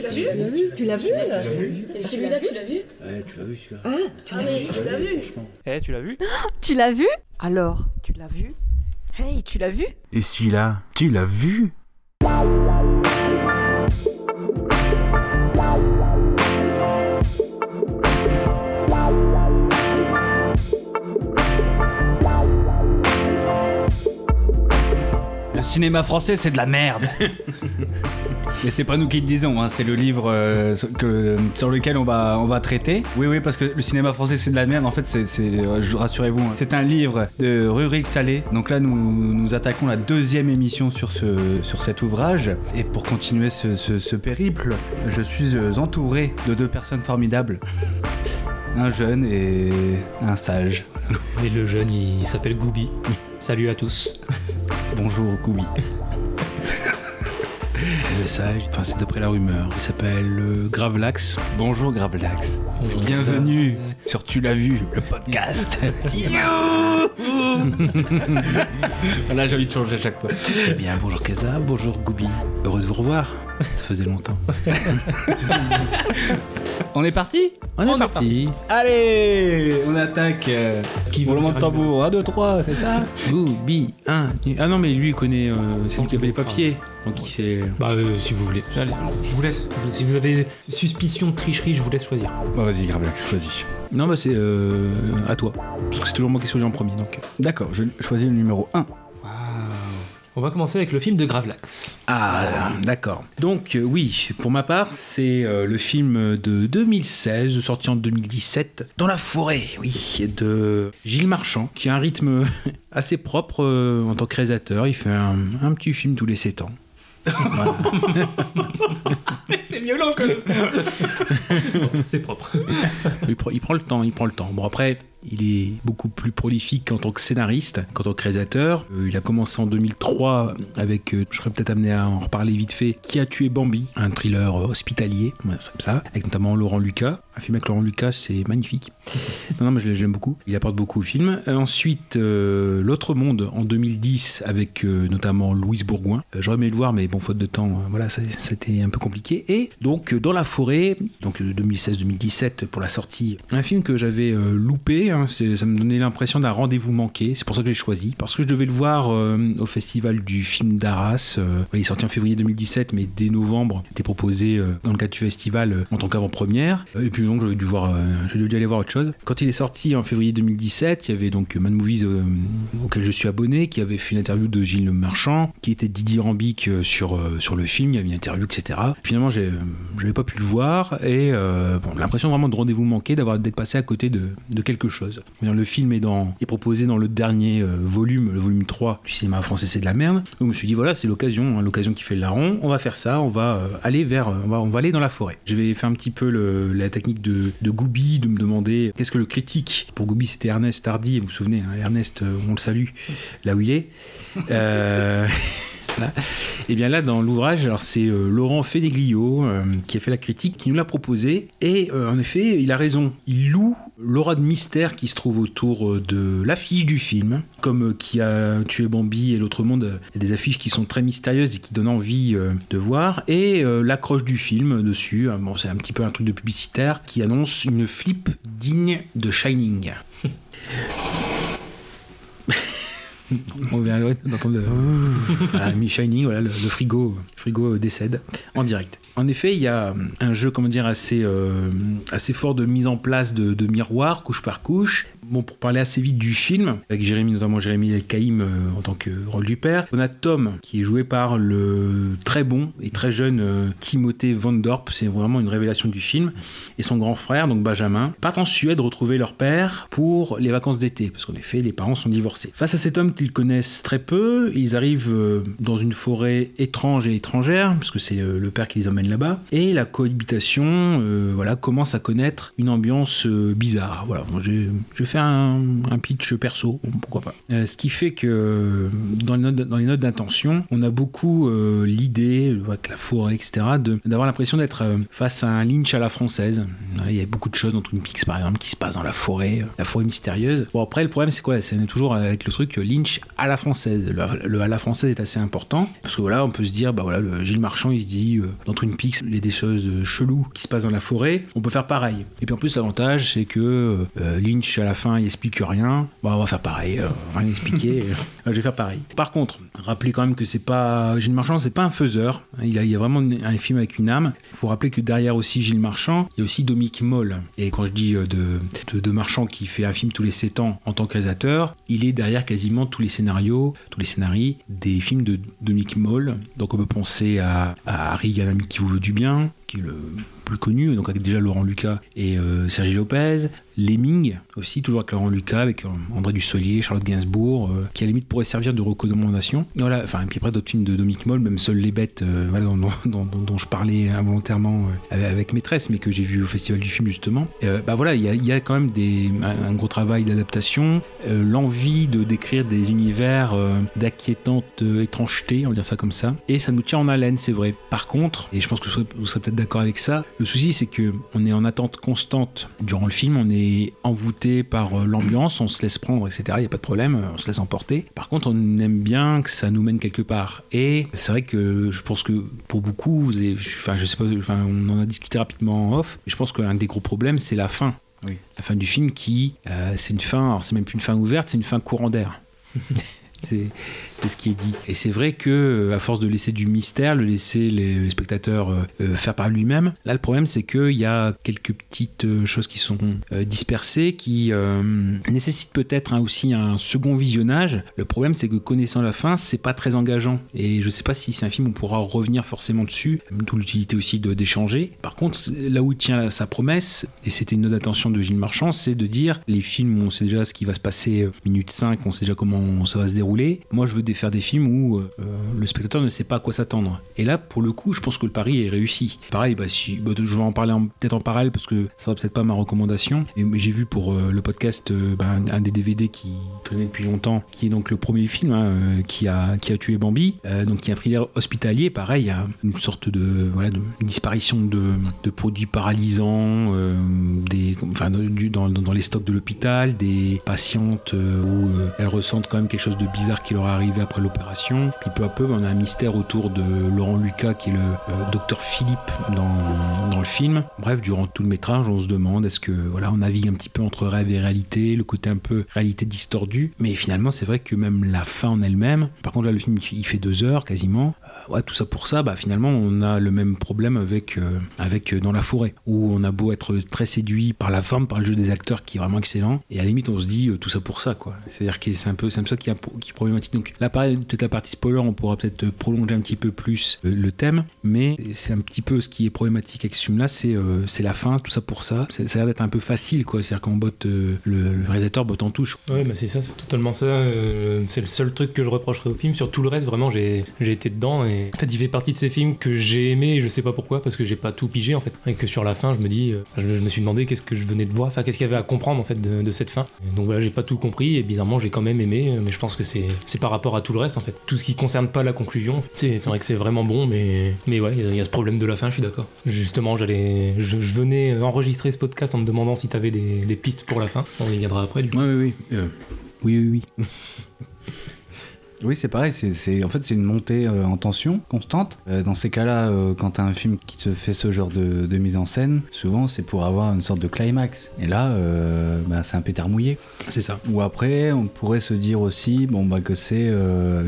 Tu l'as vu Tu l'as vu Et celui-là, tu l'as vu Ouais, tu l'as vu celui-là. Ah, ah mais tu l'as vu Eh, tu l'as vu Tu l'as vu Alors, tu l'as vu Hey, tu l'as vu Et celui-là, tu l'as vu Le cinéma français, c'est de la merde. Mais c'est pas nous qui le disons, hein, c'est le livre euh, que, sur lequel on va, on va traiter. Oui, oui, parce que le cinéma français c'est de la merde. En fait, c'est, euh, rassurez-vous, hein, c'est un livre de Rurik Salé. Donc là, nous, nous attaquons la deuxième émission sur, ce, sur cet ouvrage. Et pour continuer ce, ce- ce périple, je suis euh, entouré de deux personnes formidables. Un jeune et un sage. Et le jeune, il s'appelle Goubi. Salut à tous. Bonjour, Koubi. Le sage, enfin c'est d'après la rumeur, il s'appelle euh, Gravelax. Bonjour, Gravelax. Bonjour, Bienvenue Gravelax. sur Tu l'as vu, le podcast. Là, j'ai envie de changer à chaque fois. Eh bien bonjour Kaza, bonjour Goubi, heureux de vous revoir, ça faisait longtemps. On est parti? On est parti Allez On attaque. Euh, Qui veut de tambour. 1, 2, 3, c'est ça? Goubi, un, ah non mais lui il connaît, euh, c'est lui qui avait les papiers, donc il sait... Bah, euh, si vous voulez. Allez, je vous laisse. Je- si vous avez suspicion de tricherie, je vous laisse choisir. Bon, vas-y, Gravelax, choisis. Non bah c'est euh, à toi, parce que c'est toujours moi qui suis en premier donc... D'accord, je choisis le numéro 1. Waouh. On va commencer avec le film de Gravelax. Ah, d'accord. Donc, euh, oui, pour ma part, c'est euh, le film de 2016, sorti en 2017, Dans la forêt, oui, de Gilles Marchand, qui a un rythme assez propre euh, en tant que réalisateur. Il fait un, un petit film tous les 7 ans. Voilà. C'est violent quand même. C'est propre. il prend le temps, il prend le temps. Bon, après, il est beaucoup plus prolifique en tant que scénariste qu'en tant que réalisateur. Euh, il a commencé en 2003 avec, euh, je serais peut-être amené à en reparler vite fait, Qui a tué Bambi, un thriller euh, hospitalier, comme ça, avec notamment Laurent Lucas. Un film avec Laurent Lucas, c'est magnifique. non, non, mais je l'ai- j'aime beaucoup. Il apporte beaucoup au film. Euh, ensuite, L'autre monde en 2010 avec notamment Louise Bourgoin. J'aurais aimé le voir, mais bon, faute de temps, voilà, c'était un peu compliqué. Et donc, Dans la forêt, donc euh, 2016-2017 pour la sortie, un film que j'avais euh, hein, ça me donnait l'impression d'un rendez-vous manqué. C'est pour ça que j'ai choisi. Parce que je devais le voir euh, au festival du film d'Arras. Euh, il est sorti en février 2017, mais dès novembre, il était proposé euh, dans le cadre du festival en tant qu'avant-première. Et puis donc, j'avais dû, aller voir autre chose. Quand il est sorti en février 2017, il y avait donc Mad Movies auquel je suis abonné, qui avait fait une interview de Gilles Le Marchand, qui était Didier Rambic sur, le film. Il y avait une interview, etc. Finalement, j'ai, j'avais pas pu le voir et l'impression vraiment de rendez-vous manqué, d'avoir d'être passé à côté de quelque chose. Le film est, proposé dans le dernier euh, volume, le volume 3 du cinéma français, c'est de la merde. Donc je me suis dit, voilà, c'est l'occasion, hein, l'occasion qui fait le larron. On va faire ça, on va euh, aller vers, euh, on va, aller dans la forêt. Je vais faire un petit peu la technique de, de Goubi, de me demander qu'est-ce que le critique? Pour Goubi, c'était Ernest Hardy, vous vous souvenez, hein, Ernest, on le salue là où il est. Et bien là, dans l'ouvrage, c'est euh, Laurent Fénéglio euh, qui a fait la critique, qui nous l'a proposé. Et euh, en effet, il a raison. Il loue l'aura de mystère qui se trouve autour euh, de l'affiche du film. Comme qui a tué Bambi et l'autre monde, il y a des affiches qui sont très mystérieuses et qui donnent envie de voir. Et l'accroche du film dessus, euh, bon, c'est un petit peu un truc de publicitaire qui annonce une flip digne de Shining. On vient ouais, d'entendre voilà, Mi Shining, voilà, le, le frigo, le frigo décède en direct. En effet, il y a un jeu, comment dire, assez, euh, assez fort de mise en place de, de miroirs, couche par couche. Bon, pour parler assez vite du film, avec Jérémy, notamment Jérémy El Kaïm euh, en tant que rôle du père, on a Tom qui est joué par le très bon et très jeune euh, Timothée Van Dorp, c'est vraiment une révélation du film, et son grand frère, donc Benjamin, partent en Suède retrouver leur père pour les vacances d'été, parce qu'en effet, les parents sont divorcés. Face à cet homme qu'ils connaissent très peu, ils arrivent euh, dans une forêt étrange et étrangère, parce que c'est le père qui les emmène là-bas, et la cohabitation voilà, commence à connaître une ambiance bizarre. Voilà, moi, j'ai j'ai fait un, pitch perso, pourquoi pas. Euh, ce qui fait que dans les notes, dans les notes d'intention, on a beaucoup euh, l'idée, avec la forêt, etc., d'avoir l'impression d'être euh, face à un Lynch à la française. Il y a beaucoup de choses dans Twin Peaks, par exemple, qui se passent dans la forêt, la forêt mystérieuse. Bon, après, le problème, c'est quoi? C'est toujours avec le truc Lynch à la française. Le, à la française est assez important, parce que voilà, on peut se dire, bah voilà, le Gilles Marchand, il se dit, dans Twin Peaks, il y a des choses cheloues qui se passent dans la forêt, on peut faire pareil. Et puis en plus, l'avantage, c'est que Lynch, à la fin, il explique rien. Bon, on va faire pareil, euh, rien expliquer. euh, je vais faire pareil. Par contre, rappelez quand même que c'est pas Gilles Marchand, c'est pas un faiseur. Il, a, il y a vraiment un film avec une âme. Il faut rappeler que derrière aussi Gilles Marchand, il y a aussi Dominique Moll. Et quand je dis euh, de, de, de Marchand qui fait un film tous les 7 ans en tant que réalisateur, il est derrière quasiment tous les scénarios, tous les scénarii des films de Dominique Moll. Donc on peut penser à, à Harry, un ami qui vous veut du bien, qui est le plus connu, donc avec déjà Laurent Lucas et euh, Sergi Lopez. Lemming aussi, toujours avec Laurent Lucas, avec euh, André Dussolier, Charlotte Gainsbourg, euh, qui à la limite pourrait servir de recommandation. Voilà, enfin, et puis après d'autres films de Dominique Moll, même Seuls les bêtes, euh, voilà, dont, dont- dont- dont je parlais involontairement avec, Maîtresse, mais que j'ai vu au Festival du film justement. Bah voilà, il y a, quand même des, un, gros travail d'adaptation, l'envie de décrire des univers d'inquiétante étrangeté, on va dire ça comme ça, et ça nous tient en haleine, c'est vrai. Par contre, et je pense que vous serez, serez peut-être d'accord avec ça, le souci c'est que on est en attente constante durant le film, on est envoûté par euh, l'ambiance, on se laisse prendre, etc. Il n'y a pas de problème, on se laisse emporter. Par contre, on aime bien que ça nous mène quelque part. Et c'est vrai que je pense que pour beaucoup, vous avez- enfin, je sais pas, enfin, on en a discuté rapidement en off, mais je pense qu'un des gros problèmes, c'est la fin. Oui. La fin du film qui, euh, c'est une fin, alors c'est même plus une fin ouverte, c'est une fin courant d'air. C'est ce qui est dit. Et c'est vrai que, euh, à force de laisser du mystère, le laisser les, les spectateurs euh, euh, faire par lui-même, là le problème c'est qu'il y a quelques petites choses qui sont dispersées, qui nécessitent peut-être hein, aussi un second visionnage. Le problème c'est que connaissant la fin, c'est pas très engageant. Et je sais pas si c'est un film où on pourra revenir forcément dessus, d'où l'utilité aussi de- d'échanger. Par contre, là où il tient sa promesse, et c'était une note d'attention de Gilles Marchand, c'est de dire les films on sait déjà ce qui va se passer minute 5, on sait déjà comment ça va se dérouler. Moi, je veux faire des films où euh, le spectateur ne sait pas à quoi s'attendre. Et là, pour le coup, je pense que le pari est réussi. Pareil, bah, si, bah, je vais en parler peut-être en parallèle parce que ça sera peut-être pas ma recommandation. Et, j'ai vu pour euh, le podcast euh, bah, un, des DVD qui traînait depuis longtemps, qui est donc le premier film hein, qui, a, qui a tué Bambi, donc qui est un thriller hospitalier. Pareil, il une sorte de, voilà, de disparition de, produits paralysants, des, enfin, du- dans, les stocks de l'hôpital, des patientes où elles ressentent quand même quelque chose de bizarre qui leur est arrivé après l'opération. Puis peu à peu, on a un mystère autour de Laurent Lucas, qui est le euh, docteur Philippe dans, dans le film. Bref, durant tout le métrage, on se demande est-ce que voilà, on navigue un petit peu entre rêve et réalité, le côté un peu réalité distordue. Mais finalement, c'est vrai que même la fin en elle-même, par contre là, le film il fait deux heures quasiment. Tout ça pour ça, bah finalement, on a le même problème avec euh, euh, dans la forêt, où on a beau être très séduit par la forme, par le jeu des acteurs qui est vraiment excellent, et à la limite, on se dit euh, tout ça pour ça. C'est-à-dire que c'est un peu, c'est un peu ça qui, est- problématique. Donc là, peut-être la partie spoiler, on pourra peut-être prolonger un petit peu plus le thème, mais c'est un petit peu ce qui est problématique avec ce film-là, c'est la fin, tout ça pour ça. Ça a l'air d'être un peu facile. C'est-à-dire qu'on botte, le, réalisateur botte en touche. Ouais, bah c'est ça, c'est totalement ça. c'est le seul truc que je reprocherais au film. Sur tout le reste, vraiment, j'ai été dedans. En fait, il fait partie de ces films que j'ai aimé et je sais pas pourquoi, parce que j'ai pas tout pigé en fait. Et que sur la fin, je me dis, euh, je, me suis demandé qu'est-ce que je venais de voir, enfin, qu'est-ce qu'il y avait à comprendre en fait de, cette fin. Donc voilà, j'ai pas tout compris et bizarrement, j'ai quand même aimé, euh, mais je pense que c'est par rapport à tout le reste en fait. Tout ce qui concerne pas la conclusion, c'est vrai que c'est vraiment bon, mais, mais ouais, il y a- ce problème de la fin, je suis d'accord. Justement, j'allais, je, venais enregistrer ce podcast en me demandant si t'avais des, des pistes pour la fin. On y viendra après du coup. Oui, oui. Euh, oui, oui, oui. Oui, c'est pareil. C'est, en fait, c'est une montée euh, en tension constante. Euh, dans ces cas-là, euh, quand t'as un film qui te fait ce genre de, de mise en scène, souvent c'est pour avoir une sorte de climax. Et là, bah, c'est un pétard mouillé. C'est ça. Ou après, on pourrait se dire aussi, bon bah que c'est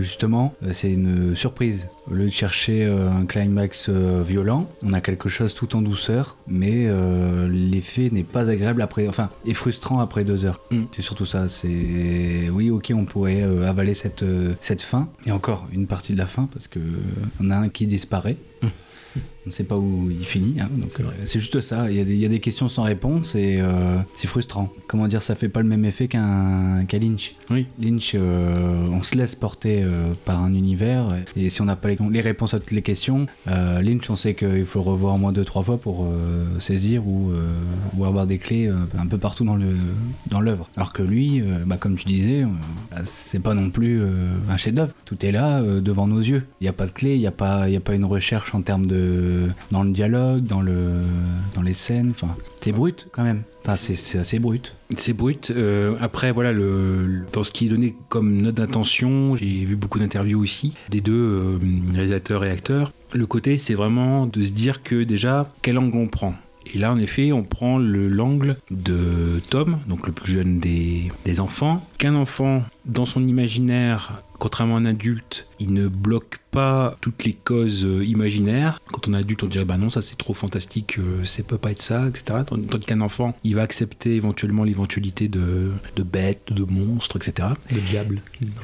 justement, c'est une surprise. Au lieu de chercher euh, un climax euh, violent, on a quelque chose tout en douceur, mais euh, l'effet n'est pas agréable après, enfin, est frustrant après deux heures. Mm. C'est surtout ça. C'est oui, ok, on pourrait avaler cette cette fin et encore une partie de la fin parce que on a un qui disparaît. Mm. On ne sait pas où il finit, hein, donc C'est vrai. euh, c'est juste ça. Il y, a des, il y a des questions sans réponse et euh, c'est frustrant. Comment dire, ça fait pas le même effet qu'un qu'un Lynch. Oui. Lynch, euh, on se laisse porter par un univers et si on n'a pas les, les réponses à toutes les questions, Lynch, on sait qu'il faut le revoir au moins deux trois fois pour saisir ou, ou avoir des clés un peu partout dans le dans l'œuvre. Alors que lui, bah, comme tu disais, bah, c'est pas non plus un chef-d'œuvre. Tout est là devant nos yeux. Il n'y a pas de clé, il n'y a pas il y a pas une recherche en termes de dans le dialogue, dans le dans les scènes. Enfin, c'est brut quand même. Enfin, c'est assez brut. C'est brut. Euh, après, voilà, le, dans ce qui est donné comme note d'intention, j'ai vu beaucoup d'interviews aussi des deux euh, réalisateurs et acteurs. Le côté, c'est vraiment de se dire que déjà, quel angle on prend et là, en effet, on prend le- l'angle de Tom, donc le plus jeune des, des enfants. Qu'un enfant, dans son imaginaire, contrairement à un adulte, il ne bloque pas toutes les causes euh, imaginaires. Quand on est adulte, on dirait bah non, ça c'est trop fantastique, euh, ça peut pas être ça, etc. Tandis tandis qu'un enfant, il va accepter éventuellement l'éventualité de, de bêtes, de monstres, etc Le diable.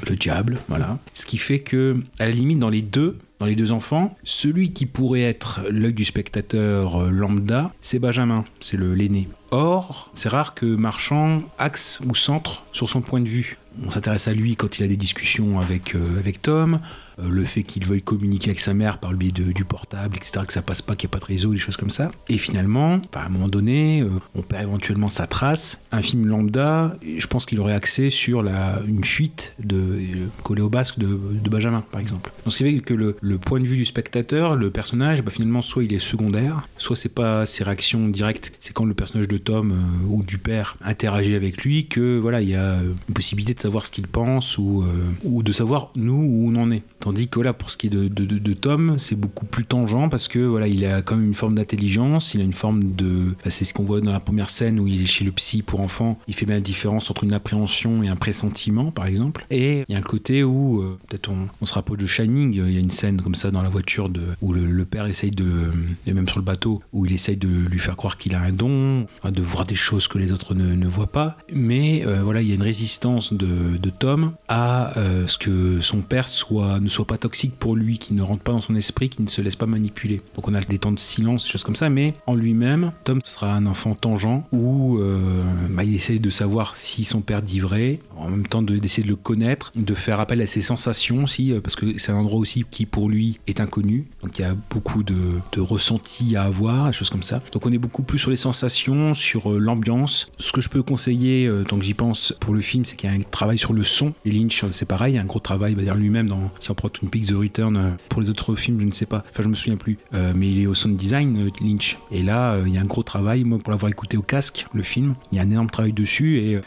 le diable, voilà. Ce qui fait que, à la limite, dans les deux, dans les deux enfants, celui qui pourrait être l'œil du spectateur euh, lambda, c'est Benjamin, c'est l'aîné. Or, c'est rare que Marchand axe ou centre sur son point de vue. On s'intéresse à lui quand il a des discussions avec, euh, avec Tom, le fait qu'il veuille communiquer avec sa mère par le biais de- du portable, etc., que ça passe pas, qu'il n'y a pas de réseau, des choses comme ça. Et finalement, à un moment donné, euh, on perd éventuellement sa trace. Un film lambda, je pense qu'il aurait axé sur la, une fuite de, euh, collée au basque de, Benjamin, par exemple. Donc c'est vrai que le, point de vue du spectateur, le personnage, bah, finalement, soit il est secondaire, soit c'est pas ses réactions directes, c'est quand le personnage de Tom euh, ou du père interagit avec lui que voilà, il y a euh, une possibilité de savoir ce qu'il pense ou, euh, ou de savoir nous où on en est. Tandis que voilà, pour ce qui est de, Tom, c'est beaucoup plus tangent parce que voilà, il a quand même une forme d'intelligence, il a une forme de. bah, c'est ce qu'on voit dans la première scène où il est chez le psy pour enfants. Il fait bien la différence entre une appréhension et un pressentiment, par exemple. Et il y a un côté où, euh, peut-être on, on se rapproche de Shining, il y a une scène comme ça dans la voiture de, où le, père essaye de. Et même sur le bateau, où il essaye de lui faire croire qu'il a un don, de voir des choses que les autres ne, voient pas. Mais euh, voilà, il y a une résistance de, Tom à euh, ce que son père ne soit pas toxique pour lui, qu'il ne rentre pas dans son esprit, qu'il ne se laisse pas manipuler. Donc on a des temps de silence, des choses comme ça, mais en lui-même, Tom sera un enfant tangent où euh, bah, il essaye de savoir si son père dit vrai, en même temps de- d'essayer de le connaître, de faire appel à ses sensations aussi, euh, parce que c'est un endroit aussi qui pour lui est inconnu. Donc il y a beaucoup de, ressentis à avoir, des choses comme ça. Donc on est beaucoup plus sur les sensations, sur euh, l'ambiance. Ce que je peux conseiller, tant que j'y pense, pour le film, c'est qu'il y a un travail sur le son. Lynch, c'est pareil, il y a un gros travail, va dire lui-même, dans, si on prend Twin The Return, euh, pour les autres films, je ne sais pas, enfin je me souviens plus, Euh, mais il est au sound design, euh, Lynch. Et là, il y a un gros travail, moi pour l'avoir écouté au casque, le film, il y a un énorme travail dessus, et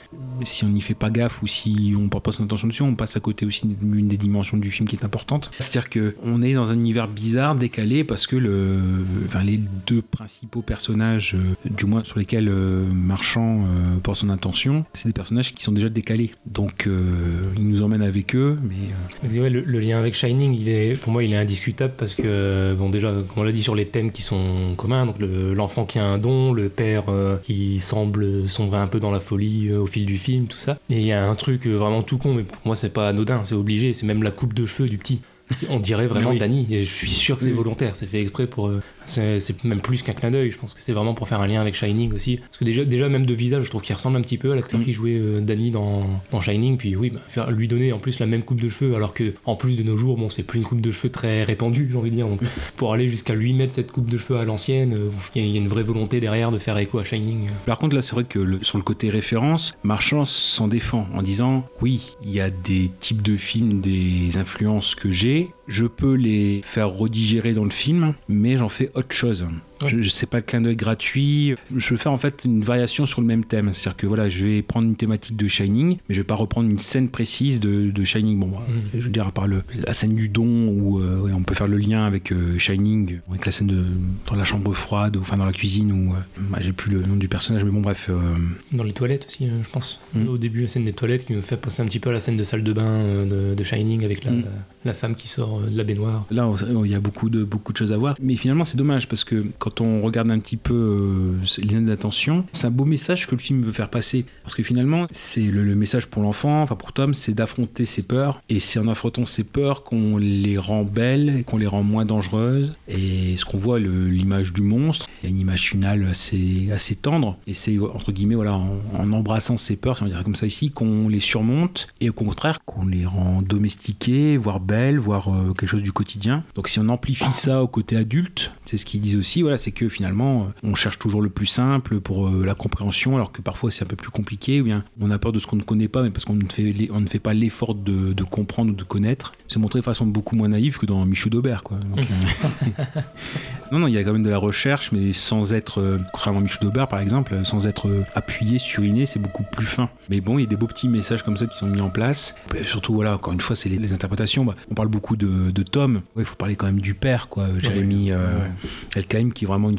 si on n'y fait pas gaffe ou si on ne porte pas son attention dessus, on passe à côté aussi d'une des dimensions du film qui est importante. C'est-à-dire qu'on est dans un univers bizarre, décalé, parce que les deux principaux personnages, du moins sur lesquels Marchand porte son attention, c'est des personnages qui sont déjà décalés. Donc il nous emmène avec eux, mais Mais ouais, le, le lien avec Shining, il est, pour moi, il est indiscutable parce que, bon, déjà, comme on l'a dit sur les thèmes qui sont communs, donc le- l'enfant qui a un don, le père euh, qui semble sombrer un peu dans la folie euh, au fil du film, tout ça. Et il y a un truc euh, vraiment tout con, mais pour moi, c'est pas anodin, c'est obligé, c'est même la coupe de cheveux du petit. On dirait vraiment Oui. Danny, et je suis sûr que c'est Oui. volontaire, c'est fait exprès pour. C'est même plus qu'un clin d'œil, je pense que c'est vraiment pour faire un lien avec Shining aussi. Parce que déjà, déjà même de visage, je trouve qu'il ressemble un petit peu à l'acteur Mm. qui jouait euh, Danny dans, dans Shining. Puis oui, bah, faire, lui donner en plus la même coupe de cheveux, alors que en plus de nos jours, bon, c'est plus une coupe de cheveux très répandue, j'ai envie de dire. Donc pour aller jusqu'à lui mettre cette coupe de cheveux à l'ancienne, euh, il y, a- il y a une vraie volonté derrière de faire écho à Shining. Par contre, là, c'est vrai que le- sur le côté référence, Marchand s'en défend en disant oui, il y a des types de films, des influences que j'ai. Je peux les faire redigérer dans le film, mais j'en fais autre chose. Je, je sais pas le clin d'œil gratuit. Je veux faire en fait une variation sur le même thème. C'est-à-dire que voilà, je vais prendre une thématique de Shining, mais je vais pas reprendre une scène précise de, de Shining. Bon, moi, je veux dire, à part le, la scène du don où euh, ouais, on peut faire le lien avec euh, Shining, avec la scène de, dans la chambre froide, ou enfin dans la cuisine où euh, bah, j'ai plus le nom du personnage, mais bon, bref. euh, Dans les toilettes aussi, euh, je pense. Mm. Au début, la scène des toilettes qui me fait penser un petit peu à la scène de salle de bain euh, de, de Shining avec la, Mm. la, la femme qui sort euh, de la baignoire. Là, il y a beaucoup de, beaucoup de choses à voir. Mais finalement, c'est dommage parce que quand on regarde un petit peu euh, les notes d'attention, c'est un beau message que le film veut faire passer. Parce que finalement, c'est le, message pour l'enfant, enfin pour Tom, c'est d'affronter ses peurs. Et c'est en affrontant ses peurs qu'on les rend belles et qu'on les rend moins dangereuses. Et ce qu'on voit, l'image du monstre, il y a une image finale assez, tendre. Et c'est, entre guillemets, voilà, en, embrassant ses peurs, on dirait comme ça ici, qu'on les surmonte et au contraire, qu'on les rend domestiquées, voire belles, voire euh, quelque chose du quotidien. Donc si on amplifie ça au côté adulte, c'est ce qu'ils disent aussi, voilà, c'est que finalement, euh, on cherche toujours le plus simple pour euh, la compréhension, alors que parfois c'est un peu plus compliqué, ou bien on a peur de ce qu'on ne connaît pas, mais parce qu'on ne fait, on ne fait pas l'effort de, de comprendre ou de connaître. C'est montré de façon beaucoup moins naïve que dans Michou d'Aubert, quoi. Donc, euh, non, non, il y a quand même de la recherche, mais sans être, contrairement à Michel Daubert par exemple, sans être appuyé, suriné, c'est beaucoup plus fin. Mais bon, il y a des beaux petits messages comme ça qui sont mis en place. Et surtout, voilà, encore une fois, c'est les, les interprétations. Bah, on parle beaucoup de, de Tom. Il faut parler quand même du père, quoi. Jérémy euh, Elkheim, qui est vraiment une,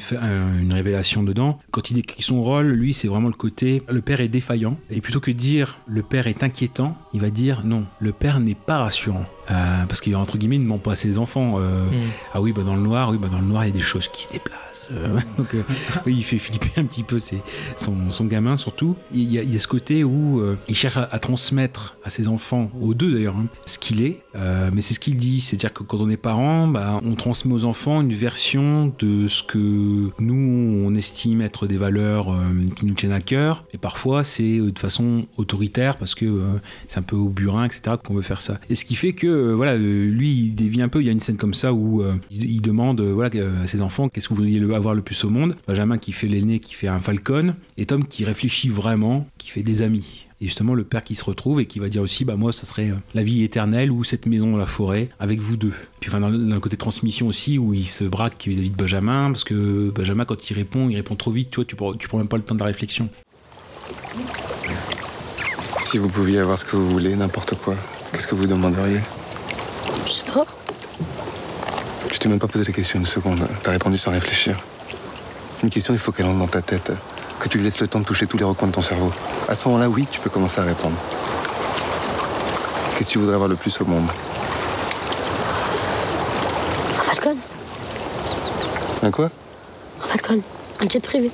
une révélation dedans. Quand il décrit son rôle, lui, c'est vraiment le côté le père est défaillant. Et plutôt que dire le père est inquiétant, il va dire non, le père n'est pas rassurant. Euh, parce qu'il entre guillemets, il ne ment pas à ses enfants. Euh, Mm. ah oui, bah dans le noir, oui, bah dans le noir, il y a des choses qui se déplacent. Euh, donc, euh, oui, il fait flipper un petit peu ses- son, son gamin, surtout. Il y, a, il y a ce côté où il cherche à, à transmettre à ses enfants, aux deux d'ailleurs, hein, ce qu'il est. Euh, mais c'est ce qu'il dit, c'est-à-dire que quand on est parent, bah, on transmet aux enfants une version de ce que nous, on estime être des valeurs euh, qui nous tiennent à cœur. Et parfois, c'est euh, de façon autoritaire parce que c'est un peu au burin, etc., qu'on veut faire ça. Et ce qui fait que, voilà, lui, il dévie un peu. Il y a une scène comme ça où il, demande voilà, à ses enfants qu'est-ce que vous voudriez avoir le plus au monde? Benjamin qui fait l'aîné, qui fait un falcon, et Tom qui réfléchit vraiment, qui fait des amis. Et justement, le père qui se retrouve et qui va dire aussi, bah moi, ça serait euh, la vie éternelle ou cette maison dans la forêt avec vous deux. Puis enfin, dans le, dans le côté transmission aussi, où il se braque vis-à-vis de Benjamin, parce que Benjamin, quand il répond, il répond trop vite, tu vois, tu prends, tu prends même pas le temps de la réflexion. Si vous pouviez avoir ce que vous voulez, n'importe quoi, qu'est-ce que vous demanderiez? Je sais pas. Tu t'es même pas posé la question une seconde. T'as répondu sans réfléchir. Une question, il faut qu'elle entre dans ta tête. Que tu lui laisses le temps de toucher tous les recoins de ton cerveau. À ce moment-là, oui, tu peux commencer à répondre. Qu'est-ce que tu voudrais avoir le plus au monde? Un Falcon Un quoi? Un Falcon. Un jet privé.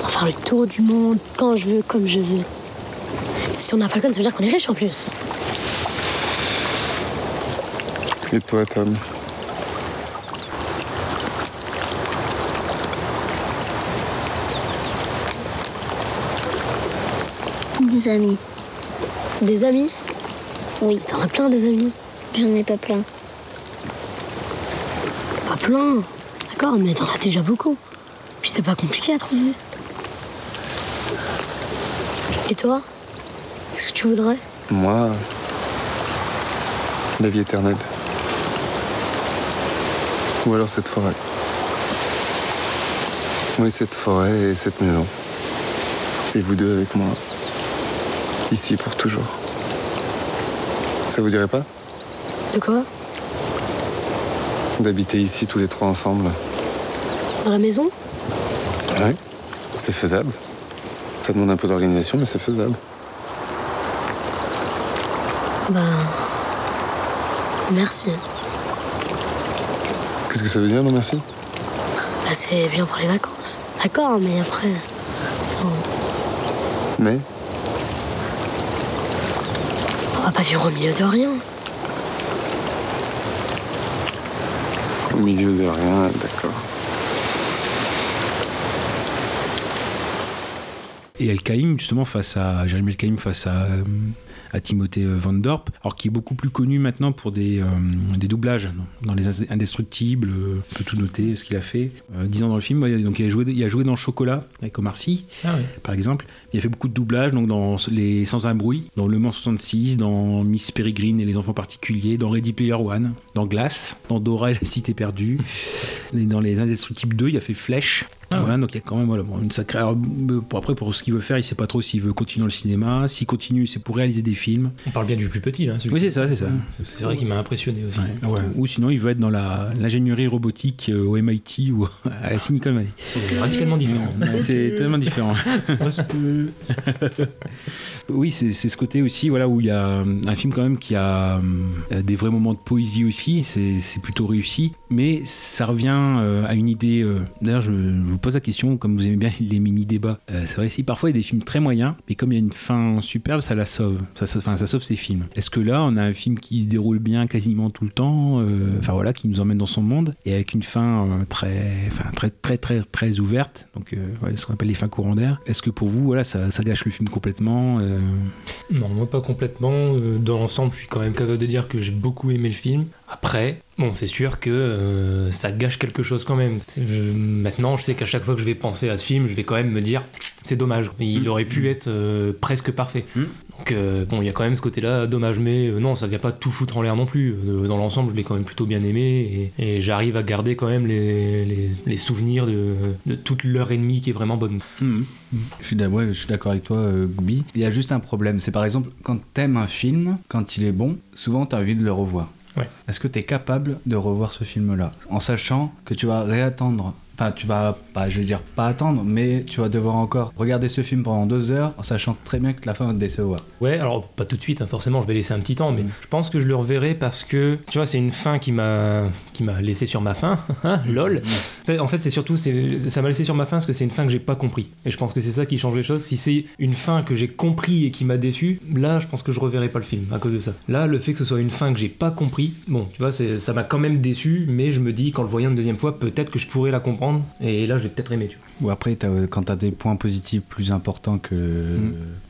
Pour faire le tour du monde quand je veux, comme je veux. Si on a un Falcon, ça veut dire qu'on est riche en plus. Et toi, Tom? Des amis. Des amis? Oui, T'en as plein des amis. j'en ai pas plein. Pas plein? D'accord, mais t'en as déjà beaucoup. Puis c'est pas compliqué à trouver. Et toi? Qu'est-ce que tu voudrais? Moi? La vie éternelle. Ou alors cette forêt. Oui, cette forêt et cette maison. Et vous deux avec moi. Ici pour toujours. Ça vous dirait pas De quoi D'habiter ici tous les trois ensemble? Dans la maison? Oui. C'est faisable. Ça demande un peu d'organisation, mais c'est faisable. Ben. Merci. Qu'est-ce que ça veut dire, non merci? Bah, c'est bien pour les vacances. D'accord, mais après. Mais? Au milieu de rien. au milieu de rien, d'accord. Et El Kaïm, justement, face à Jérémy El Kaïm, face à, euh, à Timothée Van Dorp, alors qui est beaucoup plus connu maintenant pour des, euh, des doublages dans, Les Indestructibles, euh, on peut tout noter ce qu'il a fait. Euh, 10 ans dans le film, ouais, donc il a, joué, il a joué dans Chocolat avec Omar Sy, Ah ouais. par exemple. Il a fait beaucoup de doublages, donc dans Les Sans un bruit, dans Le Mans 66, dans Miss Peregrine et les enfants particuliers, dans Ready Player One, dans Glace, dans Dora et la cité perdue, et dans Les Indestructibles 2, il a fait Flèche. Ah Voilà, donc il y a quand même voilà, bon, une sacrée. alors, euh, pour après, pour ce qu'il veut faire, il sait pas trop s'il veut continuer dans le cinéma. S'il continue, c'est pour réaliser des films. On parle bien du plus petit là. celui Oui, c'est ça, c'est ça. C'est vrai qu'il m'a impressionné aussi. Ouais. Ou sinon, il veut être dans la- l'ingénierie robotique euh, au MIT ou à la Silicon Valley. C'est radicalement différent. Ouais, C'est tellement différent. oui, c'est ce côté aussi, voilà, où il y a euh, un film quand même qui a euh, des vrais moments de poésie aussi. C'est c'est plutôt réussi, mais ça revient euh, à une idée. D'ailleurs, je, je vous pose la question, comme vous aimez bien les mini débats. euh, c'est vrai, si parfois il y a des films très moyens, mais comme il y a une fin superbe, ça la sauve. Ça, ça- enfin, ça sauve ces films. Est-ce que là, on a un film qui se déroule bien quasiment tout le temps, euh, enfin voilà, qui nous emmène dans son monde et avec une fin euh, très, très, très, très, très ouverte. Donc, euh, ce qu'on appelle les fins courants d'air. Est-ce que pour vous, voilà, ça, ça gâche le film complètement euh, Non, moi pas complètement. Euh, Dans l'ensemble, je suis quand même capable de dire que j'ai beaucoup aimé le film. Après, bon, c'est sûr que euh, ça gâche quelque chose quand même. Je- maintenant, je sais qu'à chaque fois que je vais penser à ce film, je vais quand même me dire, c'est dommage. Il aurait pu être euh, presque parfait. Mm. Donc euh, bon, il y a quand même ce côté-là, dommage, mais euh, non, ça vient pas tout foutre en l'air non plus. Euh, dans l'ensemble, je l'ai quand même plutôt bien aimé et, et j'arrive à garder quand même les, les- les souvenirs de, de toute l'heure et demie qui est vraiment bonne. Je suis d'a- ouais, je suis d'accord avec toi, euh, Goubi. Il y a juste un problème. C'est par exemple, quand t'aimes un film, quand il est bon, souvent t'as envie de le revoir. Est-ce que t'es capable de revoir ce film-là? En sachant que tu vas réattendre. Enfin, tu vas, pas, je vais dire pas attendre, mais tu vas devoir encore regarder ce film pendant deux heures en sachant très bien que la fin va te décevoir. Ouais, alors pas tout de suite, hein, forcément, je vais laisser un petit temps, mais Mm. je pense que je le reverrai parce que, tu vois, c'est une fin qui m'a qui m'a laissé sur ma faim, hein, lol. En fait, en fait, c'est surtout, ça m'a laissé sur ma faim parce que c'est une fin que j'ai pas compris. Et je pense que c'est ça qui change les choses. Si c'est une fin que j'ai compris et qui m'a déçu, là, je pense que je reverrai pas le film à cause de ça. Là, le fait que ce soit une fin que j'ai pas compris, bon, tu vois, ça m'a quand même déçu, mais je me dis, qu'en le voyant une deuxième fois, peut-être que je pourrais la comprendre, et là, j'ai peut-être aimé, tu vois. Ou après, t'as- quand t'as des points positifs plus importants que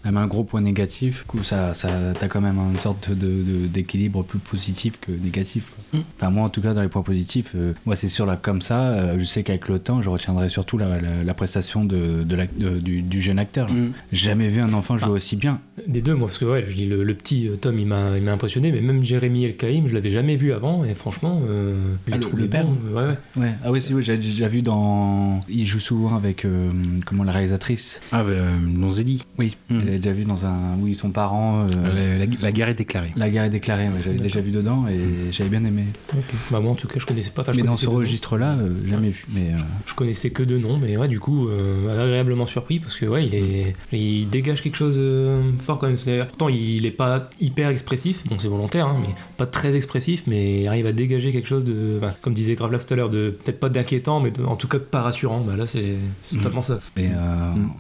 même un gros point négatif, coup, ça, ça, t'as quand même une sorte de, de- d'équilibre plus positif que négatif. quoi. Mm. Enfin, moi, en tout cas, dans les points positifs, euh, moi, c'est sûr, là, comme ça, euh, je sais qu'avec le temps, je retiendrai surtout la, la- la prestation de, de de- du, du jeune acteur. Mm. J'ai jamais vu un enfant jouer Ah. aussi bien. Des deux, moi, parce que ouais, je dis le, le petit euh, Tom, il m'a, impressionné, mais même Jérémy El Kaïm, je l'avais jamais vu avant, et franchement, euh, Ah, le- trouvé le père bon, ouais, ouais. Ouais. Ah oui, c'est oui, j'ai déjà vu dans. Il joue souvent avec euh, comment la réalisatrice. Ah, euh, non, Zélie. Oui. Mm. Elle a déjà vu dans un. Oui, son parent. euh, La, la- la guerre est déclarée. La guerre est déclarée. ouais, j'avais déjà vu dedans et j'avais bien aimé. Bah, moi, en tout cas, je connaissais pas. enfin, je mais dans ce registre-là, euh, jamais vu. Mais euh, Je connaissais que deux noms, mais ouais, du coup, euh, agréablement surpris parce que ouais, il est, il dégage quelque chose euh, fort quand même. C'est- Pourtant, il est pas hyper expressif, donc c'est volontaire, hein, mais pas très expressif, mais il arrive à dégager quelque chose de, enfin, comme disait Gravelax tout à l'heure, de peut-être pas d'inquiétant, mais de- en tout cas pas rassurant. Bah là, c'est c'est totalement ça. et, euh, Mm.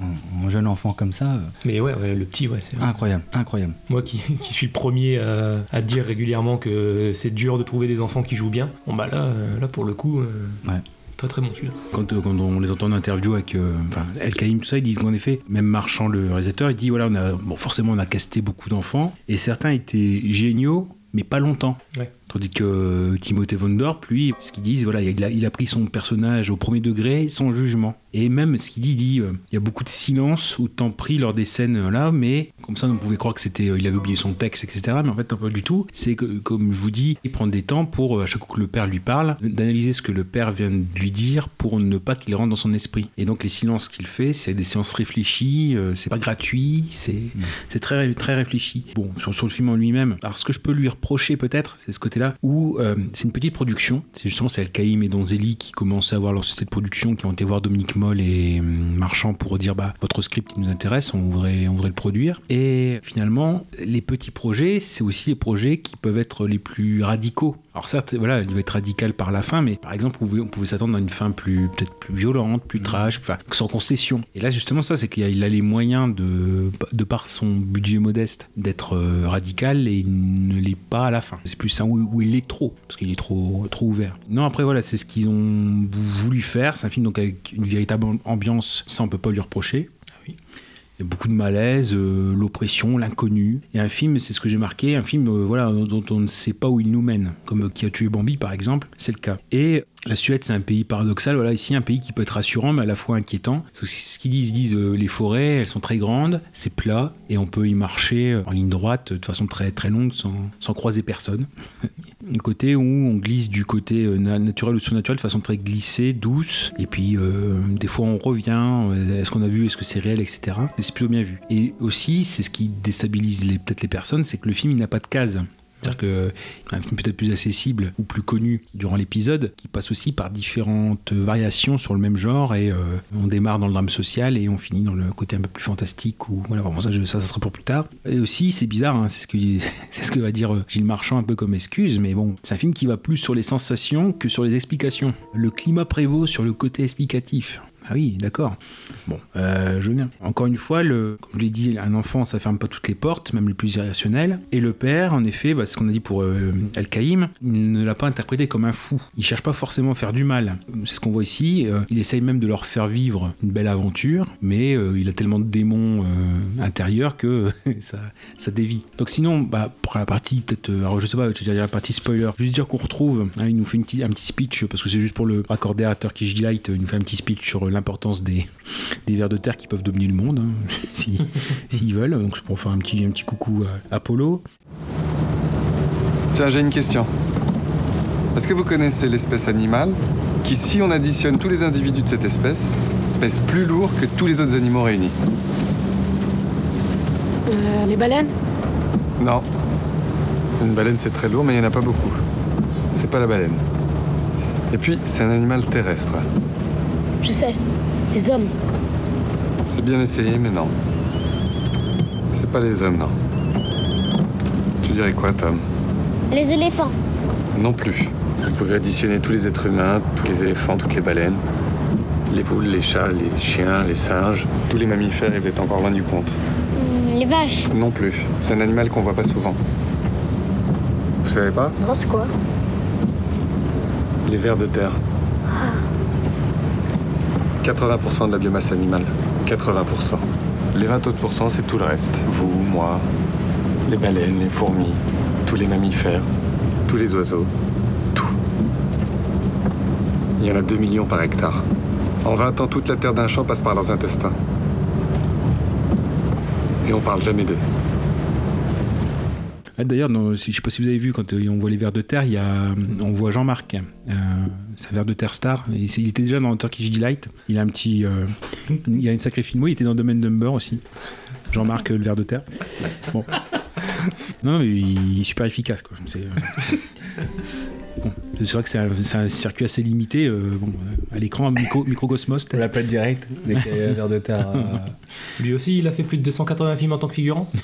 en, en jeune enfant comme ça, euh, Mais ouais, ouais, le petit, ouais, c'est incroyable, incroyable. Moi qui, qui suis le premier à, à dire régulièrement que c'est dur de trouver des enfants qui jouent bien, bon bah là, euh, là pour le coup, euh, Ouais. très très bon celui-là. Quand, euh, quand on les entend en interview avec euh, enfin, El Kaïm, tout ça, ils disent qu'en effet, même Marchand, le réalisateur, il dit voilà, on a, bon, forcément, on a casté beaucoup d'enfants, et certains étaient géniaux, mais pas longtemps. Ouais. Tandis que euh, Timothée Von Dorp, lui, ce qu'il dit, voilà, il a, il a pris son personnage au premier degré, sans jugement. Et même ce qu'il dit, il dit, euh, il y a beaucoup de silence ou de temps pris lors des scènes euh, là, mais comme ça, on pouvait croire que c'était, il avait oublié son texte, etc. Mais en fait, pas du tout. C'est que, comme je vous dis, il prend des temps pour, à chaque fois que le père lui parle, d'analyser ce que le père vient de lui dire pour ne pas qu'il rentre dans son esprit. Et donc, les silences qu'il fait, c'est des séances réfléchies, euh, c'est pas gratuit, c'est c'est très, très réfléchi. Bon, sur, sur le film en lui-même, alors ce que je peux lui reprocher peut-être, c'est ce côté-là où euh, c'est une petite production. C'est justement c'est Al-Kaïm et Donzelli qui commençaient à voir leur société de production, qui ont été voir Dominique Moll et hum, Marchand pour dire bah votre script qui nous intéresse, on voudrait, on voudrait le produire. Et finalement, les petits projets, c'est aussi les projets qui peuvent être les plus radicaux. Alors certes, voilà, il va être radical par la fin, mais par exemple, on pouvait, s'attendre à une fin plus peut-être plus violente, plus trash, enfin, sans concession. Et là, justement, ça, c'est qu'il a, il a les moyens de, de par son budget modeste, d'être euh, radical et il ne l'est pas à la fin. C'est plus ça où, où il est trop, parce qu'il est trop, trop ouvert. Non, après, voilà, c'est ce qu'ils ont voulu faire. C'est un film donc avec une véritable ambiance, ça, on peut pas lui reprocher. Il y a beaucoup de malaise, euh, l'oppression, l'inconnu. Et un film, c'est ce que j'ai marqué, un film euh, voilà, dont on ne sait pas où il nous mène, comme Qui a tué Bambi par exemple, c'est le cas. Et la Suède, c'est un pays paradoxal. Voilà, ici, un pays qui peut être rassurant, mais à la fois inquiétant. Ce qu'ils disent. Ils disent euh, les forêts, elles sont très grandes, c'est plat, et on peut y marcher en ligne droite de façon très très longue sans, sans croiser personne. un côté où on glisse du côté euh, na- naturel ou surnaturel de façon très glissée, douce, et puis euh, des fois on revient, euh, est-ce qu'on a vu, est-ce que c'est réel, etc. Et c'est plutôt bien vu. Et aussi, c'est ce qui déstabilise peut-être les personnes, c'est que le film il n'a pas de case. C'est-à-dire que un film peut-être plus accessible ou plus connu durant l'épisode, qui passe aussi par différentes variations sur le même genre, et euh, on démarre dans le drame social et on finit dans le côté un peu plus fantastique. Ou voilà, bon, ça, ça, ça sera pour plus tard. Et aussi, c'est bizarre, hein, c'est ce que c'est ce que va dire euh, Gilles Marchand un peu comme excuse, mais bon, c'est un film qui va plus sur les sensations que sur les explications. Le climat prévaut sur le côté explicatif. Ah oui, d'accord. Bon, euh, je veux bien. Encore une fois, comme je l'ai dit, un enfant, ça ferme pas toutes les portes, même les plus irrationnelles. Et le père, en effet, bah, ce qu'on a dit pour euh, Al-Qaïm, il ne l'a pas interprété comme un fou. Il cherche pas forcément à faire du mal. C'est ce qu'on voit ici. Euh, il essaye même de leur faire vivre une belle aventure, mais il a tellement de démons intérieurs que ça, dévie. Donc sinon, bah, pour la partie peut-être, je sais pas, je la partie spoiler, juste dire qu'on retrouve, hein, il nous fait un petit speech, parce que c'est juste pour le raccorder à Turkish Delight, il nous fait un petit speech sur l'importance des, des vers de terre qui peuvent dominer le monde, hein, si- s'ils veulent. Donc c'est pour faire un petit, un petit coucou à Apollo. Tiens, j'ai une question. Est-ce que vous connaissez l'espèce animale qui, si on additionne tous les individus de cette espèce, pèse plus lourd que tous les autres animaux réunis? Euh, les baleines? Non. Une baleine, c'est très lourd, mais il n'y en a pas beaucoup. C'est pas la baleine. Et puis, c'est un animal terrestre. Je sais. Les hommes. C'est bien essayé, mais non. C'est pas les hommes, non. Tu dirais quoi, Tom? Les éléphants. Non plus. Vous pouvez additionner tous les êtres humains, tous les éléphants, toutes les baleines, les poules, les chats, les chiens, les singes, tous les mammifères, et vous êtes encore loin du compte. Hmm, les vaches. Non plus. C'est un animal qu'on voit pas souvent. Vous savez pas? Non, c'est quoi? Les vers de terre. 80% de la biomasse animale. 80%. Les 20 autres pourcents, c'est tout le reste. Vous, moi, les baleines, les fourmis, tous les mammifères, tous les oiseaux, tout. Il y en a 2 millions par hectare. En 20 ans, toute la terre d'un champ passe par leurs intestins. Et on parle jamais d'eux. Ah, D'ailleurs, je sais pas si vous avez vu, quand euh, on voit les vers de terre, il y a, on voit Jean-Marc, euh, un vers de terre star. Il était déjà dans Turkish Delight. Il a un petit, euh, il a une sacrée filmo. Il était dans Domaine Number aussi. Jean-Marc, euh, le vers de terre. Bon. Non, mais il est super efficace. Bon, c'est vrai que c'est un, c'est un circuit assez limité. euh, bon, euh, à l'écran, micro, microcosmos. On l'appelle direct dès qu'il y a un verre de terre. euh, Lui aussi, il a fait plus de 280 films en tant que figurant.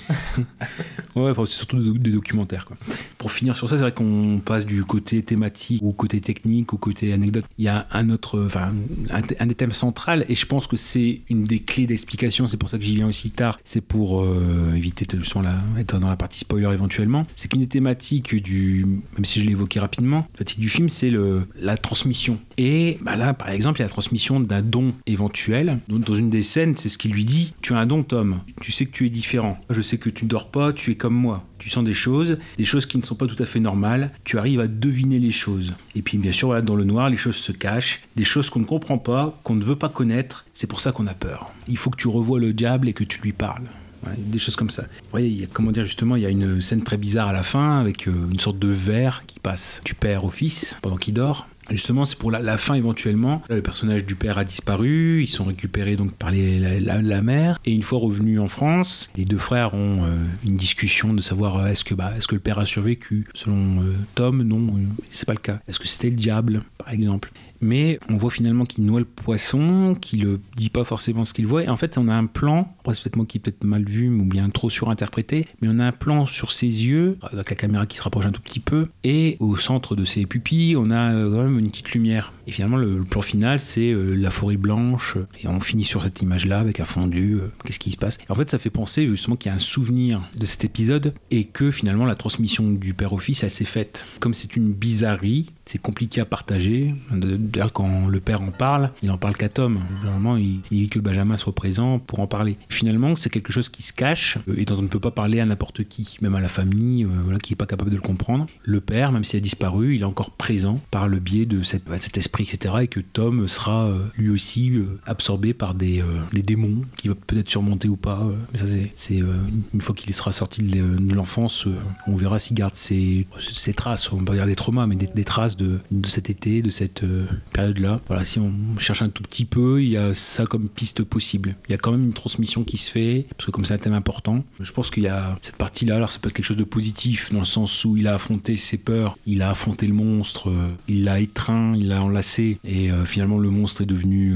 Ouais, enfin, c'est surtout des, des documentaires. Quoi. Pour finir sur ça, c'est vrai qu'on passe du côté thématique au côté technique, au côté anecdote. Il y a un autre, enfin, un, un des thèmes centrales, et je pense que c'est une des clés d'explication. C'est pour ça que j'y viens aussi tard. C'est pour euh, éviter de justement la, être dans la partie spoiler éventuellement. C'est qu'une des thématiques du, même si je l'ai évoqué rapidement, la thématique du film, c'est la transmission. Et bah là, par exemple, il y a la transmission d'un don éventuel. Dans une des scènes, c'est ce qu'il lui dit Tu as un don, Tom. Tu sais que tu es différent. Je sais que tu ne dors pas, tu es comme moi. Tu sens des choses, des choses qui ne sont pas tout à fait normales. Tu arrives à deviner les choses. Et puis, bien sûr, dans le noir, les choses se cachent. Des choses qu'on ne comprend pas, qu'on ne veut pas connaître. C'est pour ça qu'on a peur. Il faut que tu revoies le diable et que tu lui parles. Ouais, des choses comme ça. A, comment dire justement, il y a une scène très bizarre à la fin avec euh, une sorte de verre qui passe du père au fils pendant qu'il dort. Justement, c'est pour la, fin éventuellement. Le personnage du père a disparu, ils sont récupérés donc par les- la, mère. Et une fois revenus en France, les deux frères ont euh, une discussion de savoir euh, est-ce que, bah, que le père a survécu? Selon Tom, non, c'est pas le cas. Est-ce que c'était le diable, par exemple? Mais on voit finalement qu'il noie le poisson, qu'il ne dit pas forcément ce qu'il voit. Et en fait, on a un plan, c'est peut-être moi qui peut-être mal vu ou bien trop surinterprété, mais on a un plan sur ses yeux, avec la caméra qui se rapproche un tout petit peu, et au centre de ses pupilles, on a euh, quand même une petite lumière. Et finalement, le, plan final, c'est euh, la forêt blanche, et on finit sur cette image-là avec un fondu. euh, Qu'est-ce qui se passe Et En fait, ça fait penser justement qu'il y a un souvenir de cet épisode, et que finalement, la transmission du père au fils, elle s'est faite. Comme c'est une bizarrerie, c'est compliqué à partager. D'ailleurs, quand le père en parle, il en parle qu'à Tom. Généralement, il, il dit que Benjamin soit présent pour en parler. Finalement, c'est quelque chose qui se cache euh, et dont on ne peut pas parler à n'importe qui, même à la famille, euh, qui n'est pas capable de le comprendre. Le père, même s'il a disparu, il est encore présent par le biais de ouais, cet esprit, etc. Et que Tom sera euh, lui aussi absorbé par des, des démons qu'il va peut-être surmonter ou pas. mais ça, c'est, une fois qu'il sera sorti de l'e- de l'enfance, on verra s'il garde ses, ses traces, on va dire des traumas, mais des, des traces de, cet été, de cette euh, période-là. Voilà, si on cherche un tout petit peu, il y a ça comme piste possible. Il y a quand même une transmission qui se fait, parce que comme c'est un thème important, je pense qu'il y a cette partie-là, alors ça peut être quelque chose de positif, dans le sens où il a affronté ses peurs, il a affronté le monstre, euh, il l'a étreint, il l'a enlacé, et euh, finalement le monstre est devenu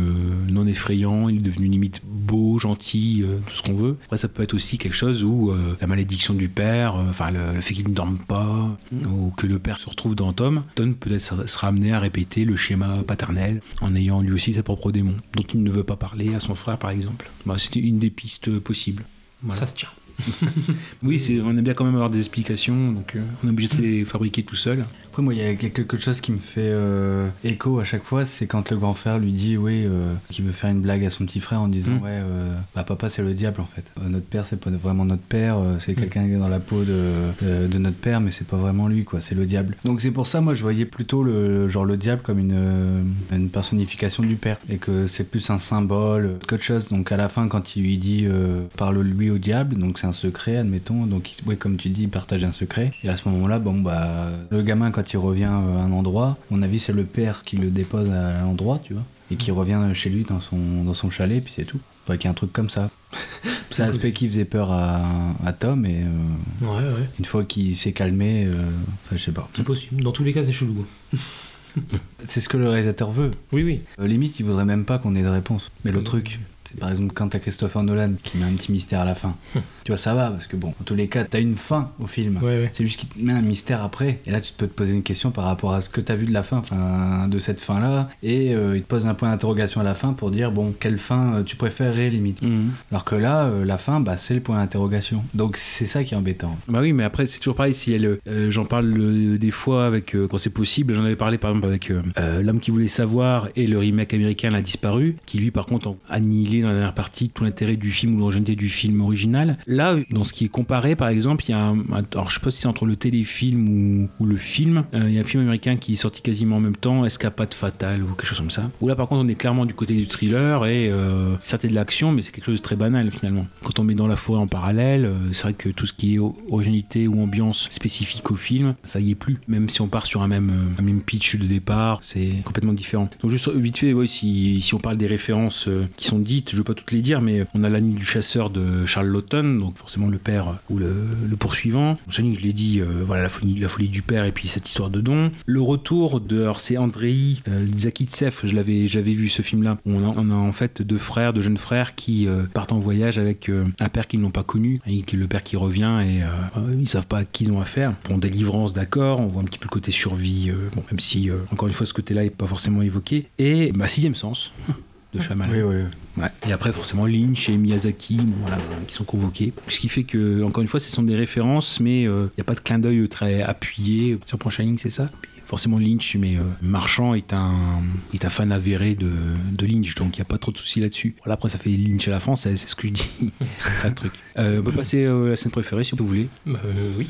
non effrayant, il est devenu limite beau, gentil, tout ce qu'on veut. Après ça peut être aussi quelque chose où la malédiction du père, enfin le, fait qu'il ne dorme pas, ou que le père se retrouve dans Tom, Tom peut-être sera amené à répéter le schéma paternel en ayant lui aussi ses propres démons, dont il ne veut pas parler à son frère par exemple. Bah, C'était une des pistes possibles. Voilà. Ça se tient. Oui, c'est, on aime bien quand même avoir des explications, donc euh, on est obligé de les fabriquer tout seul. Après, moi, il y a quelque chose qui me fait euh, écho à chaque fois, c'est quand le grand frère lui dit, oui, euh, qu'il veut faire une blague à son petit frère en disant, Mm. ouais, euh, bah, papa, c'est le diable en fait. Euh, notre père, c'est pas vraiment notre père, c'est quelqu'un qui est dans la peau de, de, de notre père, mais c'est pas vraiment lui, quoi, c'est le diable. Donc, c'est pour ça, moi, je voyais plutôt le genre le diable comme une, une personnification du père, et que c'est plus un symbole qu'autre chose. Donc, à la fin, quand il lui dit, parle-lui au diable, donc c'est un secret, admettons, donc, il- ouais, comme tu dis, il partage un secret, et à ce moment-là, bon, bah, le gamin, quand il revient euh, à un endroit, à mon avis, c'est le père qui le dépose à l'endroit, tu vois, et qui revient chez lui dans son, dans son chalet, puis c'est tout. Enfin, qu'il y a un truc comme ça. C'est un aspect qui faisait peur à, à Tom, et euh, Ouais, ouais. une fois qu'il s'est calmé, euh, enfin, je sais pas. C'est possible. Dans tous les cas, c'est chelou. C'est ce que le réalisateur veut. Oui, oui. Euh, limite, il voudrait même pas qu'on ait de réponse. Mais le truc, par exemple quand t'as Christopher Nolan qui met un petit mystère à la fin. tu vois, ça va, parce que bon, en tous les cas, t'as une fin au film. Ouais, ouais. C'est juste qu'il te met un mystère après. Et là, tu peux te poser une question par rapport à ce que t'as vu de la fin, enfin, de cette fin-là. Et euh, il te pose un point d'interrogation à la fin pour dire, bon, quelle fin euh, tu préférerais limite. Alors que là, euh, la fin, bah, c'est le point d'interrogation. Donc c'est ça qui est embêtant. Bah oui, mais après, c'est toujours pareil. Si elle, j'en parle des fois avec, quand c'est possible. J'en avais parlé par exemple avec L'homme qui voulait savoir et le remake américain L'a disparu, qui lui, par contre, ont annihilé dans la dernière partie tout l'intérêt du film ou l'originalité du film original. Là, dans ce qui est comparé, par exemple, il y a un. Alors, je sais pas si c'est entre le téléfilm ou, le film. Euh, il y a un film américain qui est sorti quasiment en même temps, Escapade fatale ou quelque chose comme ça. Où là, par contre, on est clairement du côté du thriller et euh, certes, de l'action, mais c'est quelque chose de très banal finalement. Quand on met dans la forêt en parallèle, euh, c'est vrai que tout ce qui est originalité ou ambiance spécifique au film, ça y est plus. Même si on part sur un même, pitch de départ, c'est complètement différent. Donc juste vite fait, si, on parle des références qui sont dites, je veux pas toutes les dire, mais on a la nuit du chasseur de Charles Lawton, donc forcément le père ou le, le poursuivant. Shining, je l'ai dit, euh, voilà la folie, du père et puis cette histoire de don. Le retour de, c'est Andrei euh, Zakitsev, je l'avais, j'avais vu ce film-là. On a, on a en fait deux frères, deux jeunes frères qui euh, partent en voyage avec euh, un père qu'ils n'ont pas connu, et le père qui revient et ils savent pas à qui ils ont affaire. Bon, délivrance, d'accord, on voit un petit peu le côté survie, même si encore une fois ce côté-là est pas forcément évoqué. Et bah, sixième sens de Shyamalan. Oui, oui. Ouais. Et après, forcément, Lynch et Miyazaki, voilà, qui sont convoqués. Ce qui fait que, encore une fois, ce sont des références, mais il n'y a pas de clin d'œil très appuyé. Si on prend Shining, c'est ça? Forcément, Lynch, mais euh, Marchand est un, est un fan avéré de, de Lynch, donc il n'y a pas trop de soucis là-dessus. Voilà, après, ça fait Lynch à la française, c'est ce que je dis. Pas de truc. Euh, on peut passer euh, à la scène préférée, si vous voulez. Bah, oui.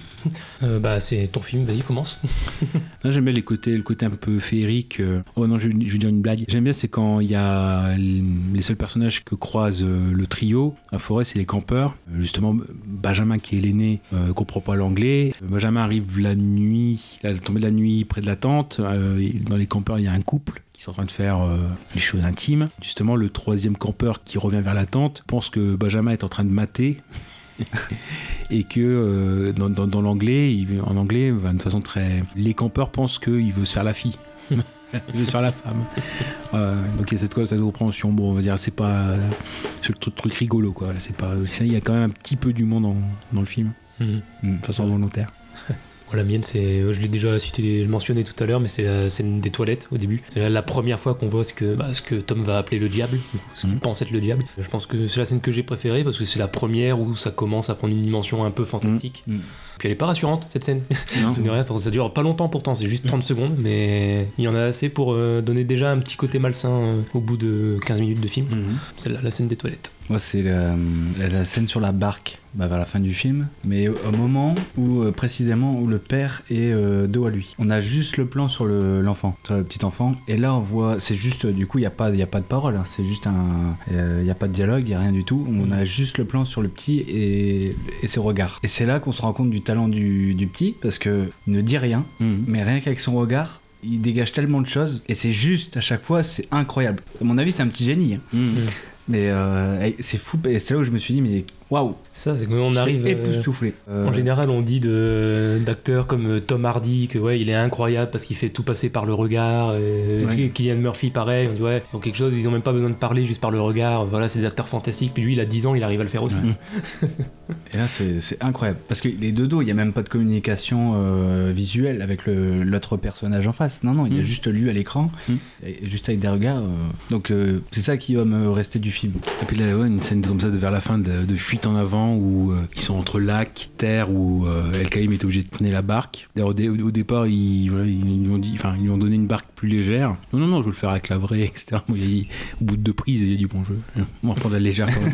Bah, c'est ton film, vas-y, commence. J'aime bien les côtés, le côté un peu féerique. Oh non, je, je vais dire une blague. J'aime bien, c'est quand il y a les seuls personnages que croise le trio. La forêt, c'est les campeurs. Justement, Benjamin, qui est l'aîné, euh, comprend pas l'anglais. Benjamin arrive la nuit, la tombée de la nuit près de la tente. Euh, dans les campeurs, il y a un couple qui sont en train de faire euh, des choses intimes. Justement, le troisième campeur qui revient vers la tente pense que Benjamin est en train de mater et que euh, dans, dans- dans l'anglais, en anglais, va de façon très, les campeurs pensent qu'il veut se faire la fille. il veut se faire la femme. Ouais, donc il y a cette, cette compréhension. Bon, on va dire, c'est pas euh, c'est le truc, truc rigolo, quoi. C'est pas, il y a quand même un petit peu d'humour dans, dans le film, Mhm. de façon volontaire. Bon, la mienne, c'est, je l'ai déjà cité, mentionné tout à l'heure, mais c'est la scène des toilettes au début. C'est la, la première fois qu'on voit ce que, bah, ce que Tom va appeler le diable, ce qu'il Mhm. pense être le diable. Je pense que c'est la scène que j'ai préférée parce que c'est la première où ça commence à prendre une dimension un peu fantastique. Mhm. Puis elle est pas rassurante cette scène. Que ça dure pas longtemps pourtant, c'est juste 30 secondes, mais il y en a assez pour euh, donner déjà un petit côté malsain euh, au bout de 15 minutes de film. Mhm. Celle-là, la scène des toilettes. Moi, c'est la, scène sur la barque bah, vers la fin du film, mais au moment où, euh, précisément, où le père est euh, dos à lui. On a juste le plan sur le- l'enfant, sur le petit enfant, et là, on voit, c'est juste, du coup, il n'y a, pas- y a pas de parole, hein, c'est juste un. euh, Il n'y a pas de dialogue, il n'y a rien du tout. On a juste le plan sur le petit et, et ses regards. Et c'est là qu'on se rend compte du talent du, du petit, parce que il ne dit rien, Mhm. mais rien qu'avec son regard, il dégage tellement de choses, et c'est juste, à chaque fois, c'est incroyable. À mon avis, c'est un petit génie. hein. Mhm. Mais euh, c'est fou, et c'est là où je me suis dit, mais waouh, Ça, c'est quand on arrive. euh, époustouflé. Euh, En général, on dit d'acteurs comme euh, Tom Hardy que ouais, il est incroyable parce qu'il fait tout passer par le regard. Et, Ouais. Kylian Murphy, pareil, on dit ouais, ils ont quelque chose, ils ont même pas besoin de parler juste par le regard. Voilà, c'est des acteurs fantastiques. Puis lui, il a 10 ans, il arrive à le faire aussi. Ouais. Et là, c'est incroyable. Parce que les deux dos, il n'y a même pas de communication euh, visuelle avec l'autre personnage en face. Non, non, il y a Mm. juste lui à l'écran, Mm. juste avec des regards. euh. Donc, euh, c'est ça qui va me rester du film. Et puis là, ouais, une scène comme ça de vers la fin de, de fuite en avant où euh, ils sont entre lac, terre, où euh, El Kaïm est obligé de tenir la barque. D'ailleurs, au, dé- au départ, ils, voilà, ils, lui ont dit, enfin, ils lui ont donné une barque plus légère. Non, non, non, je veux le faire avec la vraie, etc. Bon, il au bout de deux prises, il a dit bon, je, on va prendre la légère quand même.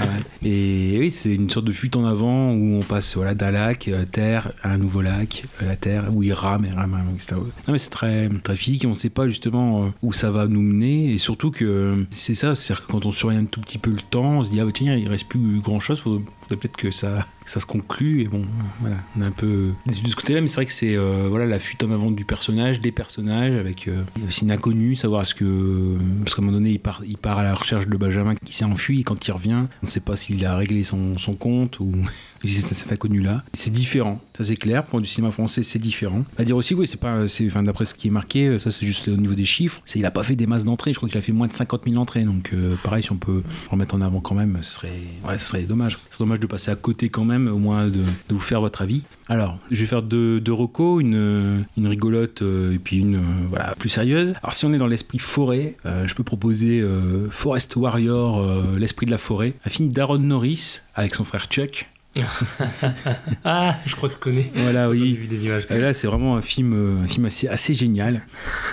Ouais. Et oui, c'est une sorte de fuite en avant où on passe voilà, d'un lac, euh, terre, à un nouveau lac, la terre, où il rame et rame, etc. Non, mais c'est très, très physique et on ne sait pas justement où ça va nous mener. Et surtout que c'est ça, c'est-à-dire que quand on surveille un tout petit peu le temps, on se dit, ah bah tiens, il reste plus grand-chose, il faudrait, peut-être que ça, ça se conclue. Et bon, voilà, on est un peu de ce côté-là, mais c'est vrai que c'est euh, voilà, la fuite en avant du personnage, des personnages, avec euh, aussi une inconnue, savoir est-ce que. Parce qu'à un moment donné, il part, il part à la recherche de Benjamin qui s'est enfui, quand il revient, on ne sait pas s'il a réglé son, son compte ou. Cet inconnu-là. C'est différent, ça c'est clair. Pour du cinéma français, c'est différent. À dire aussi, oui, c'est pas, enfin, d'après ce qui est marqué, ça c'est juste au niveau des chiffres. C'est, il a pas fait des masses d'entrées. Je crois qu'il a fait moins de 50 000 entrées. Donc, euh, pareil, si on peut remettre en avant quand même, ce serait, ouais, serait dommage de passer à côté quand même, au moins de, vous faire votre avis. Alors, je vais faire deux, deux une, rigolote euh, et puis une euh, voilà, plus sérieuse. Alors, si on est dans l'esprit forêt, euh, je peux proposer Forest Warrior, l'esprit de la forêt, un film d'Aaron Norris avec son frère Chuck. Ah, je crois que je connais. Voilà, oui. vu des images. Et là, c'est vraiment un film, euh, un film assez, assez génial.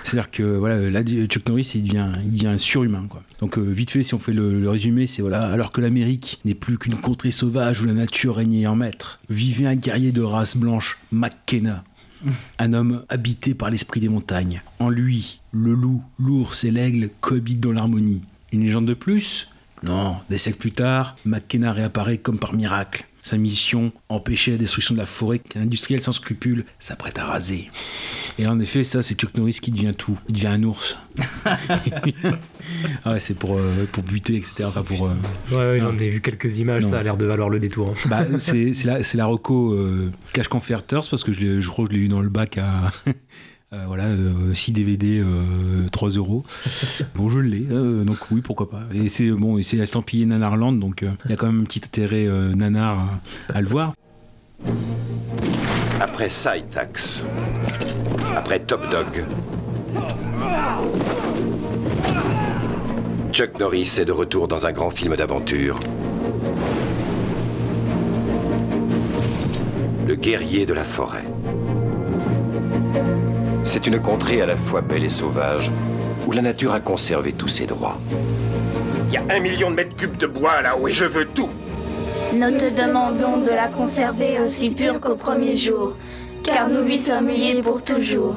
C'est-à-dire que voilà, là, Chuck Norris, il devient, il devient un surhumain. Quoi. Donc, euh, vite fait, si on fait le, le résumé, c'est voilà, alors que l'Amérique n'est plus qu'une contrée sauvage où la nature régnait en maître, vivait un guerrier de race blanche, McKenna. Un homme habité par l'esprit des montagnes. En lui, le loup, l'ours et l'aigle cohabitent dans l'harmonie. Une légende de plus? Non, des siècles plus tard, McKenna réapparaît comme par miracle. Sa mission, empêcher la destruction de la forêt qu'un industriel sans scrupules s'apprête à raser. Et en effet, ça, c'est Chuck Norris qui devient tout. Il devient un ours. ah ouais, c'est pour, euh, pour buter, etc. Enfin, pour, euh, Ouais, ouais, j'en ai vu quelques images, Non. ça a l'air de valoir le détour. hein. bah, c'est la, la reco euh, Cash Converters parce que je, je crois que je l'ai eu dans le bac à voilà, 6 DVD, euh, 3 euros. Bon, je l'ai, euh, donc oui, pourquoi pas. Et c'est bon, et c'est estampillé Nanarland, donc euh, il y a quand même un petit intérêt euh, nanar à, à le voir. Après Side Tax. Après Top Dog. Chuck Norris est de retour dans un grand film d'aventure. Le guerrier de la forêt. C'est une contrée à la fois belle et sauvage, où la nature a conservé tous ses droits. Il y a un million de mètres cubes de bois là-haut et je veux tout. Nous te demandons de la conserver aussi pure qu'au premier jour, car nous lui sommes liés pour toujours.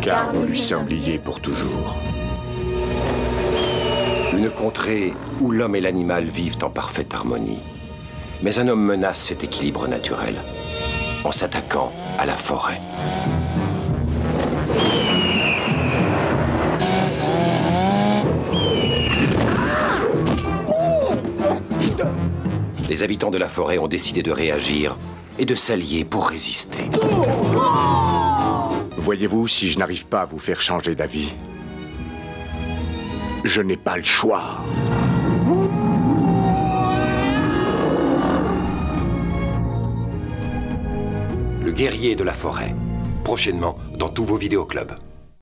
car nous lui sommes liés pour toujours. Une contrée où l'homme et l'animal vivent en parfaite harmonie. Mais un homme menace cet équilibre naturel en s'attaquant à la forêt. Les habitants de la forêt ont décidé de réagir et de s'allier pour résister. Voyez-vous, si je n'arrive pas à vous faire changer d'avis, je n'ai pas le choix. Le guerrier de la forêt. Prochainement dans tous vos vidéoclubs.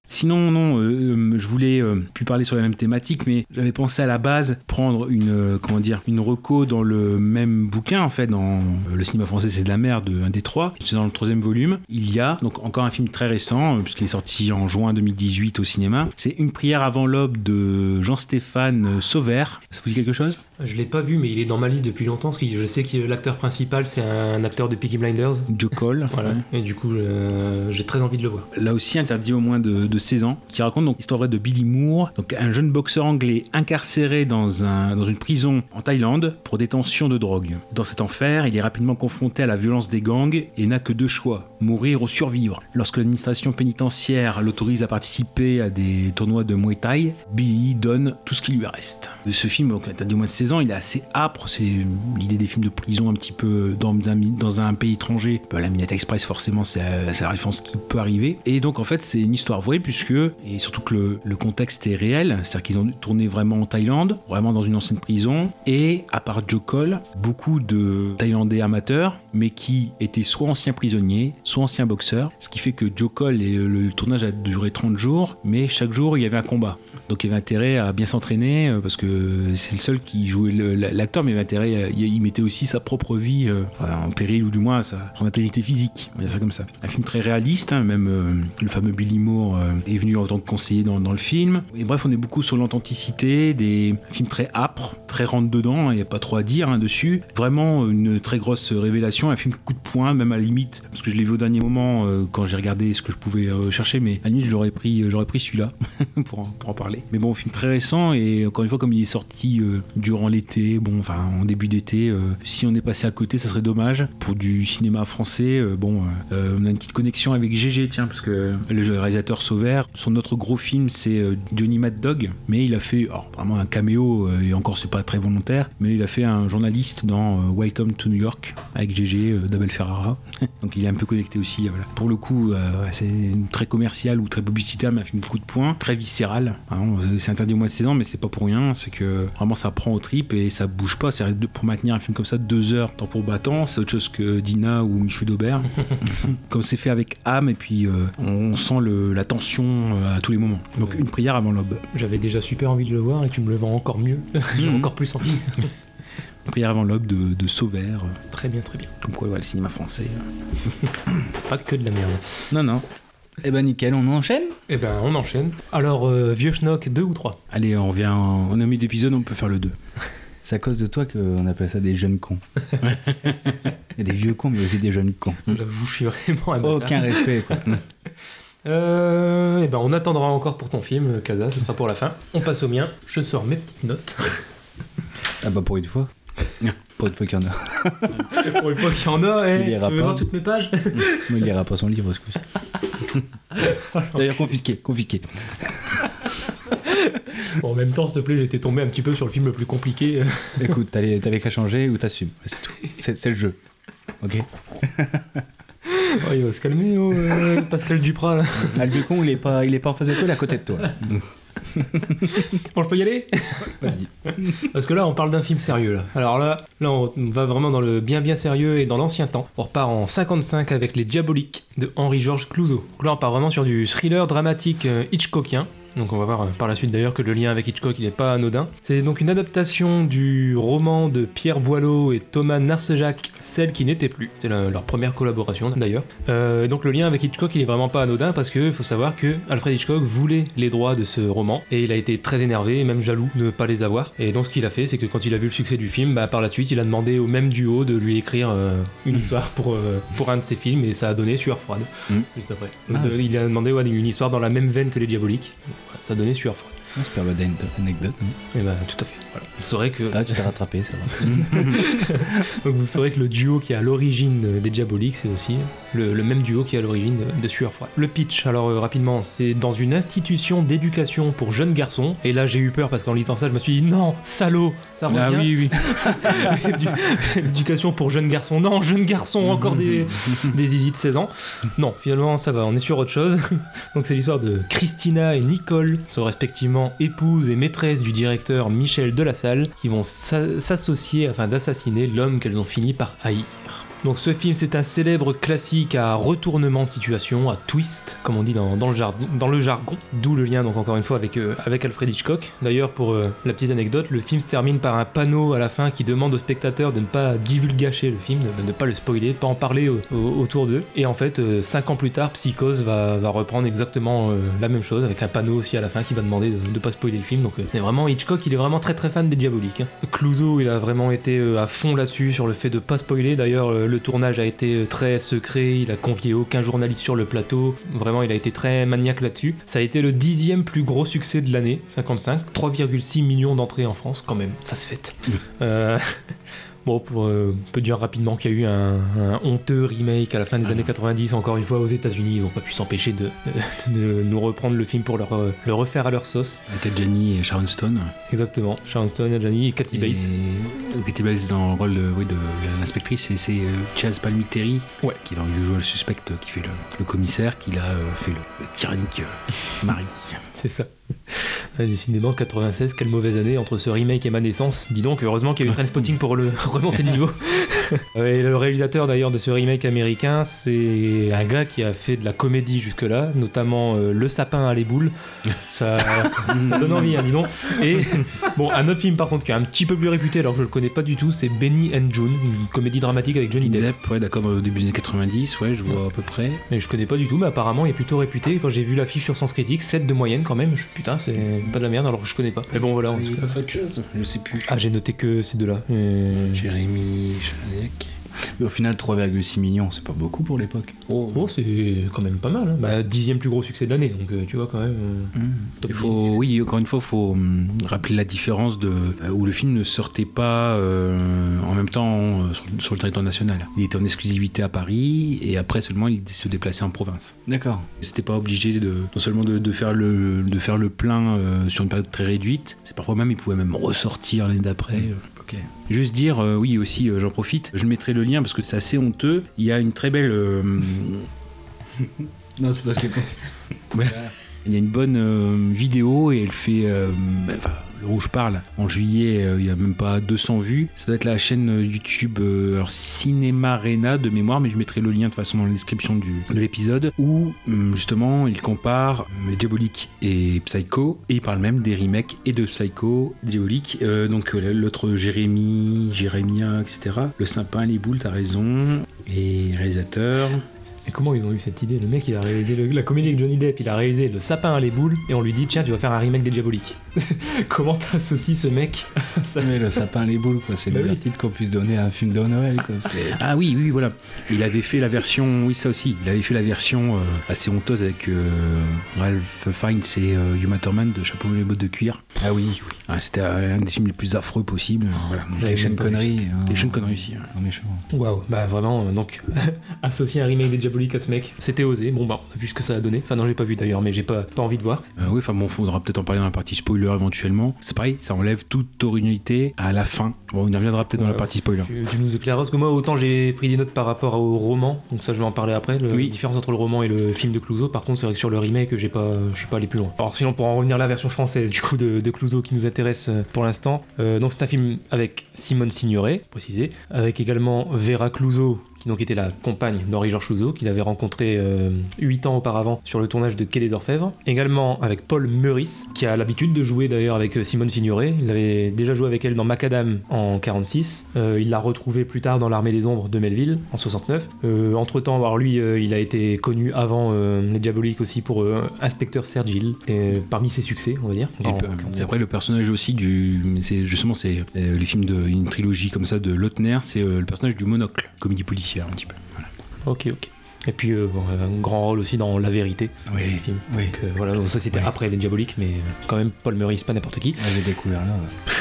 Sinon, non, euh, je voulais euh, plus parler sur la même thématique, mais j'avais pensé à la base prendre une, euh, comment dire, une reco dans le même bouquin, en fait, dans euh, Le cinéma français, c'est de la merde, un des trois. C'est dans le troisième volume. Il y a, donc encore un film très récent, euh, puisqu'il est sorti en juin 2018 au cinéma. C'est Une prière avant l'aube de Jean-Stéphane euh, Sauvert. Ça vous dit quelque chose? Je l'ai pas vu, mais il est dans ma liste depuis longtemps, parce que je sais que l'acteur principal, c'est un acteur de Peaky Blinders. Joe Cole. Voilà. Et du coup, euh, j'ai très envie de le voir. là aussi interdit au moins de, de 16 ans, qui raconte donc l'histoire vraie de Billy Moore, donc un jeune boxeur anglais incarcéré dans, un, dans une prison en Thaïlande pour détention de drogue. Dans cet enfer, il est rapidement confronté à la violence des gangs et n'a que deux choix, mourir ou survivre. Lorsque l'administration pénitentiaire l'autorise à participer à des tournois de Muay Thai, Billy donne tout ce qui lui reste. Ce film, donc interdit au moins de 16 il est assez âpre, c'est l'idée des films de prison un petit peu dans un, pays étranger. Bah, la Minette Express, forcément, c'est la référence qui peut arriver. Et donc, en fait, c'est une histoire vraie, puisque, et surtout que le, contexte est réel, c'est-à-dire qu'ils ont tourné vraiment en Thaïlande, vraiment dans une ancienne prison, et à part Joe Cole, beaucoup de Thaïlandais amateurs, mais qui étaient soit anciens prisonniers, soit anciens boxeurs, ce qui fait que Joe Cole, et le, le tournage a duré 30 jours, mais chaque jour, il y avait un combat. Donc, il y avait intérêt à bien s'entraîner, euh, parce que c'est le seul qui jouait l'acteur, mais à- il il mettait aussi sa propre vie euh, en péril, ou du moins son intégrité physique, on va dire ça comme ça. Un film très réaliste, hein, même euh, le fameux Billy Moore euh, est venu en tant que conseiller dans, le film. Et bref, on est beaucoup sur l'authenticité, des films très âpres, très rentre-dedans, il n'y a pas trop à dire hein, dessus. Vraiment une très grosse révélation, un film coup de poing, même à la limite, parce que je l'ai vu au dernier moment euh, quand j'ai regardé ce que je pouvais euh, chercher, mais à la j'aurais pris, pris celui-là pour, en, pour en parler. Mais bon, film très récent, et encore une fois, comme il est sorti euh, l'été, bon, enfin en début d'été, euh, si on est passé à côté, ça serait dommage. Pour du cinéma français, euh, bon, euh, on a une petite connexion avec GG, tiens, parce que le réalisateur Sauvert, son autre gros film, c'est Johnny Mad Dog, mais il a fait alors, vraiment un caméo, et encore, c'est pas très volontaire, mais il a fait un journaliste dans Welcome to New York avec GG, d'Abel Ferrara. Donc il est un peu connecté aussi. Voilà. Pour le coup, c'est très commercial ou très publicitaire, mais un film coup de poing, très viscéral. Hein, c'est interdit au moins de 16 ans, mais c'est pas pour rien. C'est que vraiment ça prend au et ça bouge pas. C'est pour maintenir un film comme ça de deux heures, temps pour battant, c'est autre chose que Dina ou Michou d'Aubert. comme c'est fait avec âme et puis euh, on sent le- la tension euh, à tous les moments. Donc une prière avant l'aube. J'avais déjà super envie de le voir et tu me le vends encore mieux. J'ai Mhm. encore plus envie. Une prière avant l'aube de, de Sauvert. très bien, très bien. Comme quoi, ouais, le cinéma français. euh. Pas que de la merde. Non, non. Eh ben nickel, on enchaîne? Eh ben, on enchaîne. Alors, euh, Vieux Schnock, 2 ou 3 Allez, on revient. en- On a mis d'épisodes, on peut faire le 2. C'est à cause de toi qu'on appelle ça des jeunes cons. Il y a des vieux cons, mais aussi des jeunes cons. J'avoue, je suis vraiment un. Aucun respect, quoi. Euh, eh ben, on attendra encore pour ton film, Casa, ce sera pour la fin. On passe au mien. Je sors mes petites notes. Ah bah pour une fois. Pour une fois qu'il y en a. pour une fois qu'il y en a, eh, Il tu veux pas. voir toutes mes pages Mais il lira pas son livre, ce coup-ci. D'ailleurs, confisqué, confisqué. Bon, en même temps, s'il te plaît, j'étais tombé un petit peu sur le film le plus compliqué. Écoute, t'avais qu'à changer ou t'assumes. C'est tout. C'est le jeu. Ok Oh, il va se calmer, oh, euh, Pascal Duprat, là. Ah, il est, pas, il est pas en face de toi, il est à côté de toi. Bon, je peux y aller? Vas-y. Parce que là, on parle d'un film sérieux. Là. Alors là, là, on va vraiment dans le bien bien sérieux et dans l'ancien temps. On repart en 55 avec Les Diaboliques de Henri-Georges Clouzot. Donc là, on part vraiment sur du thriller dramatique euh, Hitchcockien. Donc on va voir euh, par la suite d'ailleurs que le lien avec Hitchcock il n'est pas anodin. C'est donc une adaptation du roman de Pierre Boileau et Thomas Narcejac, Celle qui n'était plus. C'était leur première collaboration d'ailleurs. Euh, donc le lien avec Hitchcock il est vraiment pas anodin parce que faut savoir que Alfred Hitchcock voulait les droits de ce roman et il a été très énervé et même jaloux de ne pas les avoir. Et donc ce qu'il a fait c'est que quand il a vu le succès du film, bah, par la suite il a demandé au même duo de lui écrire euh, une histoire pour, euh, pour un de ses films et ça a donné Sueur froide Mm. juste après. Ah. De- il a demandé ouais, une histoire dans la même veine que les Diaboliques. Ça donné Sueur froide. Super bonne anecdote. hein. Et bah tout à fait. Voilà. Vous saurez que Ah, tu t'es rattrapé, ça va. donc vous saurez que le duo qui est à l'origine des Diaboliques, c'est aussi le, le même duo qui est à l'origine de, de Sueur froide. Le pitch, alors euh, rapidement, c'est dans une institution d'éducation pour jeunes garçons. Et là j'ai eu peur parce qu'en lisant ça, je me suis dit non, salaud, ça revient. Ah oui, oui. Édu- Éducation pour jeunes garçons. Non, jeunes garçons, encore des, des zizi de 16 ans. Non, finalement, ça va, on est sur autre chose. Donc, c'est l'histoire de Christina et Nicole, sont respectivement épouses et maîtresses du directeur Michel Qui vont s'a- s'associer afin d'assassiner l'homme qu'elles ont fini par haïr. Donc ce film, c'est un célèbre classique à retournement de situation, à twist, comme on dit dans, le, le jargon. D'où le lien, donc encore une fois, avec, euh, avec Alfred Hitchcock. D'ailleurs, pour euh, la petite anecdote, le film se termine par un panneau à la fin qui demande aux spectateurs de ne pas divulgacher le film, de ne pas le spoiler, de ne pas en parler au- au- autour d'eux. Et en fait, euh, ans plus tard, Psychose va, reprendre exactement euh, la même chose, avec un panneau aussi à la fin qui va demander de ne pas spoiler le film. Donc c'est vraiment Hitchcock, il est vraiment très très fan des diaboliques. hein. Clouseau, il a vraiment été à fond là-dessus, sur le fait de pas spoiler. D'ailleurs, euh, le tournage a été euh, très secret, il a convié aucun journaliste sur le plateau. Vraiment, il a été très maniaque là-dessus. Ça a été le dixième plus gros succès de l'année, 55. 3,6 millions d'entrées en France, quand même, ça se fête. Euh, Bon, pour, euh, on peut dire rapidement qu'il y a eu un, un honteux remake à la fin des années 90, encore une fois aux États-Unis. Ils n'ont pas pu s'empêcher de, de- de nous reprendre le film pour leur, euh, le refaire à leur sauce. Avec Adjani et Sharon Stone. Exactement. Sharon Stone, Adjani et Kathy Bates. Katy Bates dans le rôle de, oui, de l'inspectrice, et c'est euh, Chaz Palminteri, Ouais. qui est dans Usual Suspect, qui fait le, le commissaire, qui a euh, fait le, le tyrannique mari. C'est ça. Décidément, 96, quelle mauvaise année entre ce remake et ma naissance. Dis donc, heureusement qu'il y a eu Trainspotting pour le remonter le niveau. Et le réalisateur d'ailleurs de ce remake américain, c'est un gars qui a fait de la comédie jusque-là, notamment euh, Le sapin à les boules. Ça, ça donne envie, hein, dis donc. Et bon, un autre film par contre qui est un petit peu plus réputé, alors que je le connais pas du tout, c'est Benny and June, une comédie dramatique avec Johnny Depp. Depp, ouais, d'accord, au début des années 90, ouais, je vois à peu près. Mais je connais pas du tout, mais apparemment il est plutôt réputé. Quand j'ai vu l'affiche sur Sens Critique, 7 de moyenne quand même. Je, putain, c'est pas de la merde alors que je connais pas. Mais bon, voilà. en tout cas. autre chose, je sais plus. Ah, j'ai noté que ces deux-là. Euh, Jérémy Chanek. Mais au final, 3,6 millions, c'est pas beaucoup pour l'époque. Oh, oh, c'est quand même pas mal. Hein. Bah, dixième plus gros succès de l'année, donc euh, tu vois quand même. euh, top Il 10. faut, oui, encore une fois, il faut hum, rappeler la différence de euh, où le film ne sortait pas euh, en même temps sur, sur le territoire national. Il était en exclusivité à Paris et après seulement il se déplaçait en province. D'accord. C'était pas obligé de non seulement de, de faire le de faire le plein euh, sur une période très réduite. C'est parfois même il pouvait même ressortir l'année d'après. euh. Ok. Juste dire, euh, oui aussi, euh, j'en profite, je mettrai le lien parce que c'est assez honteux. Il y a une très belle euh, Non, c'est parce que. Ouais. Il y a une bonne euh, vidéo et elle fait. euh, enfin, le rouge parle. En juillet, euh, il n'y a même pas 200 vues. Ça doit être la chaîne euh, YouTube euh, Cinéma Arena de mémoire, mais je mettrai le lien de toute façon dans la description de l'épisode où hum, justement il compare Diabolique et Psycho et il parle même des remakes et de Psycho, Diabolique. Donc l'autre Jérémy, Jérémia, etc. Le Sapin, les t'as raison. Et réalisateur. Et comment ils ont eu cette idée? Le mec, il a réalisé le- la comédie avec Johnny Depp, il a réalisé Le sapin à les boules, et on lui dit Tiens, tu vas faire un remake des Diaboliques. comment t'associes ce mec? À ça Mais le sapin, les boules, quoi. C'est Bah le oui. titre qu'on puisse donner à un film de Noël, quoi. Ah oui, oui, voilà. Il avait fait la version, oui, ça aussi. Il avait fait la version euh, assez honteuse avec euh, Ralph Fiennes et euh, Uma Thurman de Chapeau et les bottes de cuir. Ah oui, oui. Ah, C'était euh, un des films les plus affreux possibles. Voilà. J'avais Les vu conneries. Et Sean Connery aussi. hein. Waouh, bah vraiment, euh, donc, associer un remake des Diaboliques à ce mec, c'était osé. Bon, bah, on a vu ce que ça a donné. Enfin, non, j'ai pas vu d'ailleurs, mais j'ai pas, pas envie de voir. Euh, oui, enfin bon, faudra peut-être en parler dans la partie spoiler éventuellement. C'est pareil, ça enlève toute originalité à la fin. Bon, on y reviendra peut-être dans la Ouais, partie spoiler. Tu, tu nous éclairas, parce que moi, autant j'ai pris des notes par rapport au roman, donc ça, je vais en parler après. Le, Oui. La différence entre le roman et le film de Clouseau. Par contre, c'est vrai que sur le remake, j'ai pas, je suis pas allé plus loin. Alors, sinon, pour en revenir à la version française, du coup, de, de Clouseau qui nous intéresse euh, pour l'instant. Euh, donc, c'est un film avec Simone Signoret, précisé, avec également Vera Clouseau, qui donc était la compagne d'Henri-Georges Clouseau, qu'il avait rencontré 8 ans auparavant sur le tournage de Quai des Orfèvres. Également avec Paul Meurice, qui a l'habitude de jouer d'ailleurs avec euh, Simone Signoret. Il avait déjà joué avec elle dans Macadam en 46. Euh, il l'a retrouvé plus tard dans l'Armée des Ombres de Melville en 69. entre temps, alors lui, euh, il a été connu avant euh, les Diaboliques aussi pour euh, Inspecteur Sergil, et parmi ses succès, on va dire. Et En pe- 47. après, le personnage aussi du. Justement, c'est euh, les films de une trilogie comme ça de Lautner, c'est euh, le personnage du monocle, comédie policière un petit peu. Voilà. Ok, ok. Et puis euh, un grand rôle aussi dans La Vérité. Oui, film. oui. Donc, euh, voilà, donc ça c'était Oui. après les Diaboliques, mais euh, quand même Paul Meurice, pas n'importe qui. Ah, J'ai découvert là.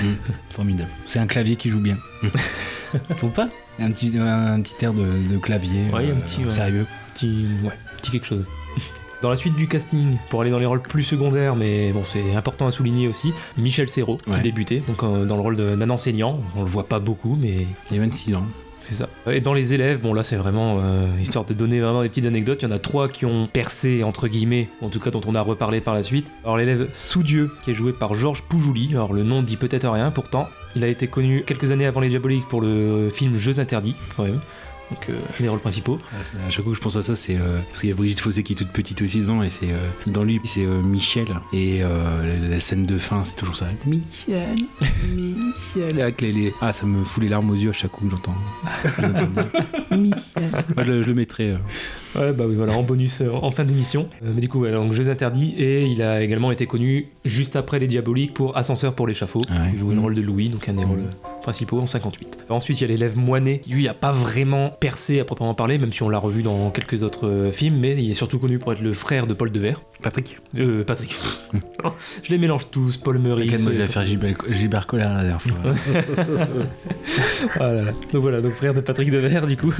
ouais. Formidable. C'est un clavier qui joue bien. Trouve pas un petit, un petit air de, de clavier. Ouais, un euh, petit, ouais. Sérieux. Petit, ouais, petit quelque chose. Dans la suite du casting, pour aller dans les rôles plus secondaires, mais bon, c'est important à souligner aussi, Michel Serrault, Ouais. qui débutait, donc euh, dans le rôle d'un enseignant. On le voit pas beaucoup, mais Il a 26 ans. Et dans les élèves, bon là c'est vraiment euh, histoire de donner vraiment des petites anecdotes. Il y en a trois qui ont percé entre guillemets, en tout cas dont on a reparlé par la suite. Alors l'élève Soudieu, qui est joué par Georges Poujouli. Alors le nom dit peut-être rien, pourtant il a été connu quelques années avant les Diaboliques pour le film Jeux interdits quand même. Donc euh, les rôles principaux. À chaque fois que je pense à ça, c'est euh, parce qu'il y a Brigitte Fossé qui est toute petite aussi dedans, et c'est euh, dans lui, c'est euh, Michel, et euh, la, la scène de fin, c'est toujours ça. Michel, Michel, avec les, les- ah, ça me fout les larmes aux yeux à chaque coup que j'entends. Michel. Moi, je, le- je le mettrai. euh. Ouais, bah oui, voilà, en bonus euh, en fin d'émission. Euh, mais du coup, ouais, donc Jeux interdits, et il a également été connu juste après Les Diaboliques pour Ascenseur pour l'échafaud. Ah ouais. Il jouait le Mhm. rôle de Louis, donc un des Mhm. rôles principaux en 58. Ensuite, il y a l'élève Moinet. Lui, il a pas vraiment percé à proprement parler, même si on l'a revu dans quelques autres euh, films, mais il est surtout connu pour être le frère de Paul Devers. Patrick Euh, Patrick. Je les mélange tous, Paul Meurice. Moi euh, j'ai faire Gilbert, Gilbert Collin la dernière fois. Ah là là. Donc voilà, donc frère de Patrick Devers du coup.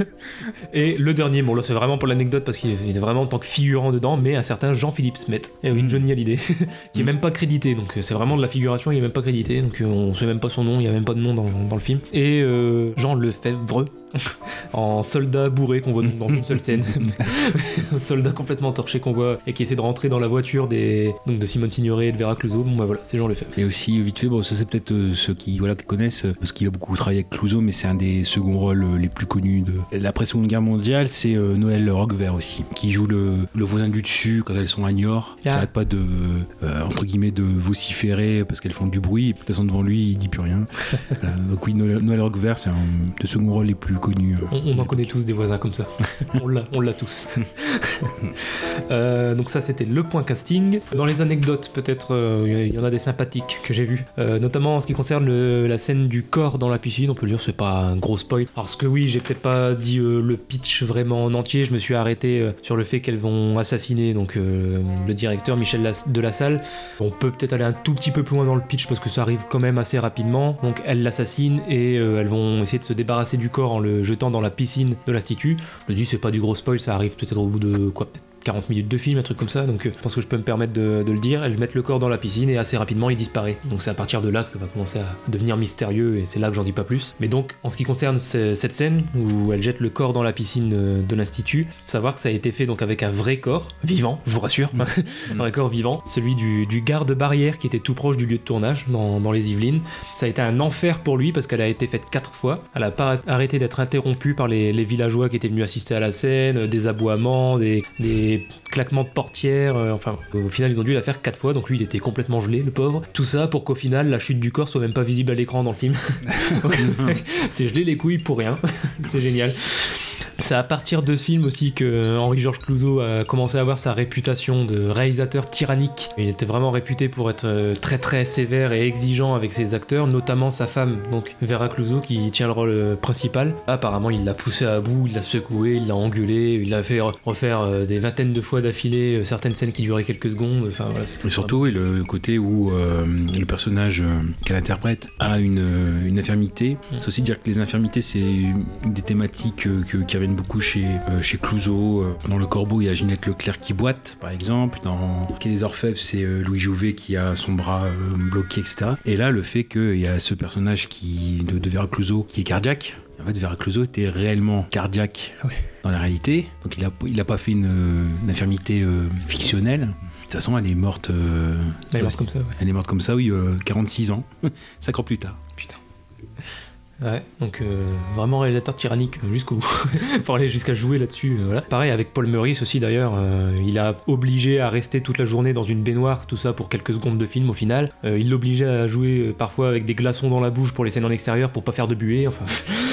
Et le dernier, bon là c'est vraiment pour l'anecdote parce qu'il est vraiment en tant que figurant dedans, mais un certain Jean-Philippe Smet, et oui, Johnny Hallyday, qui est même pas crédité, donc euh, c'est vraiment de la figuration, il est même pas crédité, donc euh, on sait même pas son nom, il y a même pas de nom dans, dans le film. Et euh, Jean Lefebvre, en soldat bourré qu'on voit donc dans une seule scène. un soldat complètement torché qu'on voit et qui essaie de rentrer dans la voiture des, donc de Simone Signoret et de Vera Clouseau. Bon bah voilà, c'est Jean Lefebvre. Et aussi, vite fait, bon, ça c'est peut-être euh, ceux qui, voilà, qui connaissent, euh, parce qu'il a beaucoup travaillé avec Clouseau, mais c'est un des seconds rôles euh, les plus connus de l'après-seconde guerre mondiale. C'est euh, Noël Roquevert aussi, qui joue le, le voisin du dessus quand elles sont à Niort, qui Ah. arrête pas de, euh, entre guillemets, de vociférer parce qu'elles font du bruit, et puis de toute façon devant lui, il dit plus rien. Voilà. Donc oui, Noël, Noël Roquevert, c'est un des seconds rôles les plus connus. Euh. On, on en connaît tous des voisins comme ça. on l'a, tous. Euh, donc ça, c'était le point casting. Dans les anecdotes, peut-être, euh, il y en a des sympathiques que j'ai vues. Euh, notamment en ce qui concerne le- la scène du corps dans la piscine. On peut le dire, c'est pas un gros spoil. Parce que oui, j'ai peut-être pas dit le pitch vraiment en entier. Je me suis arrêté sur le fait qu'elles vont assassiner donc le directeur Michel de la Salle. On peut peut-être aller un tout petit peu plus loin dans le pitch parce que ça arrive quand même assez rapidement. Donc elles l'assassinent et elles vont essayer de se débarrasser du corps en le jetant dans la piscine de l'institut. Je me dis c'est pas du gros spoil, ça arrive peut-être au bout de quoi peut-être 40 minutes de film, un truc comme ça, donc euh, je pense que je peux me permettre de, de le dire. Elles mettent le corps dans la piscine et assez rapidement il disparaît. Donc c'est à partir de là que ça va commencer à devenir mystérieux et c'est là que j'en dis pas plus. Mais donc en ce qui concerne ce- cette scène où elle jette le corps dans la piscine euh, de l'institut, faut savoir que ça a été fait donc avec un vrai corps vivant, je vous rassure, un vrai corps vivant, celui du, du garde-barrière qui était tout proche du lieu de tournage dans, dans les Yvelines. Ça a été un enfer pour lui parce qu'elle a été faite quatre fois. Elle a pas arrêté d'être interrompue par les, les villageois qui étaient venus assister à la scène, euh, des aboiements, des, des claquements de portières. euh, enfin, au final, ils ont dû la faire quatre fois. Donc lui, il était complètement gelé, le pauvre. Tout ça pour qu'au final, la chute du corps soit même pas visible à l'écran dans le film. C'est gelé les couilles pour rien. C'est génial. C'est à partir de ce film aussi que Henri-Georges Clouzot a commencé à avoir sa réputation de réalisateur tyrannique. Il était vraiment réputé pour être euh, très très sévère et exigeant avec ses acteurs, notamment sa femme, donc Vera Clouzot, qui tient le rôle euh, principal. Apparemment, il l'a poussé à bout, il l'a secoué, il l'a engueulé, il l'a fait re- refaire euh, des vingtaines de fois d'affilée certaines scènes qui duraient quelques secondes. Enfin, voilà, Et surtout, le côté où euh, le personnage qu'elle interprète a une, une infirmité. C'est aussi dire que les infirmités, c'est des thématiques euh, que- beaucoup chez, euh, chez Clouseau. Euh, Dans Le Corbeau, il y a Ginette Leclerc qui boite, par exemple. Dans Quai des Orfèvres, c'est euh, Louis Jouvet qui a son bras bloqué, etc. Et là, le fait qu'il y a ce personnage qui, de, de Vera Clouseau qui est cardiaque. En fait, Vera Clouseau était réellement cardiaque dans la réalité. Donc, il n'a il a pas fait une, une infirmité euh, fictionnelle. De toute façon, elle est morte. euh, Elle est morte comme ça, ouais. Elle est morte comme ça, oui, euh, 46 ans. 5 ans plus tard. Ouais, donc euh, vraiment réalisateur tyrannique euh, jusqu'au bout, pour aller jusqu'à jouer là-dessus. euh, voilà. Pareil avec Paul Meurice aussi d'ailleurs, euh, il a obligé à rester toute la journée dans une baignoire, tout ça pour quelques secondes de film au final. Il l'obligeait à jouer parfois avec des glaçons dans la bouche pour les scènes en extérieur pour pas faire de buée, enfin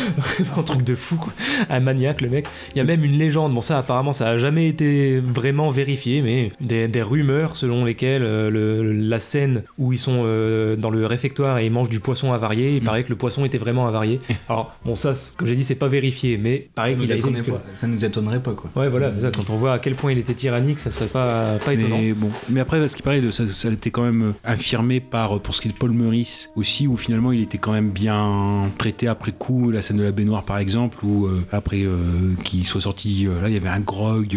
un truc de fou quoi. Un maniaque le mec. Il y a même une légende, bon ça apparemment ça a jamais été vraiment vérifié, mais des, des rumeurs selon lesquelles euh, le- la scène où ils sont euh, dans le réfectoire et ils mangent du poisson avarié, il paraît que le poisson était vraiment avarié. Alors bon ça, comme j'ai dit, c'est pas vérifié, mais pareil Ça qu'il nous a été étonnerait pas. Ça nous étonnerait pas quoi. Ouais voilà, c'est ça. Quand on voit à quel point il était tyrannique, ça serait pas pas étonnant. Mais bon, mais après, ce qui paraît, ça, ça a été quand même euh, infirmé par, pour ce qui est de Paul Meurice aussi, où finalement il était quand même bien traité après coup, la scène de la baignoire par exemple, où euh, après euh, qu'il soit sorti, euh, là il y avait un grog,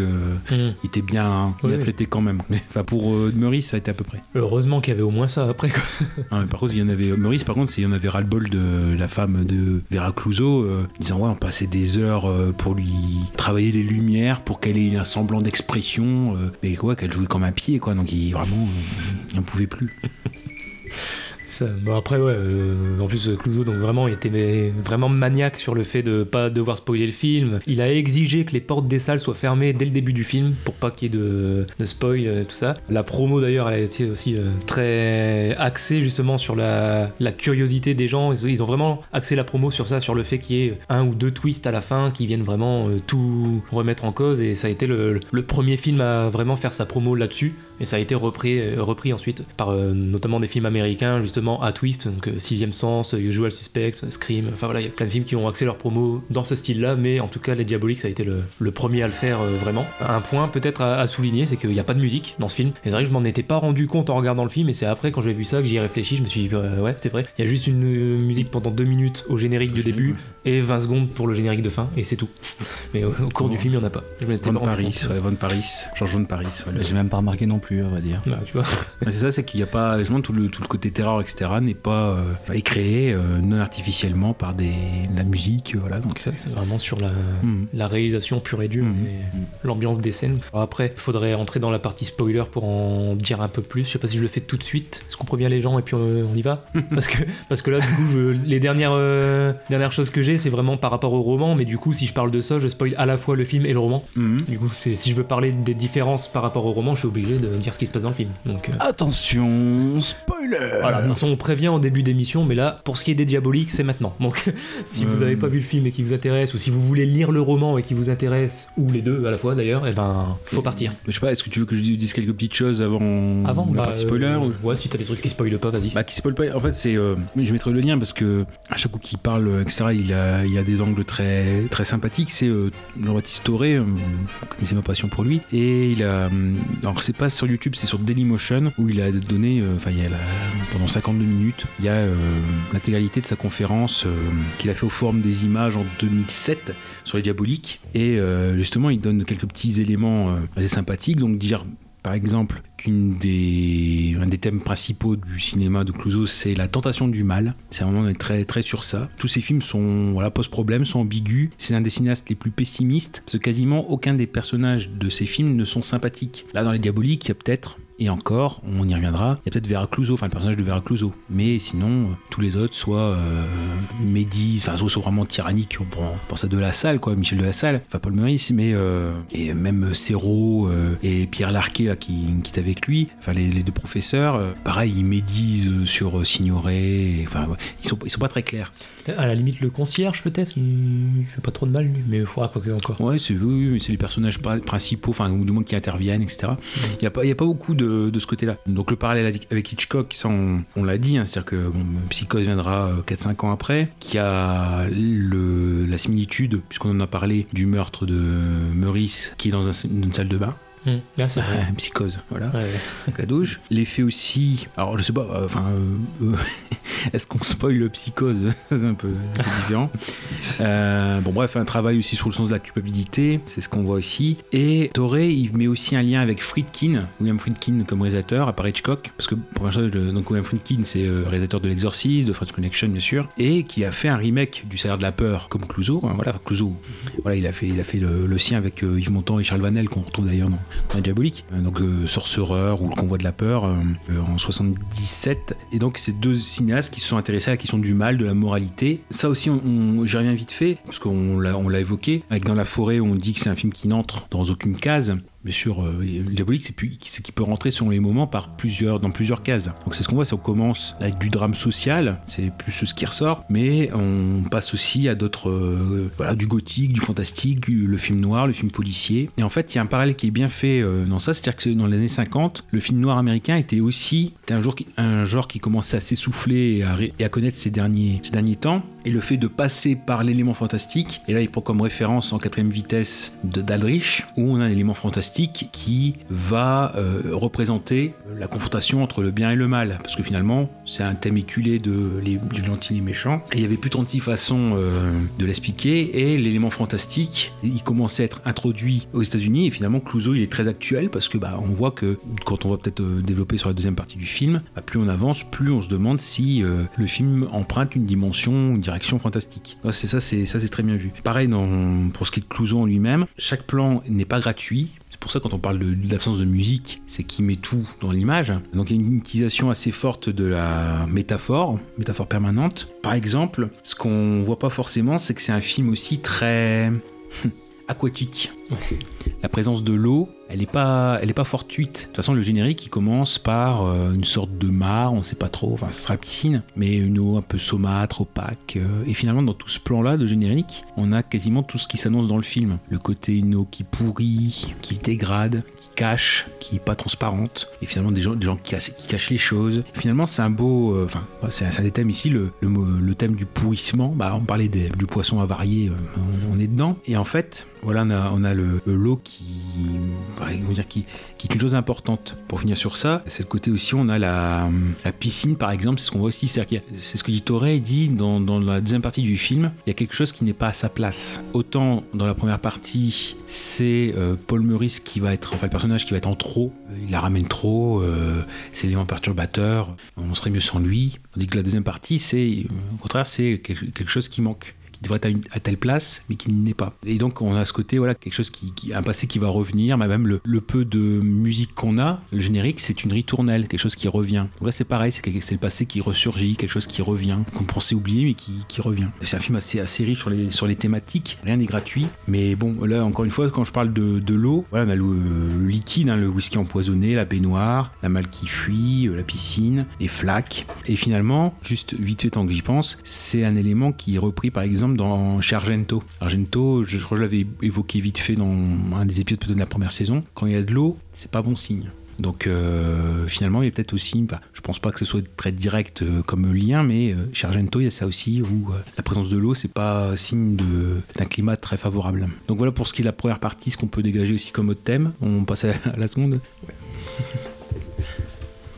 Mhm. il était bien, bien Oui. traité quand même. Enfin, pour Meurice, ça a été à peu près. Heureusement qu'il y avait au moins ça après quoi. Ah, mais par contre, il y en avait Meurice, par contre, il y en avait ras-le-bol de la femme de Vera Clouseau, disant ouais, on passait des heures pour lui travailler les lumières, pour qu'elle ait un semblant d'expression, mais quoi, qu'elle jouait comme un pied, quoi. Donc il vraiment, il n'en pouvait plus. Bon après ouais, euh, en plus Clouseau donc vraiment était vraiment maniaque sur le fait de pas devoir spoiler le film. Il a exigé que les portes des salles soient fermées dès le début du film pour pas qu'il y ait de, de spoil euh, tout ça. La promo d'ailleurs elle a été aussi euh, très axée justement sur la, la curiosité des gens. Ils, ils ont vraiment axé la promo sur ça, sur le fait qu'il y ait un ou deux twists à la fin qui viennent vraiment euh, tout remettre en cause et ça a été le, le premier film à vraiment faire sa promo là-dessus et ça a été repris, euh, repris ensuite par euh, notamment des films américains justement à twist, donc euh, Sixième Sens, Usual Suspects, Scream, enfin voilà, il y a plein de films qui ont axé leur promo dans ce style-là, mais en tout cas Les Diaboliques ça a été le, le premier à le faire euh, vraiment. Un point peut-être à, à souligner, c'est qu'il n'y a pas de musique dans ce film. Et c'est vrai que je m'en étais pas rendu compte en regardant le film, et c'est après quand j'ai vu ça que j'y ai réfléchi, je me suis dit ouais c'est vrai, il y a juste une musique pendant deux minutes au générique du début et 20 secondes pour le générique de fin, et c'est tout. Mais au, au cours du film il n'y en a pas. Je Von Paris, ouais, Von Paris, Georges Von Paris. ouais. J'ai même pas remarqué non plus, on va dire. Bah, tu vois. Ouais, c'est ça, c'est qu'il n'y a pas, justement, tout le, tout le côté terreur, etc., n'est pas euh, est créé euh, non artificiellement par des, de la musique, voilà. Donc ça, C'est vraiment sur la, Mhm. la réalisation pure et dure et l'ambiance des scènes. Alors après, il faudrait entrer dans la partie spoiler pour en dire un peu plus. Je sais pas si je le fais tout de suite. Est-ce qu'on prévient les gens et puis euh, on y va? Parce, que, parce que là, du coup, je- les dernières, euh, dernières choses que j'ai, c'est vraiment par rapport au roman. Mais du coup, si je parle de ça, je spoil à la fois le film et le roman. Mhm. Du coup, si je veux parler des différences par rapport au roman, je suis obligé de dire ce qui se passe dans le film. Donc, euh, Attention, spoiler voilà, de toute façon, on prévient en début d'émission, mais là, pour ce qui est des diaboliques, c'est maintenant. Donc, si vous n'avez pas vu le film et qui vous intéresse, ou si vous voulez lire le roman et qui vous intéresse, ou les deux à la fois d'ailleurs, et ben, faut partir. Mais je sais pas, est-ce que tu veux que je dise quelques petites choses avant, Avant, la bah, partie spoiler euh, ou- Ouais, si t'as des trucs qui spoilent pas, vas-y. Bah, qui spoil pas. En fait, c'est. euh, je mettrai le lien parce que à chaque coup qu'il parle, etc., il a, il y a des angles très, très sympathiques. C'est euh, Jean-Baptiste Toré, euh, vous connaissez ma passion pour lui. Et il a. euh, Alors, c'est pas sur YouTube, c'est sur Dailymotion où il a donné. euh, Enfin, il y a pendant 52 minutes, il y a euh, l'intégralité de sa conférence euh, qu'il a fait au Forum des images en 2007 sur les diaboliques. Et euh, justement, il donne quelques petits éléments euh, assez sympathiques. Donc, dire par exemple qu'une des des thèmes principaux du cinéma de Clouseau c'est la tentation du mal. C'est vraiment très très sur ça. Tous ces films sont voilà pose problème sont ambigus. C'est un des cinéastes les plus pessimistes parce quasiment aucun des personnages de ces films ne sont sympathiques. Là dans les diaboliques il y a peut-être et encore, on y reviendra, il y a peut-être Vera Clouseau, enfin le personnage de Vera Clouseau. Mais sinon, euh, tous les autres, soit euh, Médis, enfin soit vraiment tyranniques, bon, pour ça de la salle, quoi, Michel de la salle, enfin Paul Meurice, mais euh, et même Serrault euh, et Pierre Larquet là, qui, qui est avec lui, enfin les, deux professeurs, pareil, ils médisent sur Signoret, et, enfin ils sont, ils sont pas très clairs. À la limite, le concierge peut-être, il fait pas trop de mal, lui, mais il faudra quoi que encore. Ouais, c'est oui, mais c'est les personnages pri- principaux, enfin, ou du moins qui interviennent, etc. Il n'y a, pas- il y a pas beaucoup de, de ce côté-là. Donc le parallèle avec- Hitchcock, ça on, on l'a dit, hein, c'est-à-dire que bon, Psychose viendra euh, 4-5 ans après, qui a le, la similitude, puisqu'on en a parlé, du meurtre de Meurice, qui est dans un- une salle de bain. Là, c'est. Ah, psychose, voilà, Ouais, la douche. L'effet aussi, alors je sais pas, euh, enfin, euh, euh, est-ce qu'on spoil le psychose? C'est un peu, un peu différent. Euh, bon, bref, un travail aussi sur le sens de la culpabilité, c'est ce qu'on voit ici. Et Toré, il met aussi un lien avec Friedkin, William Friedkin comme réalisateur, à part Hitchcock, parce que pour je- donc William Friedkin, c'est réalisateur de L'Exorciste, de French Connection, bien sûr, et qui a fait un remake du Salaire de la peur, comme Clouseau. hein, voilà, Clouseau, voilà, il a fait, il a fait le, le sien avec Yves Montand et Charles Vanel, qu'on retrouve d'ailleurs dans, dans La Diabolique. Euh, donc, euh, Sorcereur ou Le Convoi de la peur euh, en 77. Et donc, c'est deux cinéastes qui se sont intéressés à la question du mal, de la moralité. Ça aussi, j'y reviens vite fait, parce qu'on l'a, on l'a évoqué. Avec Dans la forêt, on dit que c'est un film qui n'entre dans aucune case. Bien sûr, euh, diabolique, c'est qu'il peut rentrer selon les moments par plusieurs, dans plusieurs cases. Donc c'est ce qu'on voit, c'est qu'on commence avec du drame social, c'est plus ce qui ressort, mais on passe aussi à d'autres, euh, voilà, du gothique, du fantastique, le film noir, le film policier. Et en fait, il y a un parallèle qui est bien fait euh, dans ça, c'est-à-dire que dans les années 50, le film noir américain était aussi était un, qui- genre qui commençait à s'essouffler et et à connaître ces derniers, ces derniers temps. Et le fait de passer par l'élément fantastique, et là il prend comme référence en quatrième vitesse de d'Aldrich, où on a un élément fantastique qui va euh, représenter la confrontation entre le bien et le mal. Parce que finalement, c'est un thème éculé de les, gentils et les méchants. Et il y avait plus de 36 façons euh, de l'expliquer. Et l'élément fantastique, il commençait à être introduit aux États-Unis. Et finalement, Clouseau, il est très actuel parce que bah, on voit que quand on va peut-être euh, développer sur la deuxième partie du film, bah, plus on avance, plus on se demande si le film emprunte une dimension, une direction fantastique. Ouais, C'est ça, c'est ça, c'est très bien vu. Pareil dans, pour ce qui est de Clouseau en lui-même, chaque plan n'est pas gratuit. C'est pour ça quand on parle de, de l'absence de musique, c'est qu'il met tout dans l'image. Donc il y a une utilisation assez forte de la métaphore, métaphore permanente. Par exemple, ce qu'on voit pas forcément, c'est que c'est un film aussi très aquatique. La présence de l'eau, elle n'est pas, elle est pas fortuite. De toute façon, le générique, il commence par euh, une sorte de mare, on sait pas trop, enfin, ce sera la piscine, mais une eau un peu saumâtre, opaque. euh, et finalement, dans tout ce plan-là de générique, on a quasiment tout ce qui s'annonce dans le film. Le côté une eau qui pourrit, qui se dégrade, qui cache, qui est pas transparente. Et finalement, des gens, des gens qui, cachent, les choses. Finalement, c'est un beau. euh, Enfin, c'est un, des thèmes ici, le, le, thème du pourrissement. Bah, on parlait des- du poisson avarié, on, est dedans. Et en fait, voilà, on a, on a le l'eau qui, comment dire, qui, est une chose importante. Pour finir sur ça, c'est le côté aussi, on a la, la piscine par exemple, c'est ce qu'on voit aussi, c'est ce que dit Toré, il dit dans, dans la deuxième partie du film, il y a quelque chose qui n'est pas à sa place. Autant dans la première partie, c'est euh, Paul Meurice qui va être, enfin le personnage qui va être en trop, il la ramène trop, euh, c'est l'élément perturbateur, on serait mieux sans lui. Tandis que la deuxième partie, c'est, au contraire, c'est quelque chose qui manque qui devrait être à, telle place, mais qui n'y est pas. Et donc on a ce côté, voilà, quelque chose qui, un passé qui va revenir, mais même le, peu de musique qu'on a, le générique, c'est une ritournelle, quelque chose qui revient. Donc là c'est pareil, c'est le passé qui ressurgit, quelque chose qui revient, qu'on pensait oublier, mais qui, revient. C'est un film assez, riche sur les, thématiques, rien n'est gratuit, mais bon, là encore une fois, quand je parle de, l'eau, voilà, on a le liquide, hein, le whisky empoisonné, la baignoire, la malle qui fuit, euh, la piscine, les flaques, et finalement, juste vite fait tant que j'y pense, c'est un élément qui est repris par exemple dans chez Argento. Argento, je, je crois que je l'avais évoqué vite fait dans un des épisodes de la première saison. Quand il y a de l'eau, c'est pas bon signe. Donc euh, finalement, il y a peut-être aussi, je pense pas que ce soit très direct euh, comme lien, mais euh, chez Argento, il y a ça aussi où euh, la présence de l'eau, c'est pas signe d'un climat très favorable. Donc voilà pour ce qui est de la première partie, ce qu'on peut dégager aussi comme autre thème. On passe à la seconde.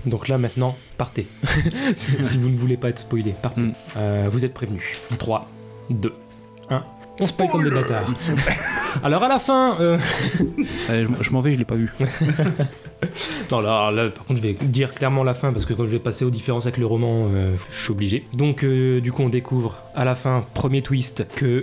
Donc là maintenant, partez. si vous ne voulez pas être spoilé, partez. Mm. Vous êtes prévenus. 3, 2, 1. On spoil comme des bâtards. Alors à la fin, euh, Euh, je je m'en vais, je l'ai pas vu. Non, là, là, par contre, je vais dire clairement la fin parce que quand je vais passer aux différences avec le roman, euh, je suis obligé. Donc, euh, du coup, on découvre à la fin, premier twist, que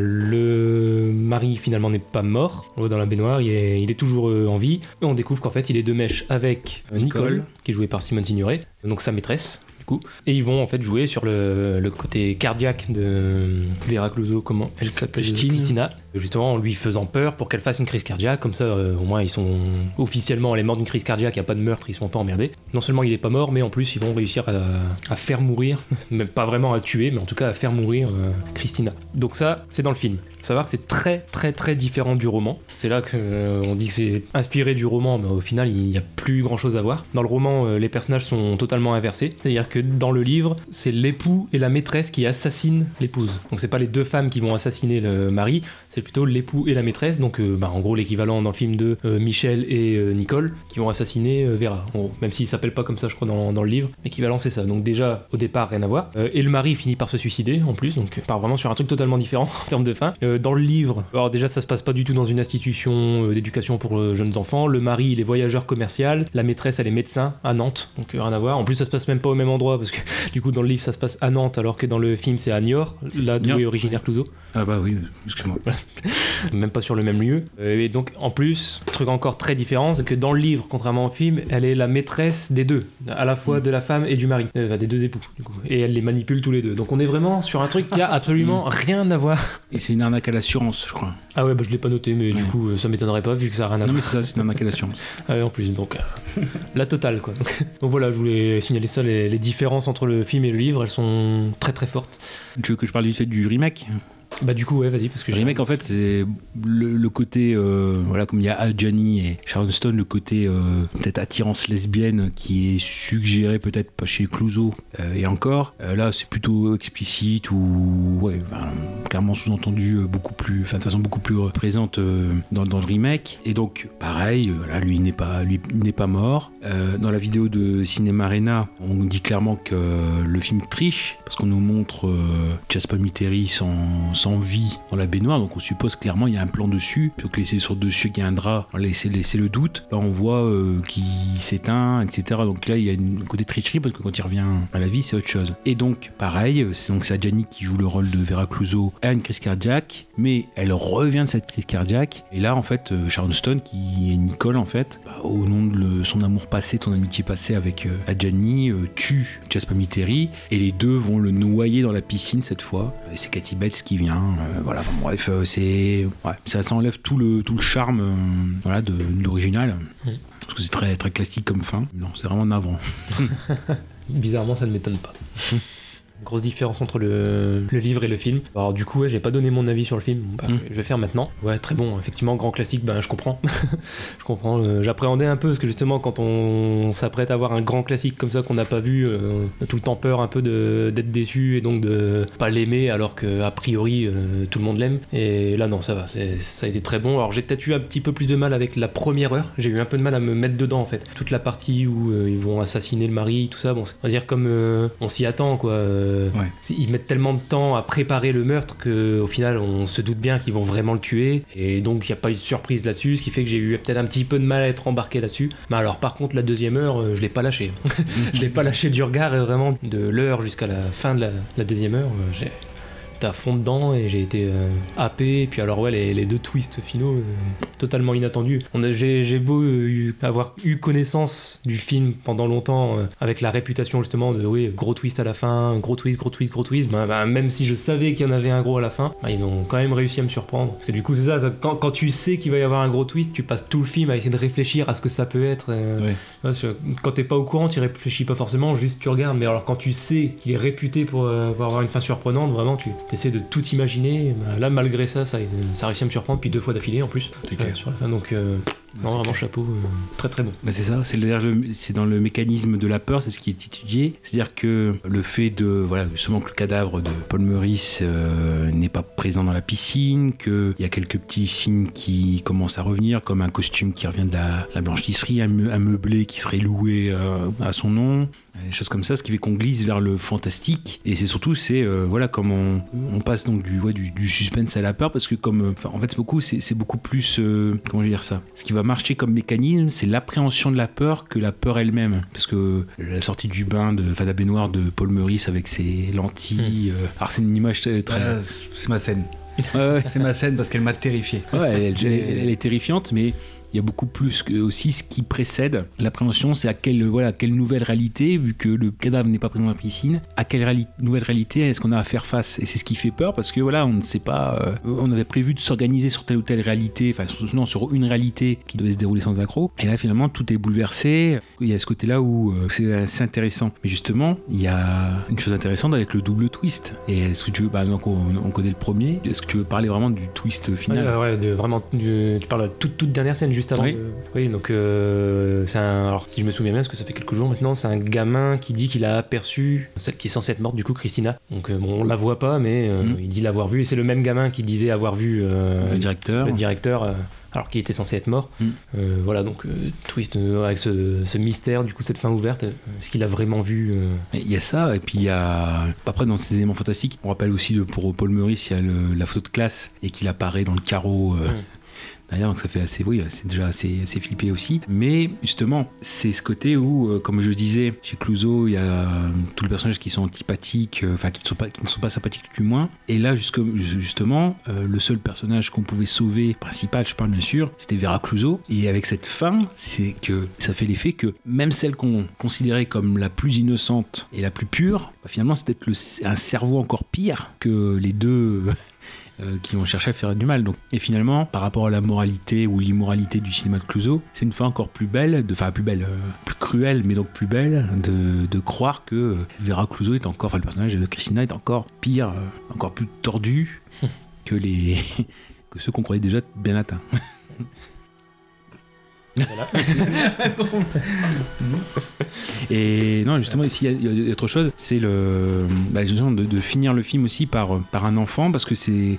le mari finalement n'est pas mort. On voit dans la baignoire, il est, il est toujours en vie. Et on découvre qu'en fait, il est de mèche avec Nicole, Nicole. qui est jouée par Simone Signoret, donc sa maîtresse. Du coup. Et ils vont en fait jouer sur le, le côté cardiaque de Vera Clouseau, comment elle s'appelle. Christina. Justement, en lui faisant peur pour qu'elle fasse une crise cardiaque, comme ça euh, au moins ils sont officiellement, elle est morte d'une crise cardiaque, il n'y a pas de meurtre, ils sont pas emmerdés. Non seulement il est pas mort, mais en plus ils vont réussir à, faire mourir, même pas vraiment à tuer, mais en tout cas à faire mourir euh, Christina. Donc ça, c'est dans le film. Faut savoir que c'est très très très différent du roman. C'est là que euh, dit que c'est inspiré du roman, mais au final il n'y a plus grand chose à voir. Dans le roman, euh, les personnages sont totalement inversés. C'est-à-dire que dans le livre, c'est l'époux et la maîtresse qui assassinent l'épouse. Donc c'est pas les deux femmes qui vont assassiner le mari, c'est plutôt l'époux et la maîtresse. Donc euh, bah, en gros l'équivalent dans le film de euh, Michel et euh, Nicole qui vont assassiner euh, Vera. En gros, même s'il s'appelle pas comme ça, je crois dans, dans le livre, l'équivalent c'est ça. Donc déjà au départ rien à voir. Et le mari finit par se suicider en plus, donc part vraiment sur un truc totalement différent en termes de fin. Dans le livre, alors déjà ça se passe pas du tout dans une institution d'éducation pour jeunes enfants. Le mari il est voyageur commercial, la maîtresse elle est médecin à Nantes, donc rien à voir. En plus ça se passe même pas au même endroit parce que du coup dans le livre ça se passe à Nantes alors que dans le film c'est à Niort, là d'où est originaire Clouseau Ah bah oui, excuse-moi. même pas sur le même lieu. Euh, et donc, en plus, truc encore très différent, c'est que dans le livre, contrairement au film, elle est la maîtresse des deux, à la fois de la femme et du mari, Euh, des deux époux, du coup. Et elle les manipule tous les deux. Donc, on est vraiment sur un truc qui a absolument rien à voir. Et c'est une arnaque à l'assurance, je crois. Ah ouais, bah, je l'ai pas noté, mais du coup, euh, ça m'étonnerait pas vu que ça a rien à Non voir. mais c'est ça, c'est une arnaque à l'assurance. Ah ouais, en plus, donc la totale quoi. Donc, donc voilà, je voulais signaler ça, les, les différences entre le film et le livre, elles sont très très fortes. Tu veux que je parle vite fait du remake? Bah du coup, ouais, vas-y, parce que Le j'ai remake, en fait, c'est le, le côté, euh, voilà, comme il y a Al Janney et Sharon Stone, le côté euh, peut-être attirance lesbienne qui est suggéré peut-être pas chez Clouseau euh, et encore. Là, c'est plutôt explicite ou ouais, enfin, clairement sous-entendu beaucoup plus, enfin de façon beaucoup plus présente dans, dans le remake. Et donc, pareil, voilà, lui il n'est pas, lui n'est pas mort. Dans la vidéo de Cinéma Arena, on dit clairement que le film triche parce qu'on nous montre Chas Palminteri sans sans vie dans la baignoire, donc on suppose clairement il y a un plan dessus, plutôt que laisser sur dessus qu'il y a un drap, laisser, laisser le doute. Là on voit euh, qu'il s'éteint, etc. Donc là il y a une côté tricherie parce que quand il revient à la vie c'est autre chose. Et donc pareil, c'est donc c'est Adjani qui joue le rôle de Vera Clouseau, a une crise cardiaque, mais elle revient de cette crise cardiaque. Et là en fait euh, Sharon Stone qui est Nicole en fait, bah, au nom de son amour passé, son amitié passée avec euh, Adjani, tue Jasper Miteri et les deux vont le noyer dans la piscine cette fois. Et c'est Cathy Bates qui vient. Euh, voilà, enfin, bref, euh, c'est ouais, ça, ça enlève tout le tout le charme euh, voilà de, de l'original. Parce que c'est très très classique comme fin. Non, c'est vraiment navrant. Bizarrement, ça ne m'étonne pas. Grosse différence entre le, le livre et le film. Alors du coup, ouais, j'ai pas donné mon avis sur le film. Bah, Mm. Je vais faire maintenant. Ouais, très bon. Effectivement, grand classique. Ben, je comprends. je comprends. euh, J'appréhendais un peu parce que justement, quand on s'apprête à voir un grand classique comme ça qu'on n'a pas vu, euh, on a tout le temps peur un peu d'être déçu et donc de pas l'aimer alors que a priori euh, tout le monde l'aime. Et là, non, ça va. Ça a été très bon. Alors j'ai peut-être eu un petit peu plus de mal avec la première heure. J'ai eu un peu de mal à me mettre dedans en fait. Toute la partie où ils vont assassiner le mari, tout ça. Bon, on va dire comme on s'y attend quoi. Euh, Ouais. Ils mettent tellement de temps à préparer le meurtre que au final on se doute bien qu'ils vont vraiment le tuer et donc il n'y a pas eu de surprise là-dessus, ce qui fait que j'ai eu peut-être un petit peu de mal à être embarqué là-dessus. Mais alors par contre la deuxième heure, euh, je l'ai pas lâché. je l'ai pas lâché du regard et vraiment de l'heure jusqu'à la fin de la, la deuxième heure, euh, j'ai à fond dedans et j'ai été euh, happé. Et puis alors ouais les, les deux twists finaux euh, totalement inattendus. J'ai beau euh, eu- avoir eu connaissance du film pendant longtemps euh, avec la réputation justement de oui gros twist à la fin, gros twist, gros twist, gros twist. Ben, ben, même si je savais qu'il y en avait un gros à la fin, ben, ils ont quand même réussi à me surprendre. Parce que du coup c'est ça, ça, quand, quand tu sais qu'il va y avoir un gros twist, tu passes tout le film à essayer de réfléchir à ce que ça peut être. quand t'es pas au courant, tu réfléchis pas forcément, juste tu regardes. Mais alors quand tu sais qu'il est réputé pour, pour avoir une fin surprenante, vraiment tu essaies de tout imaginer. Ben, là malgré ça, ça, ça a réussi à me surprendre, puis deux fois d'affilée en plus. C'est clair. Sur la fin, donc euh, non, vraiment clair. chapeau, euh, très très bon. Bah, c'est ça, c'est c'est dans le mécanisme de la peur, c'est ce qui est étudié. C'est-à-dire que le fait de, voilà, justement que le cadavre de Paul Meurice euh, n'est pas présent dans la piscine, qu'il y a quelques petits signes qui commencent à revenir, comme un costume qui revient de la, la blanchisserie, un, meu- un meublé qui serait loué à son nom, des choses comme ça, ce qui fait qu'on glisse vers le fantastique. Et c'est surtout, c'est euh, voilà, comme on, on passe donc du, ouais, du, du suspense à la peur, parce que comme, euh, en fait, c'est beaucoup, c'est beaucoup plus, euh, comment je vais dire ça, ce qui va marcher comme mécanisme, c'est l'appréhension de la peur que la peur elle-même, parce que la sortie du bain de, enfin, la baignoire de Paul Meurice avec ses lentilles, euh, alors c'est une image très, très- Ouais, c'est ma scène. Ouais, ouais. C'est ma scène parce qu'elle m'a terrifié. Ouais, elle, elle- elle- elle est terrifiante, mais il y a beaucoup plus que aussi ce qui précède l'appréhension, c'est à quelle voilà quelle nouvelle réalité, vu que le cadavre n'est pas présent dans la piscine, à quelle nouvelle réalité est-ce qu'on a à faire face? Et c'est ce qui fait peur parce que voilà, on ne sait pas. euh, on avait prévu de s'organiser sur telle ou telle réalité, enfin non, sur une réalité qui devait se dérouler sans accroc, et là finalement tout est bouleversé. Il y a ce côté-là où euh, c'est assez intéressant. Mais justement, il y a une chose intéressante avec le double twist. Et est-ce que tu veux, par exemple, on, on connaît le premier. Est-ce que tu veux parler vraiment du twist final? Ouais, de, vraiment, tu parles de toute, toute dernière scène juste avant. Oui. de- oui, donc euh, c'est un. Alors, si je me souviens bien, parce que ça fait quelques jours maintenant, c'est un gamin qui dit qu'il a aperçu celle qui est censée être morte, du coup, Christina. Donc, euh, bon, on la voit pas, mais euh, Mhm. il dit l'avoir vue. Et c'est le même gamin qui disait avoir vu euh, le directeur. le directeur. alors qu'il était censé être mort. Euh, voilà, donc euh, twist euh, avec ce, ce mystère, du coup, cette fin ouverte. Est-ce qu'il a vraiment vu Il y a ça, et puis il y a. Après, dans ces éléments fantastiques, on rappelle aussi le- pour Paul Meurice, il y a le- la photo de classe et qu'il apparaît dans le carreau. Mm. Derrière, donc ça fait assez, oui, c'est déjà assez, assez flippé aussi. Mais justement, c'est ce côté où, euh, comme je disais, chez Clouseau, il y a euh, tous les personnages qui sont antipathiques, euh, enfin qui, ne sont pas- qui ne sont pas sympathiques du moins. Et là, jusque- justement, le seul personnage qu'on pouvait sauver, principal, je parle bien sûr, c'était Vera Clouseau. Et avec cette fin, c'est que ça fait l'effet que même celle qu'on considérait comme la plus innocente et la plus pure, bah, finalement, c'est un cerveau encore pire que les deux. Euh, qui ont cherché à faire du mal. Donc, et finalement, par rapport à la moralité ou l'immoralité du cinéma de Clouseau, c'est une fin encore plus belle, de- enfin plus belle, euh, plus cruelle, mais donc plus belle, de, de croire que euh, Vera Clouseau est encore, enfin le personnage de Christina est encore pire, euh, encore plus tordu que les que ceux qu'on croyait déjà bien atteints. Et non, justement, ici, il y a- autre chose, c'est le, bah, de, finir le film aussi par, par un enfant, parce que c'est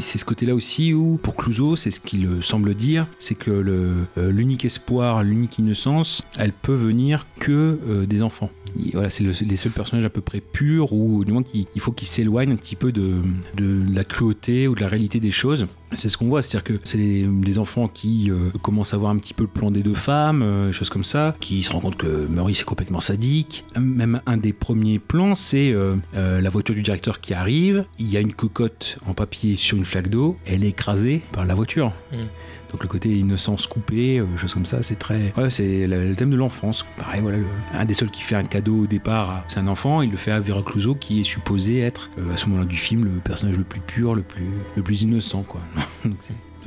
ce côté-là aussi où, pour Clouseau, c'est ce qu'il euh, semble dire, c'est que euh, l'unique espoir, l'unique innocence, elle peut venir que euh, des enfants. Il- voilà, c'est le- les seuls personnages à peu près purs ou du moins il faut qu'ils s'éloignent un petit peu de, de la cruauté ou de la réalité des choses. C'est ce qu'on voit, c'est-à-dire que c'est des enfants qui euh, commencent à voir un petit peu le plan des deux femmes, euh, choses comme ça, qui se rendent compte que Maurice est complètement sadique. Même un des premiers plans, c'est euh, euh, la voiture du directeur qui arrive, il y a une cocotte en papier sur une flaque d'eau, elle est écrasée par la voiture. Mm. Donc le côté innocence coupée, euh, choses comme ça, c'est très... Ouais, c'est le, thème de l'enfance. Pareil, voilà, un des seuls qui fait un cadeau au départ, c'est un enfant, il le fait à Vera Clouseau, qui est supposé être, euh, à ce moment-là du film, le personnage le plus pur, le plus, le plus innocent, quoi.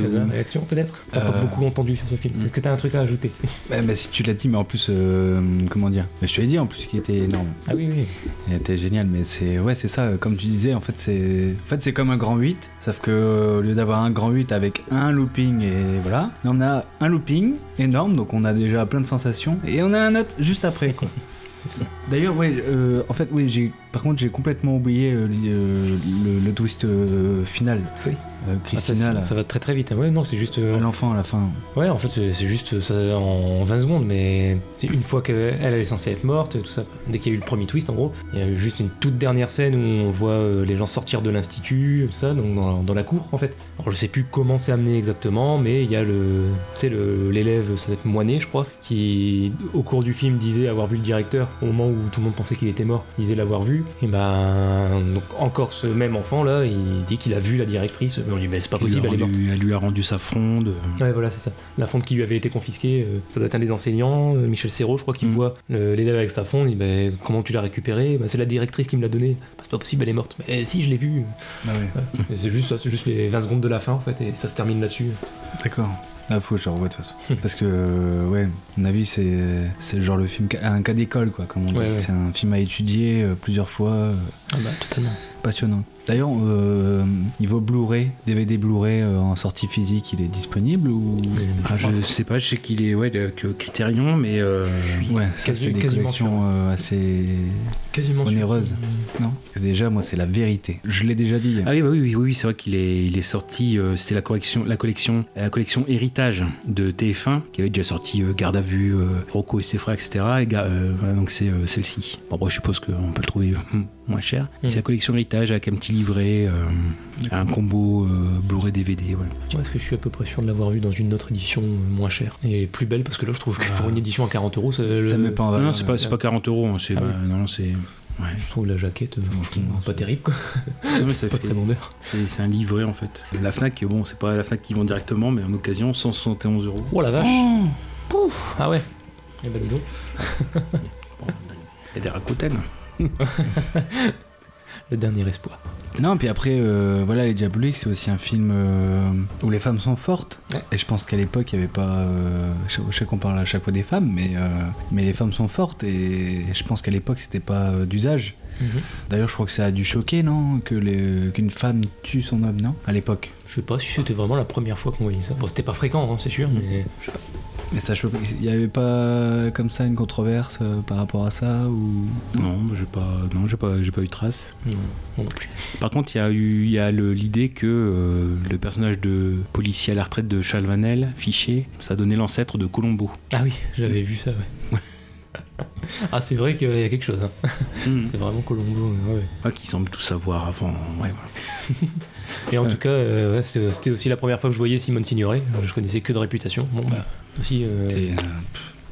réaction peut-être? T'as pas Euh, beaucoup entendu sur ce film. Est-ce que t'as un truc à ajouter? Bah, si tu l'as dit, mais en plus, euh, comment dire? Mais Je te l'ai dit en plus qu'il était énorme. Ah oui, oui. Il était génial, mais c'est ouais, c'est ça. Comme tu disais, en fait, c'est en fait c'est comme un grand 8, sauf que euh, au lieu d'avoir un grand 8 avec un looping et voilà, là, on a un looping énorme, donc on a déjà plein de sensations, et on a un autre juste après. D'ailleurs, ouais, euh, en fait, oui, j'ai par contre j'ai complètement oublié euh, euh, le, le twist euh, final. Oui. Euh, Ah, ça, Christina, ça- là, ça va très très vite. hein. Ouais, non, c'est juste. l'enfant à la fin. Ouais, en fait, c'est juste ça en 20 secondes, mais c'est une fois qu'elle elle est censée être morte, tout ça. Dès qu'il y a eu le premier twist, en gros, il y a eu juste une toute dernière scène où on voit les gens sortir de l'institut, tout ça, donc dans, dans la cour, en fait. Alors, je sais plus comment c'est amené exactement, mais il y a le, tu sais, l'élève, ça doit être Moinet, je crois, qui, au cours du film, disait avoir vu le directeur au moment où tout le monde pensait qu'il était mort, disait l'avoir vu. Et ben, donc encore ce même enfant là, il dit qu'il a vu la directrice. Mais on lui dit, mais c'est pas possible, elle est morte. elle lui a rendu sa fronde. Ouais, voilà, c'est ça. La fonte qui lui avait été confisquée, euh, ça doit être un des enseignants, euh, Michel Serrault, je crois, qui Mm. voit le- l'élève avec sa fonte. Il dit bah, Comment tu l'as récupérée? Bah, C'est la directrice qui me l'a donnée. Bah, c'est pas possible, elle est morte. Mais si, je l'ai vue. Ah ouais. C'est juste ça, c'est juste les 20 secondes de la fin, en fait, et ça se termine là-dessus. D'accord. Ah, faut que je le revoie de toute façon. Parce que, euh, ouais, à mon avis, c'est c'est genre le film, un cas d'école, quoi, comme on dit. Ouais, ouais. C'est un film à étudier euh, plusieurs fois, euh, Ah bah, totalement. passionnant. D'ailleurs, euh, niveau Blu-ray, DVD Blu-ray euh, en sortie physique, il est disponible ou Ah, je sais pas, je sais qu'il est ouais, de- que Criterion, mais euh, Ouais, ça c'est des collections euh, assez Quasiment sûr. onéreuses. Non Parce que déjà, moi, c'est la vérité. Je l'ai déjà dit. Ah oui, bah oui, oui, oui, c'est vrai qu'il est, il est sorti. euh, C'était la collection, la collection, la collection héritage de TF1 qui avait déjà sorti euh, Garde à vue, euh, Rocco et ses frères, etc. Et ga- euh, voilà, donc c'est euh, celle-ci. Bon, je suppose qu'on peut le trouver moins cher. C'est la collection héritage avec un petit livret, euh, un combo euh, Blu-ray DVD. Ouais, Est-ce que je suis à peu près sûr de l'avoir vu dans une autre édition euh, moins chère et plus belle Parce que là, je trouve que pour une édition à 40 euros, c'est Ça le- met pas en Non, valeur. non, c'est pas, c'est pas 40 euros. hein, c'est Ah bah, oui. non, non, c'est. Ouais. Je trouve la jaquette, euh, franchement, pas terrible, quoi. Non, mais ça Pas fait- très vendeur. c'est c'est un livret en fait. La Fnac, bon, c'est pas la Fnac qui vend directement, mais en occasion, 171 euros. Oh la vache Pouf. Ah ouais Eh ben, dis donc. Il y a des Rakuten. Le dernier espoir. Non, puis après, euh, voilà, Les Diaboliques, c'est aussi un film euh, où les femmes sont fortes. Ouais. Et je pense qu'à l'époque, il n'y avait pas. euh, je je sais qu'on parle à chaque fois des femmes, mais, euh, mais les femmes sont fortes. Et je pense qu'à l'époque, c'était pas euh, d'usage. D'ailleurs, je crois que ça a dû choquer, non que les- Qu'une femme tue son homme, non À l'époque. Je sais pas si c'était vraiment la première fois qu'on voyait ça. Bon, c'était pas fréquent, hein, c'est sûr, mais je sais pas. Mais ça choque. Il n'y avait pas comme ça une controverse euh, par rapport à ça ou... Non, bah, j'ai pas, non, j'ai pas, j'ai pas eu de trace. Non, moi non plus. Par contre, il y a eu, il y a le- l'idée que euh, le personnage de policier à la retraite de Charles Vanel, Fiché, ça donnait l'ancêtre de Colombo. Ah oui, j'avais vu ça, ouais. ah, c'est vrai qu'il y a quelque chose. Hein. C'est vraiment Colombo. ouais, ouais. Ah, qui semble tout savoir avant. Ouais, voilà. Et en tout cas, euh, c'était aussi la première fois que je voyais Simone Signoret. Je connaissais que de réputation. Bon, bah, aussi, euh, C'est, euh,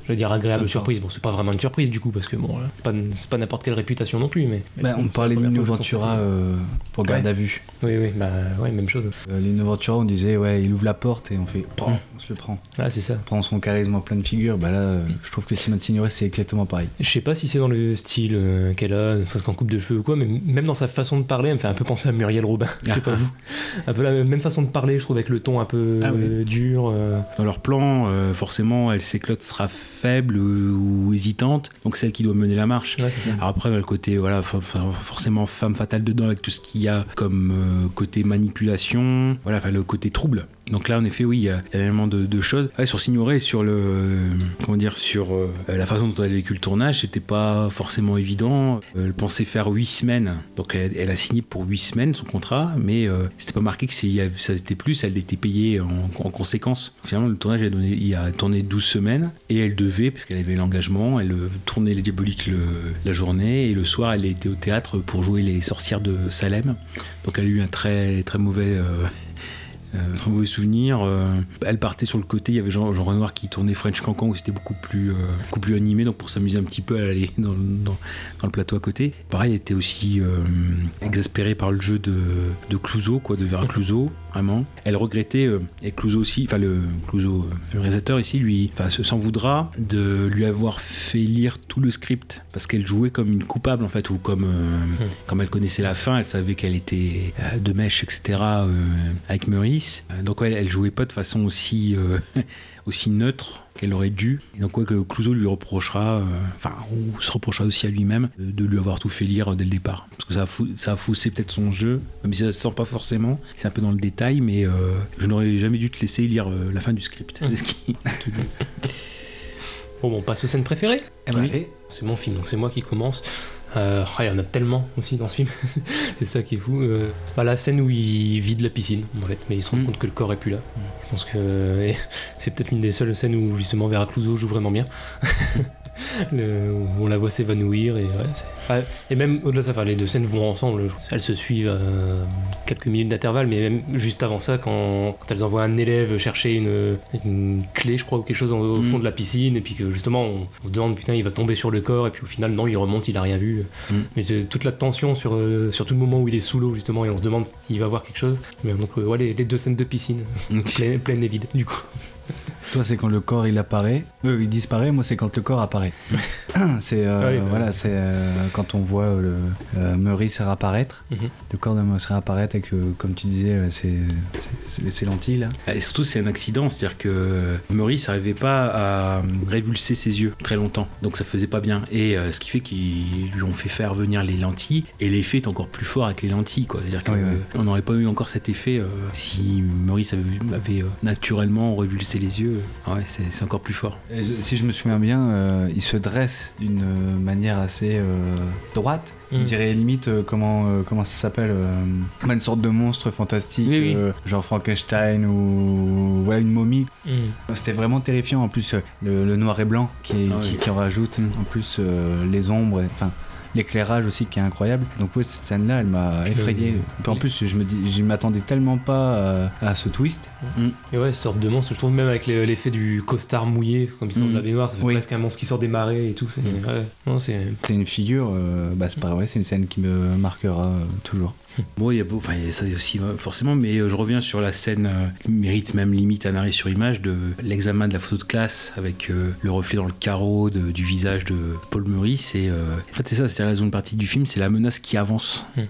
je veux dire, agréable surprise. Bon, c'est pas vraiment une surprise du coup, parce que bon, c'est pas, c'est pas n'importe quelle réputation non plus. Mais, bah, on parlait que je Ventura euh, pour garde Ouais. à vue. Oui, oui, bah ouais, même chose. Euh, Lino Ventura, on disait, ouais, il ouvre la porte et on fait, prends, on se le prend. Ah, c'est ça. On prend son charisme en pleine figure. Bah là, euh, je trouve que Simone Signoret, c'est exactement pareil. Je sais pas si c'est dans le style euh, qu'elle a, ne serait-ce qu'en coupe de cheveux ou quoi, mais même dans sa façon de parler, elle me fait un peu penser à Muriel Robin. Je sais pas vous. Un peu la même façon de parler, je trouve, avec le ton un peu Ah oui. dur. euh. Dans leur plan, euh, forcément, elle s'éclate sera faible ou hésitante, donc c'est elle qui doit mener la marche. Ouais, ça. Alors après, le côté, voilà, for- for- forcément femme fatale dedans avec tout ce qu'il y a comme euh, côté manipulation, voilà, le côté trouble. Donc là, en effet, oui, il y a énormément de, choses. Ouais, sur Signoret, sur le, comment dire, sur euh, la façon dont elle a vécu le tournage, c'était pas forcément évident. Euh, elle pensait faire 8 semaines, donc elle, a signé pour 8 semaines son contrat, mais euh, c'était pas marqué que ça était plus, elle était payée en, en conséquence. Finalement, le tournage, a, tourné 12 semaines et elle devait, parce qu'elle avait l'engagement, elle euh, tournait les diaboliques la journée et le soir, elle était au théâtre pour jouer les sorcières de Salem. Donc elle a eu un très très mauvais très mauvais souvenir. euh, elle partait sur le côté, il y avait Jean, Jean Renoir qui tournait French Cancan où c'était beaucoup plus, euh, beaucoup plus animé, donc pour s'amuser un petit peu, elle allait dans, dans- dans le plateau à côté. Pareil, elle était aussi euh, exaspérée par le jeu de, de Clouseau, quoi, de Vera Clouseau, vraiment. Elle regrettait, euh, et Clouseau aussi, enfin le Clouseau, euh, le réalisateur ici, lui, s'en voudra de lui avoir fait lire tout le script parce qu'elle jouait comme une coupable en fait, ou comme, euh, comme elle connaissait la fin, elle savait qu'elle était euh, de mèche, etc. avec Meurice. Donc ouais, elle jouait pas de façon aussi, aussi neutre qu'elle aurait dû. Et donc ouais, que Clouseau lui reprochera, euh, enfin, ou se reprochera aussi à lui-même de, de lui avoir tout fait lire dès le départ. Parce que ça a, fou- ça a faussé peut-être son jeu, même si ça se sent pas forcément. C'est un peu dans le détail, mais euh, je n'aurais jamais dû te laisser lire euh, la fin du script. C'est ce dit. Bon, on passe aux scènes préférées. Eh ben, Oui. C'est mon film, donc c'est moi qui commence. Euh, ah, il y en a tellement aussi dans ce film, c'est ça qui est fou. Euh, bah, la scène où il vide la piscine, en fait, mais il se rend Mm. compte que le corps est plus là. Je pense que et c'est peut-être une des seules scènes où justement Vera Clouseau joue vraiment bien. Le- où on la voit s'évanouir et ouais, même au-delà de ça, enfin, les deux scènes vont ensemble. Elles se suivent euh, quelques minutes d'intervalle, mais même juste avant ça, quand, quand elles envoient un élève chercher une, une clé, je crois, ou quelque chose au, au fond Mm. de la piscine, et puis que justement on, on se demande putain il va tomber sur le corps, et puis au final non il remonte, il a rien vu. Mm. Mais c'est toute la tension sur, euh, sur tout le moment où il est sous l'eau justement, et on se demande s'il va voir quelque chose. Mais donc euh, ouais, les, les deux scènes de piscine, pleine, pleine et vide du coup. Toi, c'est quand le corps il apparaît, euh, il disparaît. Moi, c'est quand le corps apparaît. c'est euh, Ah oui, bah voilà, oui. c'est euh, quand on voit le euh, Meurice réapparaître, Mhm. le corps de Meurice réapparaître et que, comme tu disais, c'est lentilles là. Et surtout, c'est un accident, c'est-à-dire que Maurice n'arrivait pas à révulser ses yeux très longtemps, donc ça faisait pas bien. Et euh, ce qui fait qu'ils lui ont fait faire venir les lentilles, et l'effet est encore plus fort avec les lentilles, quoi. C'est-à-dire qu'on n'aurait pas eu encore cet effet euh, si Maurice avait, avait, euh, naturellement révulsé les yeux. Ouais, c'est encore plus fort. Et je- si je me souviens bien, euh, il se dresse d'une manière assez euh, droite. Je Mm. dirais limite euh, comment comment ça s'appelle une sorte de monstre fantastique, Oui, oui. genre Frankenstein ou voilà une momie. Mm. C'était vraiment terrifiant. En plus, le, le noir et blanc qui, Ah qui, oui. qui en rajoute. En plus, les ombres, enfin l'éclairage aussi qui est incroyable. Donc oui, cette scène-là, elle m'a effrayé. Puis en plus, je me dis, je m'attendais tellement pas à, à ce twist. Et ouais, cette sorte de monstre, je trouve même avec l'effet du costard mouillé, comme il sort de la Mm. baignoire, ça fait Oui. presque un monstre qui sort des marais et tout. c'est- ouais. C'est une figure, euh, bah c'est pas vrai, c'est une scène qui me marquera euh, toujours. Bon, il y a, beau- enfin, il y a ça aussi euh, forcément, mais euh, je reviens sur la scène euh, qui mérite même limite un arrêt sur image de l'examen de la photo de classe avec euh, le reflet dans le carreau de- du visage de Paul Meurice. Et euh, en fait, c'est ça, c'est la seconde partie du film, c'est la menace qui avance. Mm.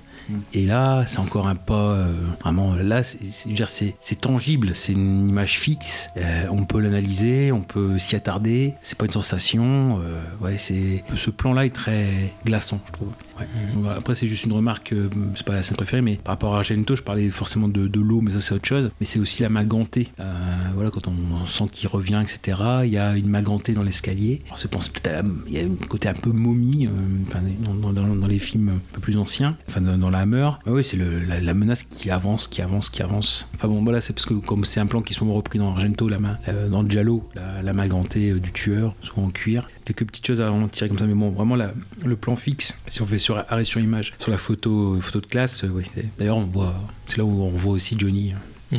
Et là, c'est encore un pas euh, vraiment. Là, c'est- tangible, c'est une image fixe. euh, on peut l'analyser, on peut s'y attarder. C'est pas une sensation. euh, ouais, c'est ce plan-là est très glaçant, je trouve. Mm. Après, c'est juste une remarque, euh, c'est pas la scène préférée, mais par rapport à Argento, je parlais forcément de, l'eau, mais ça c'est autre chose. Mais c'est aussi la main gantée. Euh, voilà, quand on sent qu'il revient, etc., il y a une main gantée dans l'escalier. Alors, je pense peut-être à la- il y a un côté un peu momie, euh, dans, les films un peu plus anciens, enfin dans, la Hammer. Ah oui, c'est la, menace qui avance, qui avance, qui avance. Enfin bon, voilà, c'est parce que comme c'est un plan qui sont repris dans Argento, la main, euh, dans Giallo, la, la du tueur, souvent en cuir. Quelques petites choses à en tirer comme ça, mais bon, vraiment la- le plan fixe, si on fait sur arrêt sur image, sur la photo, photo de classe, euh, oui, d'ailleurs on voit, c'est là où on voit aussi Johnny.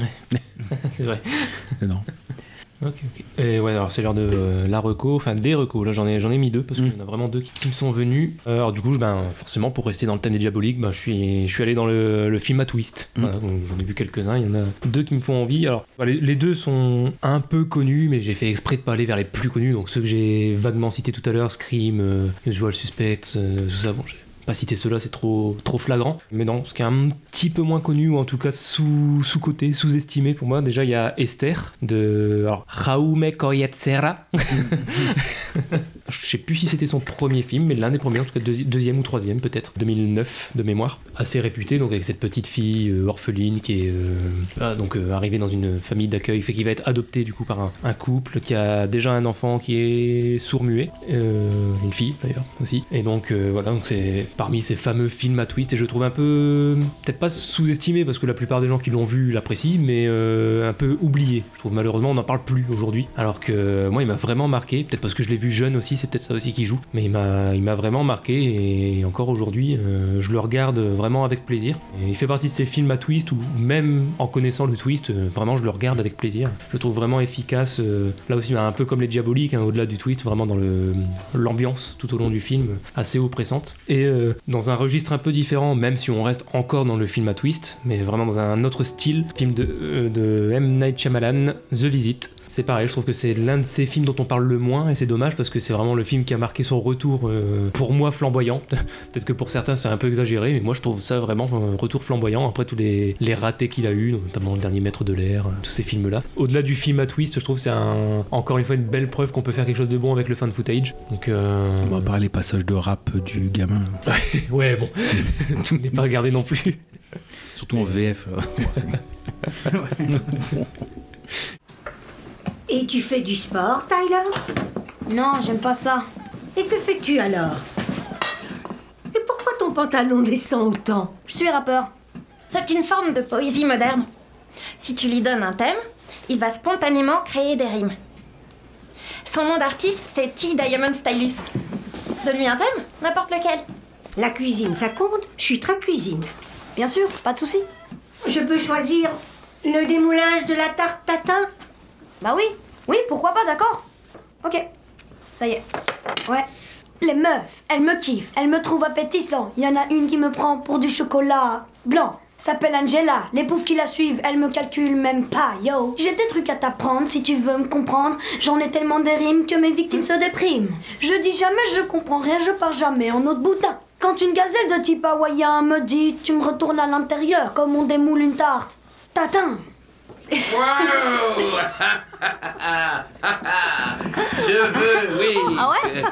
c'est vrai. non. Ok, ok. Et ouais, alors c'est l'heure de euh, la reco, enfin des recos. Là, j'en ai, j'en ai mis deux parce qu'il Mm. y en a vraiment deux qui, qui me sont venus. Euh, alors, du coup, je- ben, forcément, pour rester dans le thème des diaboliques, ben, je, suis, je suis allé dans le, le film à twist. Mm. Voilà, donc j'en ai vu quelques-uns. Il y en a deux qui me font envie. Alors, bah, les, les deux sont un peu connus, mais j'ai fait exprès de pas aller vers les plus connus. Donc, ceux que j'ai vaguement cités tout à l'heure Scream, euh, Usual Suspects, euh, tout ça. Bon, j'ai pas cité ceux-là, c'est trop, trop flagrant. Mais non, ce qui est un petit peu moins connu, ou en tout cas sous, sous-côté, sous-estimé pour moi, déjà il y a Esther de alors, Jaume Coyetsera. Je sais plus si c'était son premier film, mais l'un des premiers, en tout cas deuxi- deuxième ou troisième peut-être, 2009 de mémoire. Assez réputé, donc avec cette petite fille euh, orpheline qui est euh, ah, donc euh, arrivée dans une famille d'accueil, fait qu'il va être adopté du coup par un, couple qui a déjà un enfant qui est sourd-muet, une fille d'ailleurs aussi. Et donc voilà, donc c'est parmi ces fameux films à twist, et je trouve un peu, peut-être pas sous-estimé parce que la plupart des gens qui l'ont vu l'apprécient, mais un peu oublié. Je trouve malheureusement on n'en parle plus aujourd'hui, alors que moi il m'a vraiment marqué, peut-être parce que je l'ai vu jeune aussi, c'est peut-être ça aussi qui joue, mais il m'a, vraiment marqué et encore aujourd'hui euh, je le regarde vraiment avec plaisir. Il fait partie de ces films à twist où même en connaissant le twist, euh, vraiment je le regarde avec plaisir. Je le trouve vraiment efficace, euh, là aussi un peu comme les diaboliques, hein, au-delà du twist, vraiment dans l'ambiance tout au long du film, assez oppressante. Et dans un registre un peu différent, même si on reste encore dans le film à twist, mais vraiment dans un autre style, film de, de M. Night Shyamalan, The Visit. C'est pareil, je trouve que c'est l'un de ces films dont on parle le moins et c'est dommage parce que c'est vraiment le film qui a marqué son retour euh, pour moi flamboyant. Peut-être que pour certains c'est un peu exagéré, mais moi je trouve ça vraiment un retour flamboyant après tous les, les ratés qu'il a eu, notamment le dernier maître de l'air, euh, tous ces films-là. Au-delà du film à twist, je trouve que c'est un, encore une fois une belle preuve qu'on peut faire quelque chose de bon avec le fan footage. Donc euh, On va parler les passages de rap du gamin, ouais bon, tout n'est pas regardé non plus. surtout en VF. là. Et tu fais du sport, Tyler? Non, j'aime pas ça. Et que fais-tu alors? Et pourquoi ton pantalon descend autant? Je suis rappeur. C'est une forme de poésie moderne. Si tu lui donnes un thème, il va spontanément créer des rimes. Son nom d'artiste, c'est T. Diamond Stylus. Donne-lui un thème, n'importe lequel. La cuisine, ça compte? Je suis très cuisine. Bien sûr, pas de souci. Je peux choisir le démoulage de la tarte tatin? Bah oui, oui, pourquoi pas, d'accord Ok, ça y est. Ouais. Les meufs, elles me kiffent, elles me trouvent appétissant. Il y en a une qui me prend pour du chocolat blanc. S'appelle Angela. Les pauvres qui la suivent, elles me calculent même pas, yo. J'ai des trucs à t'apprendre si tu veux me comprendre. J'en ai tellement des rimes que mes victimes se dépriment. Je dis jamais je comprends rien, je pars jamais en autre boudin. Quand une gazelle de type hawaïen me dit tu me retournes à l'intérieur comme on démoule une tarte. Tatin. Je veux, oui. Ah ouais?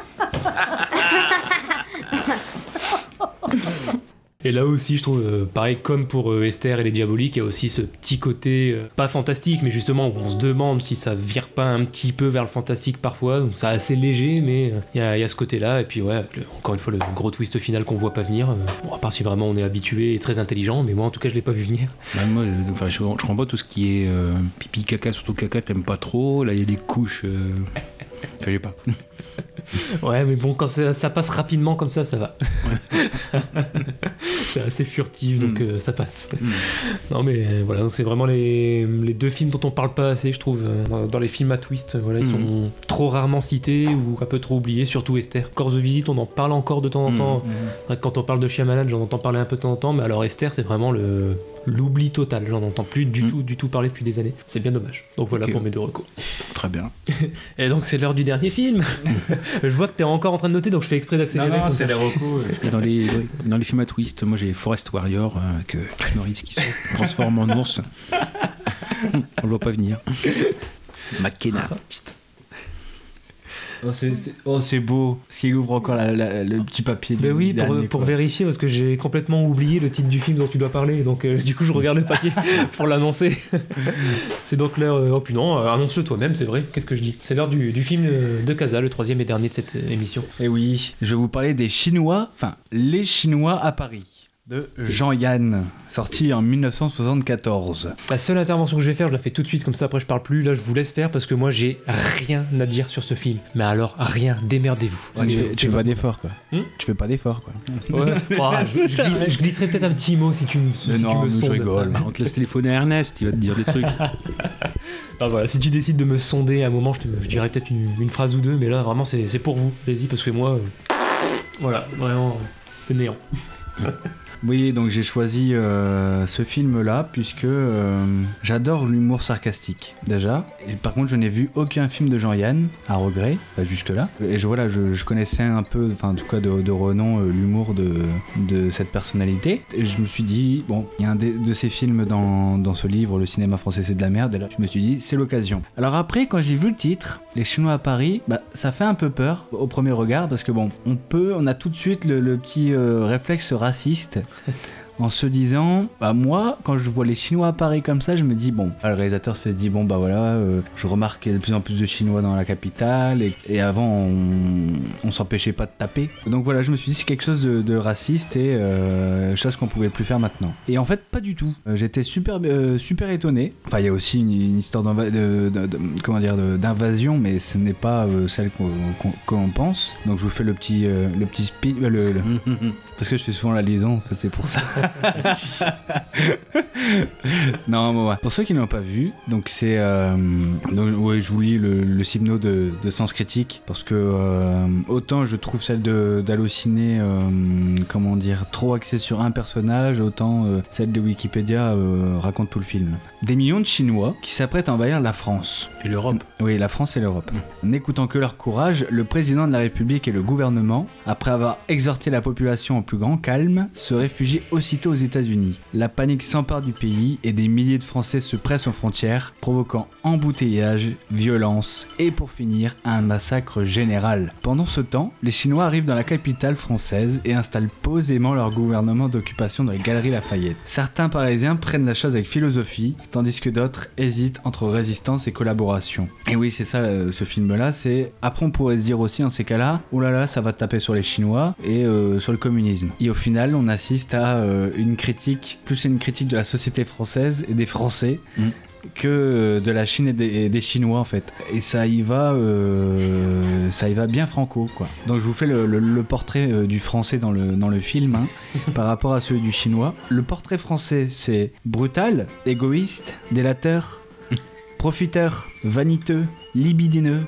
Et là aussi, je trouve, euh, pareil, comme pour euh, Esther et les Diaboliques, il y a aussi ce petit côté, euh, pas fantastique, mais justement, où on se demande si ça vire pas un petit peu vers le fantastique parfois. Donc, c'est assez léger, mais il y, a- il y a ce côté-là. Et puis, ouais, le- encore une fois, le gros twist final qu'on voit pas venir. bon, à part si vraiment on est habitué et très intelligent, mais moi, en tout cas, je l'ai pas vu venir. Bah, moi, enfin, je, je comprends pas tout ce qui est pipi, caca, surtout caca, t'aimes pas trop. Là, il y a des couches. euh, j'ai pas. Ouais, mais bon, quand ça, ça passe rapidement comme ça, ça va. c'est assez furtif, donc euh, ça passe. Non, mais euh, voilà, donc c'est vraiment les, les deux films dont on parle pas assez, je trouve. euh, dans- les films à twist, voilà, ils Mhm. sont trop rarement cités ou un peu trop oubliés, surtout Esther. Encore The Visit, on en parle encore de temps en temps. Quand on parle de Shyamalan, j'en entends parler un peu de temps en temps, mais alors Esther, c'est vraiment le l'oubli total. J'en entends plus du tout, du tout parler depuis des années. C'est bien dommage. Donc voilà pour mes deux recos. Très bien. Et donc c'est l'heure du dernier film. je vois que t'es encore en train de noter, donc je fais exprès d'accélérer. Non, non, comme c'est les recos. Dans les, dans les films à twist, moi j'ai Forest Warrior euh, euh, Chuck Norris qui se transforme en ours. On le voit pas venir. McKenna. Oh, c'est oh, c'est beau. Parce qu'il ouvre encore la- la- le petit papier. Ben du oui, pour, dernier, pour quoi. vérifier, parce que j'ai complètement oublié le titre du film dont tu dois parler, donc euh, du coup je regarde le papier pour l'annoncer. c'est donc l'heure... euh, oh puis non, euh, annonce-le toi-même, c'est vrai, qu'est-ce que je dis? C'est l'heure du, du film de Casa, le troisième et dernier de cette émission. Et oui, je vais vous parler des Chinois, enfin les Chinois à Paris, de Jean-Yann, sorti en 1974. La seule intervention que je vais faire, je la fais tout de suite, comme ça après je parle plus, là je vous laisse faire parce que moi j'ai rien à dire sur ce film. Mais alors, rien, démerdez-vous. Ouais, tu, fais- tu c'est fais pas d'effort quoi. Hmm tu fais pas d'effort quoi. Ouais. Oh, je, je glis- je glisserai peut-être un petit mot si tu, me- si Mais tu non, me mais je sondes. rigole. On te laisse téléphoner à Ernest, il va te dire des trucs. Voilà, si tu décides de me sonder à un moment, je, te- je dirais peut-être une, une phrase ou deux, mais là vraiment c'est pour vous, allez-y, parce que moi, euh, voilà, vraiment, euh, le néant. Oui, donc j'ai choisi euh, ce film-là puisque euh, j'adore l'humour sarcastique déjà. Et par contre, je n'ai vu aucun film de Jean-Yann à regret, pas jusque-là. Et je, voilà, je, connaissais un peu, enfin en tout cas de, renom, euh, l'humour de, de cette personnalité. Et je me suis dit, bon, il y a un de ces films dans, dans ce livre, Le cinéma français c'est de la merde. Et là, je me suis dit, c'est l'occasion. Alors après, quand j'ai vu le titre, Les Chinois à Paris, bah, ça fait un peu peur au premier regard parce que bon, on peut, on a tout de suite le, petit réflexe raciste. En se disant, bah moi, quand je vois les Chinois Paris comme ça, je me dis, bon, le réalisateur s'est dit, bon, bah voilà, euh, je remarque qu'il y a de plus en plus de Chinois dans la capitale, et, avant, on, s'empêchait pas de taper. Donc voilà, je me suis dit, c'est quelque chose de, raciste et euh, chose qu'on pouvait plus faire maintenant. Et en fait, pas du tout. Euh, J'étais super, euh, super étonné. Enfin, il y a aussi une, histoire de, comment dire, d'invasion, mais ce n'est pas celle qu'on pense. Donc je vous fais le petit, le petit le- le, parce que je fais souvent la liaison, en fait, c'est pour ça. non, bon, ouais. Pour ceux qui ne l'ont pas vu, donc c'est. euh, ouais, je vous lis le, le de, de Sens Critique, parce que euh, autant je trouve celle d'Allociné, euh, comment dire, trop axée sur un personnage, autant euh, celle de Wikipédia euh, raconte tout le film. Des millions de Chinois qui s'apprêtent à envahir la France. Et l'Europe. Oui, la France et l'Europe. N'écoutant que leur courage, le président de la République et le gouvernement, après avoir exhorté la population plus grand calme, se réfugient aussitôt aux États-Unis. La panique s'empare du pays et des milliers de Français se pressent aux frontières, provoquant embouteillage, violence et pour finir un massacre général. Pendant ce temps, les Chinois arrivent dans la capitale française et installent posément leur gouvernement d'occupation dans les galeries Lafayette. Certains Parisiens prennent la chose avec philosophie, tandis que d'autres hésitent entre résistance et collaboration. Et oui, c'est ça, euh, ce film-là, c'est... Après, on pourrait se dire aussi, en ces cas-là, oh là là, ça va taper sur les Chinois et euh, sur le communisme. Et au final, on assiste à euh, une critique, plus une critique de la société française et des Français, que euh, de la Chine et des, et des Chinois en fait. Et ça y va, euh, ça y va bien franco quoi. Donc je vous fais le, le- le portrait du français dans le, dans le film hein, par rapport à celui du chinois. Le portrait français c'est brutal, égoïste, délateur, profiteur, vaniteux, libidineux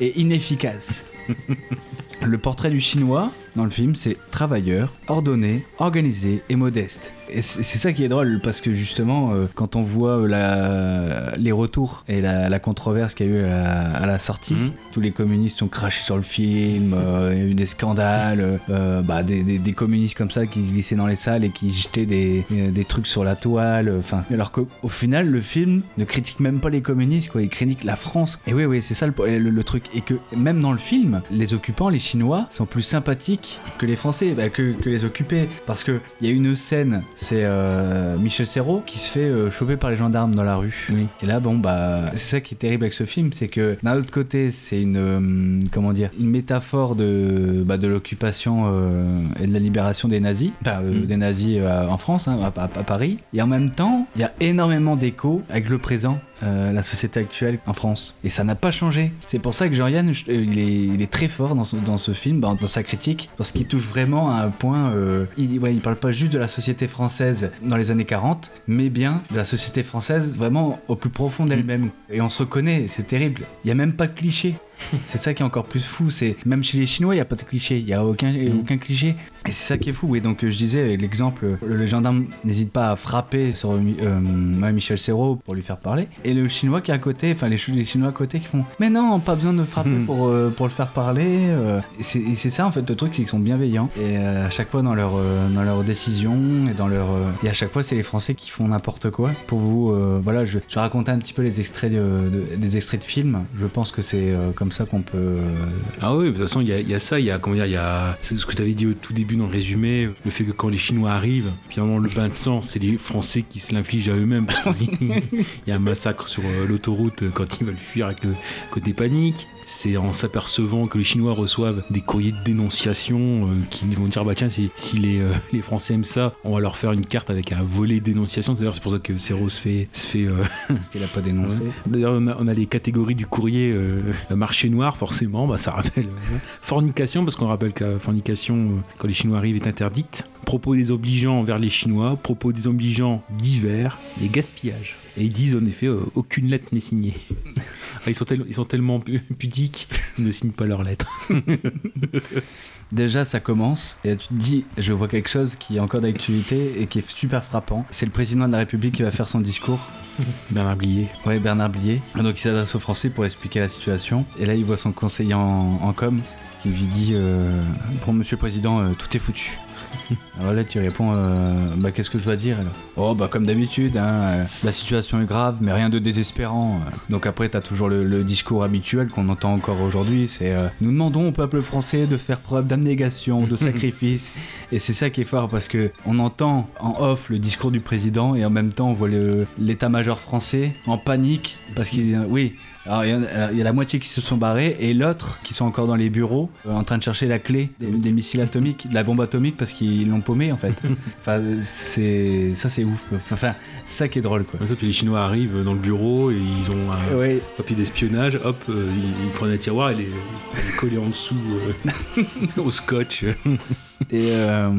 et inefficace. Le portrait du chinois dans le film, c'est travailleur, ordonné, organisé et modeste. Et c'est ça qui est drôle parce que justement, euh, quand on voit la- les retours et la, la controverse qu'il y a eu à la, à la sortie, tous les communistes ont craché sur le film, euh, il y a eu des scandales, euh, bah, des, des- des communistes comme ça qui se glissaient dans les salles et qui jetaient des, des trucs sur la toile. Enfin, alors qu'au au final, le film ne critique même pas les communistes, quoi. Il critique la France. Et oui, oui, c'est ça le, le- le truc. Et que même dans le film, les occupants, les Chinois, sont plus sympathiques que les Français, bah, que, que les occupés. Parce que il y a une scène, c'est euh, Michel Serrault qui se fait euh, choper par les gendarmes dans la rue. Et là, bon, bah, c'est ça qui est terrible avec ce film, c'est que d'un autre côté, c'est une, euh, comment dire, une métaphore de, bah, de l'occupation et de la libération des nazis, enfin, euh, des nazis en France, hein, à, à- à Paris. Et en même temps, il y a énormément d'échos avec le présent. Euh, la société actuelle en France. Et ça n'a pas changé. C'est pour ça que je- euh, il, est, il est très fort dans ce, dans ce film dans, sa critique parce qu'il touche vraiment à un point euh, il, ouais, il parle pas juste de la société française dans les années 40 mais bien de la société française vraiment au plus profond d'elle-même. Et on se reconnaît c'est terrible. Il y a même pas de cliché c'est ça qui est encore plus fou. C'est même chez les Chinois, il y a pas de cliché. Il y a aucun aucun cliché. Et c'est ça qui est fou. Et donc euh, je disais l'exemple, le, le gendarme n'hésite pas à frapper sur euh, Michel Serrault pour lui faire parler. Et le Chinois qui est à côté, enfin les, Chi- les Chinois à côté qui font, mais non, pas besoin de frapper pour euh, pour le faire parler. euh. Et c'est ça en fait le truc, c'est qu'ils sont bienveillants. Et euh, à chaque fois dans leur euh, dans leurs décisions et dans leur euh, et à chaque fois c'est les Français qui font n'importe quoi. Pour vous, euh, voilà, je, je racontais un petit peu les extraits de- de- des extraits de films. Je pense que c'est euh, comme ça qu'on peut. euh, Ah oui, de toute façon, il y, a- il y a ça, il y a, comment dire, il y a c'est ce que tu avais dit au tout début dans le résumé, le fait que quand les Chinois arrivent, finalement, le bain de sang, c'est les Français qui se l'infligent à eux-mêmes, parce qu'il y a un massacre sur euh, l'autoroute quand ils veulent fuir avec le côté panique. C'est en s'apercevant que les Chinois reçoivent des courriers de dénonciation euh, qu'ils vont dire bah tiens si, si les, euh, les Français aiment ça on va leur faire une carte avec un volet de dénonciation d'ailleurs c'est pour ça que Serrault se fait se fait euh, parce a pas dénoncé Ouais. D'ailleurs, on a, on a les catégories du courrier. marché noir, forcément, bah, ça rappelle fornication, parce qu'on rappelle que la fornication, quand les Chinois arrivent, est interdite. Propos désobligeants envers les Chinois, propos désobligeants divers, les gaspillages. Et ils disent en effet, euh, aucune lettre n'est signée. Ils, sont tel- ils sont tellement pu- pudiques, ils ne signent pas leurs lettres. Déjà, ça commence et tu te dis, je vois quelque chose qui est encore d'actualité et qui est super frappant. C'est le président de la République qui va faire son discours. Bernard Blier. Ouais, Bernard Blier. Donc il s'adresse aux Français pour expliquer la situation. Et là, il voit son conseiller en, en com qui lui dit euh, Bon, monsieur le président, euh, tout est foutu. Alors là, tu réponds euh, Bah, qu'est-ce que je dois dire alors? Oh, bah, comme d'habitude, hein, euh, la situation est grave, mais rien de désespérant. Donc après, t'as toujours le, le discours habituel qu'on entend encore aujourd'hui c'est euh, Nous demandons au peuple français de faire preuve d'abnégation, de sacrifice. et c'est ça qui est fort parce que on entend en off le discours du président et en même temps, on voit l'état-major français en panique parce qu'il. Oui. Alors, il y, en a- alors, il y a la moitié qui se sont barrés et l'autre qui sont encore dans les bureaux euh, en train de chercher la clé des, des missiles atomiques, de la bombe atomique parce qu'ils l'ont paumé en fait. enfin, c'est ça c'est ouf. Enfin, c'est ça qui est drôle quoi. Ça, puis les Chinois arrivent dans le bureau et ils ont un Ouais. papier d'espionnage. Hop, euh, ils, ils prennent un tiroir et les, les collés en dessous euh, au scotch. Et euh,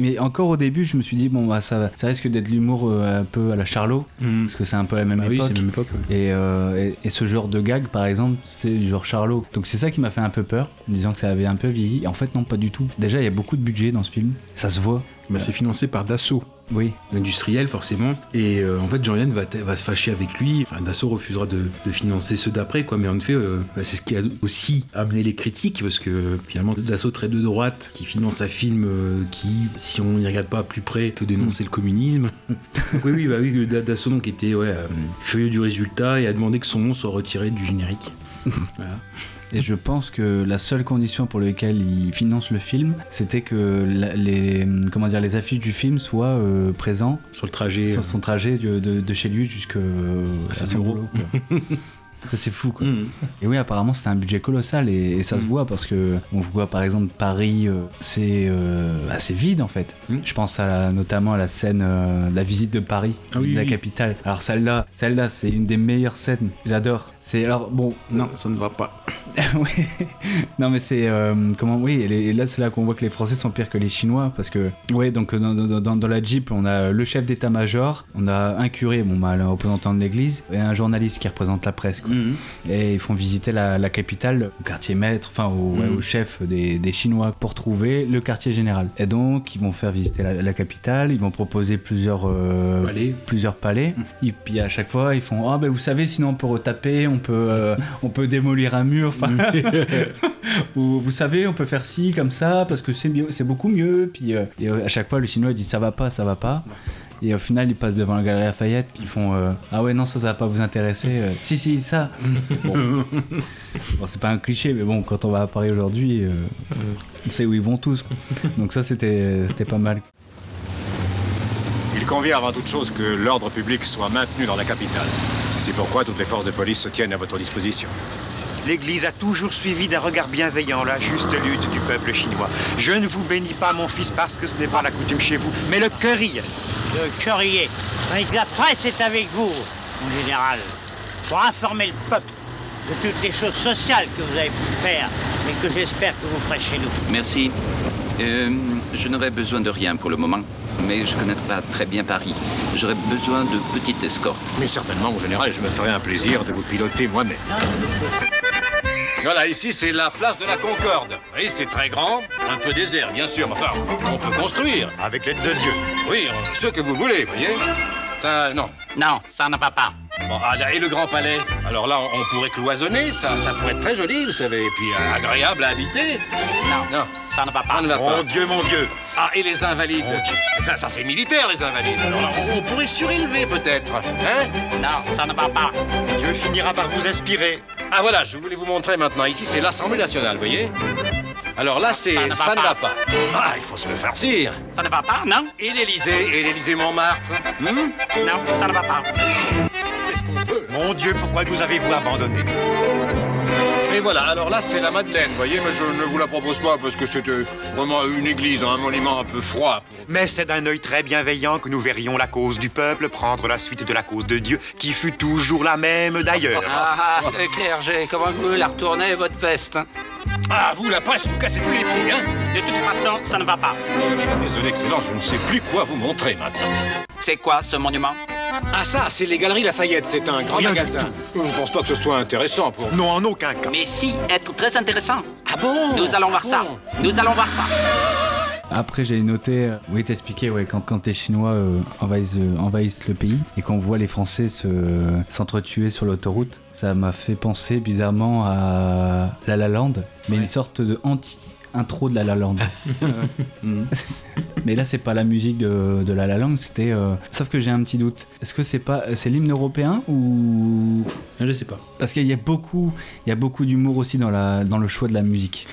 mais encore au début, je me suis dit bon bah ça, ça risque d'être l'humour euh, un peu à la Charlot parce que c'est un peu la même époque. c'est la même époque, ouais. Et, euh, et, et ce genre de gag par exemple, c'est du genre Charlot. Donc c'est ça qui m'a fait un peu peur, disant que ça avait un peu vieilli. Et en fait non, pas du tout. Déjà il y a beaucoup de budget dans ce film, ça se voit. Bah, c'est financé par Dassault. Oui. L'industriel, forcément. Et euh, en fait, Jean-Yann va, se fâcher avec lui. Enfin, Dassault refusera de, de financer ceux d'après, quoi. Mais en effet, euh, bah, c'est ce qui a aussi amené les critiques, parce que finalement, Dassault très de droite, qui finance un film euh, qui, si on n'y regarde pas plus près, peut dénoncer le communisme. Oui, oui, bah oui, Da- Dassault donc était ouais, furieux du résultat et a demandé que son nom soit retiré du générique. voilà. Et je pense que la seule condition pour laquelle il finance le film, c'était que la- les, comment dire, les affiches du film soient euh, présents sur le trajet, sur euh, son trajet de, de- de chez lui jusqu'à À son son bureau. Ça c'est fou quoi. Mhm. Et oui apparemment c'était un budget colossal et, et ça se voit parce que on voit par exemple Paris euh, c'est euh, assez vide en fait. Je pense à, notamment à la scène euh, de la visite de Paris, Ah oui, de la oui. capitale. Alors celle-là, celle-là c'est une des meilleures scènes. J'adore. C'est alors bon Non, ça ne va pas. Ouais. non mais c'est euh, comment oui et, là c'est là qu'on voit que les Français sont pires que les Chinois parce que ouais donc dans, dans, dans- dans la jeep on a le chef d'état-major on a un curé bon bah le représentant de l'église et un journaliste qui représente la presse quoi. Mhm. et ils font visiter la, la capitale au quartier maître enfin au, ouais, Mhm. au chef des, des Chinois pour trouver le quartier général. Et donc ils vont faire visiter la, la capitale ils vont proposer plusieurs euh, Palais. plusieurs palais. Et puis à chaque fois ils font ah ben vous savez sinon on peut retaper on peut euh, on peut démolir un mur enfin. Ou vous savez on peut faire ci comme ça parce que c'est mieux c'est beaucoup mieux. Puis euh, et, à chaque fois le chinois dit ça va pas ça va pas et au final ils passent devant la galerie Lafayette puis ils font euh, ah ouais non ça ça va pas vous intéresser euh, si si ça bon, Bon, c'est pas un cliché mais bon quand on va à Paris aujourd'hui euh, on sait où ils vont tous donc ça c'était c'était pas mal Il convient avant toute chose que l'ordre public soit maintenu dans la capitale. C'est pourquoi toutes les forces de police se tiennent à votre disposition. L'Église a toujours suivi d'un regard bienveillant la juste lutte du peuple chinois. Je ne vous bénis pas, mon fils, parce que ce n'est pas la coutume chez vous, mais le curry. Le courrier. Avec la presse est avec vous, mon général, pour informer le peuple de toutes les choses sociales que vous avez pu faire et que j'espère que vous ferez chez nous. Merci. Euh, je n'aurai besoin de rien pour le moment, mais je connais pas très bien Paris. J'aurais besoin de petites escortes. Mais certainement, mon général, je me ferai un plaisir de vous piloter moi-même. Voilà, ici c'est la place de la Concorde. Oui, c'est très grand, un peu désert, bien sûr, mais enfin, on peut construire. Avec l'aide de Dieu. Oui, ce que vous voulez, voyez. Ça, non. Non, ça ne va pas. Bon, ah, et le Grand Palais? Alors là, on pourrait cloisonner, ça, ça pourrait être très joli, vous savez, et puis euh, agréable à habiter. Non, Non, ça ne va pas. ça ne va pas. Mon Dieu, mon Dieu. Ah, et les invalides Ça, ça c'est militaire, les invalides. Alors là, on, on pourrait surélever peut-être, hein Non, ça ne va pas. Dieu finira par vous inspirer. Ah voilà, je voulais vous montrer maintenant. Ici, c'est l'Assemblée nationale, vous voyez Alors là, c'est Ça ne va ça ne va pas. pas. Ah, il faut se le farcir. Ça ne va pas, non Et l'Élysée, et l'Élysée Montmartre. hmm Non, ça ne va pas. C'est ce qu'on peut. Mon Dieu, pourquoi nous avez-vous abandonnés? Et voilà, alors là, c'est la Madeleine, vous voyez, mais je ne vous la propose pas parce que c'est euh, vraiment une église, un monument un peu froid. Mais c'est d'un œil très bienveillant que nous verrions la cause du peuple prendre la suite de la cause de Dieu, qui fut toujours la même d'ailleurs. Ah, ah, le clergé, comment vous la retournez, votre veste hein? Ah, vous, la presse, vous cassez tous les prix, hein? De toute façon, ça ne va pas. Je suis désolé, Excellence, je ne sais plus quoi vous montrer maintenant. C'est quoi ce monument? Ah ça, c'est les Galeries Lafayette, c'est un grand Rien du magasin. Je pense pas que ce soit intéressant pour... Non, en aucun cas. Mais si, être très intéressant. Ah bon? Nous allons voir ça. Nous allons voir ça. Après, j'ai noté, euh, oui, t'expliquais, ouais, quand, quand les Chinois euh, envahissent, euh, envahissent le pays et qu'on voit les Français se, s'entretuer sur l'autoroute, ça m'a fait penser bizarrement à La La Land, mais une sorte de anti-intro de La La Land. mais là, c'est pas la musique de, de La La Land, c'était. euh, Sauf que j'ai un petit doute. Est-ce que c'est pas, c'est l'hymne européen ou? Je sais pas. Parce qu'il y a beaucoup, il y a beaucoup d'humour aussi dans la, dans le choix de la musique.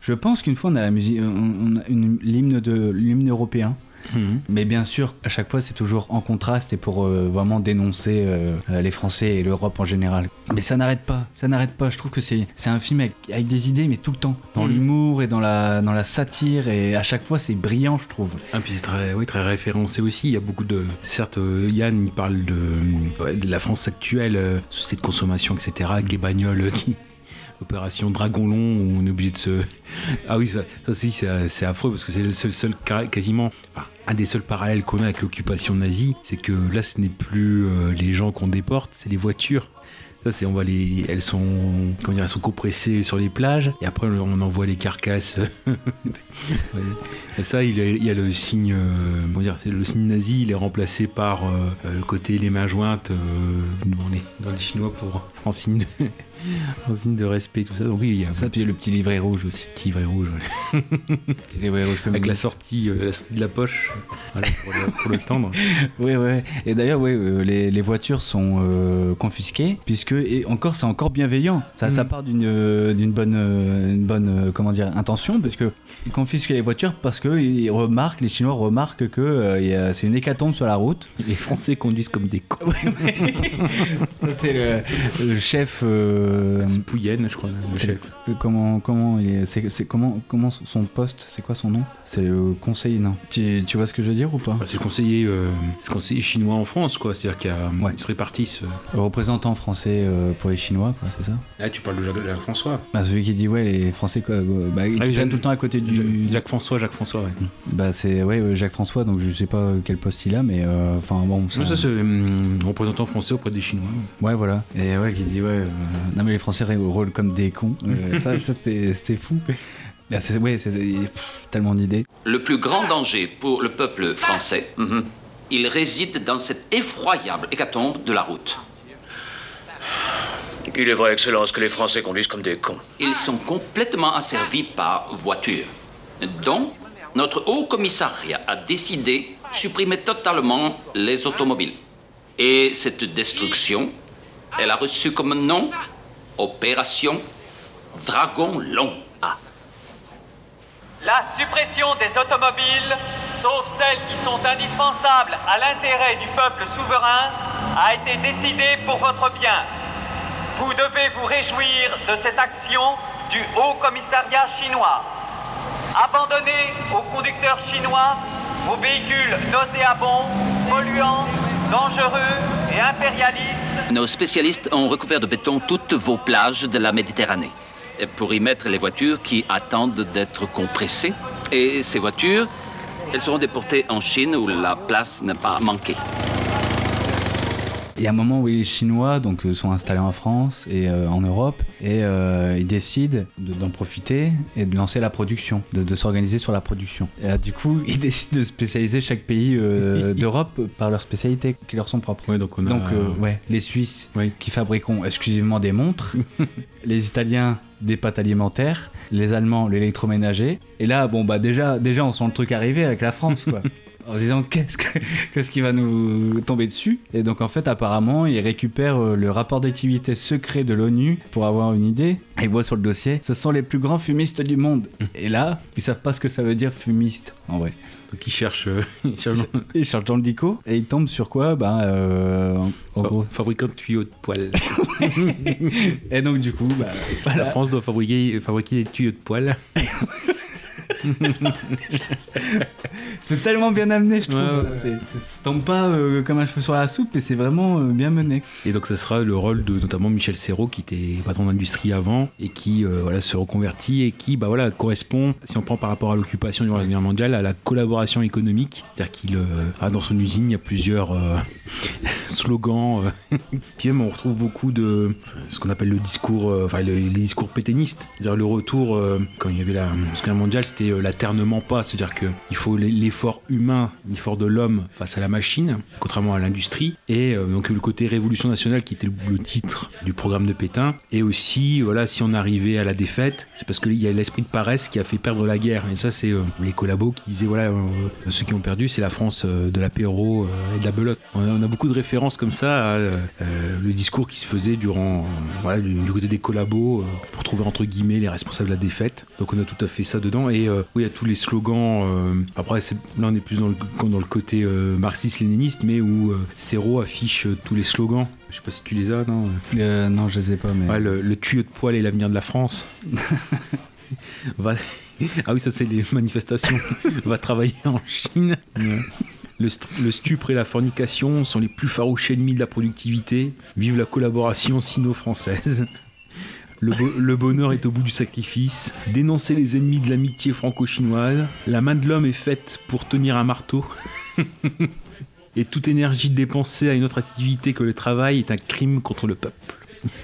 Je pense qu'une fois on a la musique, on on a une- l'hymne de l'hymne européen. Mhm. Mais bien sûr, à chaque fois, c'est toujours en contraste et pour euh, vraiment dénoncer euh, euh, les Français et l'Europe en général. Mais ça n'arrête pas, ça n'arrête pas. Je trouve que c'est un film avec, avec des idées, mais tout le temps. Dans Mhm. l'humour et dans la, dans la satire. Et à chaque fois, c'est brillant, je trouve. Ah, puis c'est très, oui, très référencé aussi. Il y a beaucoup de. Certes, Yann, il parle de, la France actuelle, société de consommation, etc., avec les bagnoles qui. Opération Dragon Long, où on est obligé de se. Ah oui, ça, ça c'est affreux parce que c'est le seul, seul quasiment. un des seuls parallèles qu'on a avec l'occupation nazie, c'est que là, ce n'est plus euh, les gens qu'on déporte, c'est les voitures. Ça, c'est on voit les, elles sont, comment dire, elles sont compressées sur les plages et après on envoie les carcasses. Et ça, il y, a, le signe, euh, comment dire, c'est le signe nazi, il est remplacé par euh, le côté les mains jointes euh, dans, les, dans les chinois pour en signe en signe de respect tout ça. Donc oui, il y a Ça, puis le petit livret rouge aussi. petit livret rouge, ouais. Petit livret rouge comme avec la sortie, euh, la sortie de la poche, voilà, pour, le, pour le tendre. Oui, oui. Et d'ailleurs, oui, euh, les, les voitures sont euh, confisquées, puisque et encore, c'est encore bienveillant. Ça, ça Mm. part d'une euh, bonne, une bonne, comment dire, intention, puisque ils confisquent les voitures parce que ils remarquent, les Chinois remarquent que c'est une hécatombe sur la route. Les Français conduisent comme des cons. Ça, c'est le, le chef. Euh, C'est Pouyen, je crois, le chef. comment, comment, il est- c'est, c'est comment, comment son poste, c'est quoi son nom? C'est le conseiller, non tu, tu vois ce que je veux dire ou pas? Bah, c'est le conseiller, euh, c'est le conseiller chinois en France, quoi. C'est-à-dire qu'ils Ouais. se répartissent. euh. Le représentant français euh, pour les Chinois, quoi, c'est ça? Ah, tu parles de Jacques, Jacques François. Bah, celui qui dit ouais les Français quoi, euh, bah, ils Ah oui, traînent Jacques- tout le temps à côté du Jacques François, Jacques François, ouais. bah c'est ouais euh, Jacques François donc je sais pas quel poste il a mais euh, enfin bon ça, Mais ça, c'est hum, représentant français auprès des Chinois. ouais voilà et ouais qui dit ouais euh, non mais les Français roulent comme des cons Euh, ça, ça c'était c'était fou Ah, c'est ouais c'est tellement d'idées Le plus grand danger pour le peuple français, mhm, il réside dans cette effroyable hécatombe de la route. Il est vrai, Excellence, que les Français conduisent comme des cons. Ils sont complètement asservis par voiture. Donc, notre haut commissariat a décidé de supprimer totalement les automobiles. Et cette destruction, elle a reçu comme nom Opération Dragon Long. Ah. La suppression des automobiles, sauf celles qui sont indispensables à l'intérêt du peuple souverain, a été décidée pour votre bien. Vous devez vous réjouir de cette action du Haut Commissariat chinois. Abandonnez aux conducteurs chinois vos véhicules nauséabonds, polluants, dangereux et impérialistes Nos spécialistes ont recouvert de béton toutes vos plages de la Méditerranée pour y mettre les voitures qui attendent d'être compressées. Et ces voitures, elles seront déportées en Chine où la place n'a pas manqué. Il y a un moment où les Chinois donc, euh, sont installés en France et euh, en Europe et euh, ils décident de- d'en profiter et de lancer la production, de, de s'organiser sur la production. Et là, du coup, ils décident de spécialiser chaque pays euh, d'Europe par leurs spécialités qui leur sont propres. Ouais, donc on a- Donc, ouais, les Suisses qui fabriqueront exclusivement des montres, les Italiens des pâtes alimentaires, les Allemands l'électroménager. Et là, bon bah déjà, déjà on sent le truc arriver avec la France, quoi. En se disant qu'est-ce que- qu'est-ce qui va nous tomber dessus? Et donc en fait apparemment ils récupèrent euh, le rapport d'activité secret de l'ONU pour avoir une idée. Et ils voient sur le dossier, ce sont les plus grands fumistes du monde. Et là, ils savent pas ce que ça veut dire fumiste en vrai. Donc ils cherchent, euh, ils cherchent Ils cherchent dans le dico et ils tombent sur quoi? Ben euh, en, en Fa- gros. fabricant de tuyaux de poêle. Et donc du coup, bah, voilà. La France doit fabriquer, fabriquer des tuyaux de poêle. c'est tellement bien amené, je trouve. Ouais, ouais. C'est- c'est- Ça tombe pas euh, comme un cheveu sur la soupe, et c'est vraiment euh, bien mené. Et donc ça sera le rôle de notamment Michel Serrault qui était patron d'industrie avant et qui euh, voilà se reconvertit et qui bah voilà correspond si on prend par rapport à l'occupation durant la Guerre mondiale à la collaboration économique c'est-à-dire qu'il euh, a dans son usine il y a plusieurs euh, slogans euh. puis même on retrouve beaucoup de ce qu'on appelle le discours enfin le- les discours pétainistes c'est-à-dire le retour euh, quand il y avait la Guerre mondiale c'était euh, pas. C'est-à-dire que il faut l'e- l'effort humain l'effort de l'homme face à la machine contrairement à l'industrie. Et euh, donc le côté révolution nationale qui était le, titre du programme de Pétain. Et aussi voilà si on arrivait à la défaite c'est parce qu'il y a l'esprit de paresse qui a fait perdre la guerre. Et ça c'est euh, les collabos qui disaient voilà ceux qui ont perdu c'est la France euh, de l'apéro et de la belote. On a, beaucoup de références comme ça à le discours qui se faisait durant voilà du, du côté des collabos pour trouver entre guillemets les responsables de la défaite. Donc on a tout à fait ça dedans. Et euh, oui il y a tous les slogans euh, après là on est plus dans le, dans le côté euh, marxiste-léniniste mais où Serrault affiche tous les slogans je sais pas si tu les as non Euh, non, je les ai pas, mais. Ouais, le, le tuyau de poil est l'avenir de la France. Va- Ah oui, ça c'est les manifestations. Va travailler en Chine. Ouais. Le, le stupre et la fornication sont les plus farouches ennemis de la productivité. Vive la collaboration sino-française. Le, bo- le bonheur est au bout du sacrifice. Dénoncer les ennemis de l'amitié franco-chinoise. La main de l'homme est faite pour tenir un marteau. Et toute énergie dépensée à une autre activité que le travail est un crime contre le peuple.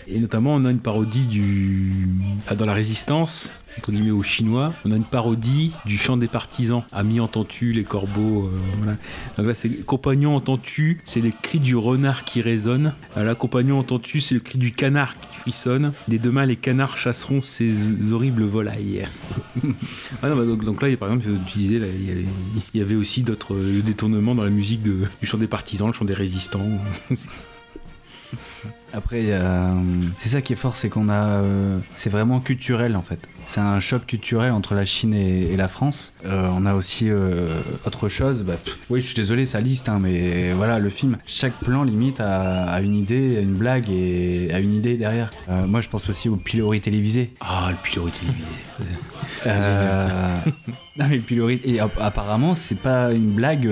Et notamment, on a une parodie du. ah, dans la résistance, entre guillemets, aux Chinois, on a une parodie du chant des partisans. Amis, entends-tu, les corbeaux. euh, voilà. Donc là, c'est Compagnon, entends-tu, c'est les cris du renard qui résonnent. Ah, Là, Compagnon, entends-tu, c'est le cri du canard qui frissonne. Dès demain, les canards chasseront ces horribles volailles. Ah non, bah, donc, donc là, par exemple, tu disais, là, il y avait- il y avait aussi d'autres euh, détournements dans la musique de- du chant des partisans, le chant des résistants. Après, euh, c'est ça qui est fort, c'est qu'on a, euh, c'est vraiment culturel en fait. C'est un choc culturel entre la Chine et, et la France. Euh, on a aussi euh, autre chose. Bah, pff, oui, je suis désolé, ça liste, hein, mais voilà, le film, chaque plan limite a, a une idée, a une blague et a une idée derrière. Euh, moi, je pense aussi au pilori télévisé. Ah, le pilori télévisé. Non mais le pilori et app- apparemment c'est pas une blague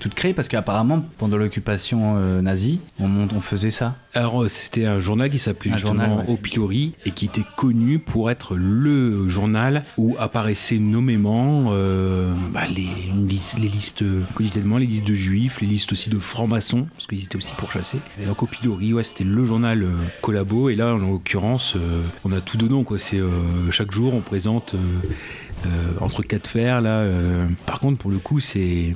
toute créée parce qu'apparemment pendant l'occupation nazie on, on faisait ça. Alors, euh, c'était un journal qui s'appelait justement journal, ouais. Au Pilori et qui était connu pour être le journal où apparaissaient nommément euh, bah, les, listes, quotidiennement, les listes de juifs, les listes aussi de francs-maçons, parce qu'ils étaient aussi pourchassés. Et donc, Au Pilori, ouais, c'était le journal euh, collabo. Et là, en l'occurrence, euh, on a tout dedans. Quoi. C'est, chaque jour, on présente. Euh, entre quatre fers là euh, par contre pour le coup c'est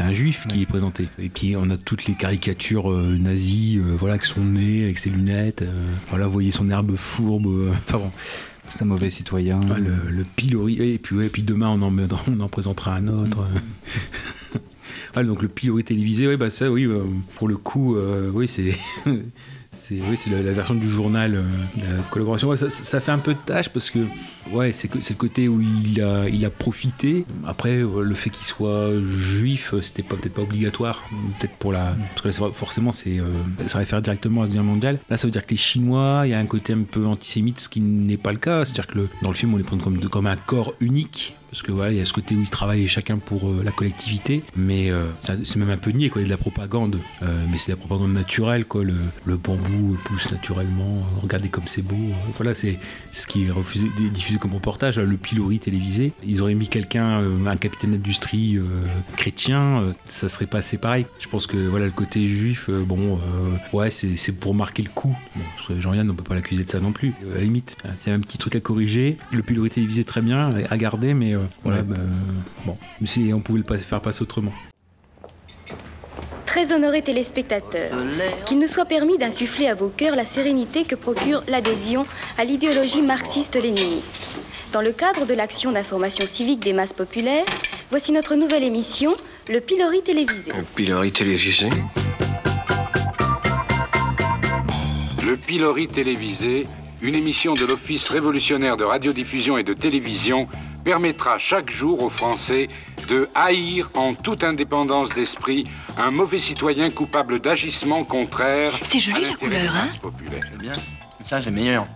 un juif qui est présenté. Et puis on a toutes les caricatures euh, nazies voilà avec son nez avec ses lunettes voilà vous voyez son herbe fourbe enfin bon. C'est un mauvais citoyen. Ah, le, le pilori et puis ouais, et puis demain on en on en présentera un autre. Ah, donc le pilori télévisé ouais bah ça oui pour le coup euh, oui c'est c'est oui la, la version du journal euh, de la collaboration. Ouais, ça- ça fait un peu de tâche parce que ouais c'est le côté où il a profité. Après euh, le fait qu'il soit juif euh, c'était peut-être pas obligatoire. Peut-être pour la parce que là, forcément euh, ça réfère directement à la Guerre mondiale. Là ça veut dire que les chinois il y a un côté un peu antisémite ce qui n'est pas le cas. C'est à dire que dans le film on les prend comme un corps unique parce que voilà, il y a ce côté où ils travaillent chacun pour la collectivité, mais c'est même un peu niais, quoi. Il y a de la propagande, mais c'est de la propagande naturelle, quoi. Le, bambou pousse naturellement, regardez comme c'est beau. voilà, c'est ce qui est diffusé comme reportage, le pilori télévisé. Ils auraient mis quelqu'un, euh, un capitaine d'industrie euh, chrétien, euh, ça serait passé pareil. Je pense que voilà, le côté juif, bon, ouais, c'est pour marquer le coup. Bon, Jean-Yann, on peut pas l'accuser de ça non plus. À la limite, c'est un petit truc à corriger. Le pilori télévisé, très bien, à garder, mais voilà, Ouais. bah, bon, si on pouvait le faire passer autrement. Très honorés téléspectateurs, qu'il nous soit permis d'insuffler à vos cœurs la sérénité que procure l'adhésion à l'idéologie marxiste-léniniste. Dans le cadre de l'action d'information civique des masses populaires, voici notre nouvelle émission, le pilori télévisé. Pilori télévisé Le Pilori télévisé, une émission de l'Office révolutionnaire de radiodiffusion et de télévision, permettra chaque jour aux Français de haïr en toute indépendance d'esprit un mauvais citoyen coupable d'agissements contraires C'est joli, à la couleur, hein masses populaires. bien. Ça, c'est meilleur.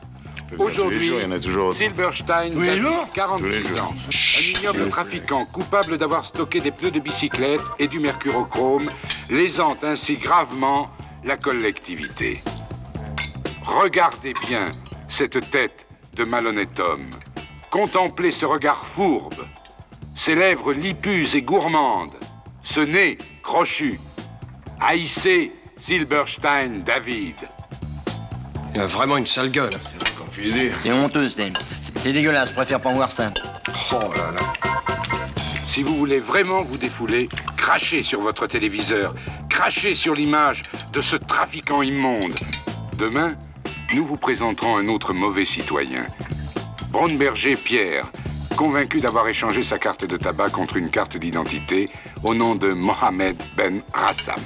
Aujourd'hui, jours, il y en a toujours autant. Silberstein, jours 46 Tous les jours. ans. Un ignoble trafiquant coupable d'avoir stocké des pneus de bicyclette et du mercurochrome, lésant ainsi gravement la collectivité. Regardez bien cette tête de malhonnête homme. Contemplez ce regard fourbe, ces lèvres lipues et gourmandes, ce nez crochu. Haïssez Silberstein David. Il a vraiment une sale gueule, c'est vrai qu'on puisse dire. C'est honteux, Stan. C'est dégueulasse, je préfère pas voir ça. Oh là là. Si vous voulez vraiment vous défouler, crachez sur votre téléviseur, crachez sur l'image de ce trafiquant immonde. Demain, nous vous présenterons un autre mauvais citoyen. Braunberger Pierre, convaincu d'avoir échangé sa carte de tabac contre une carte d'identité au nom de Mohamed Ben Rassam.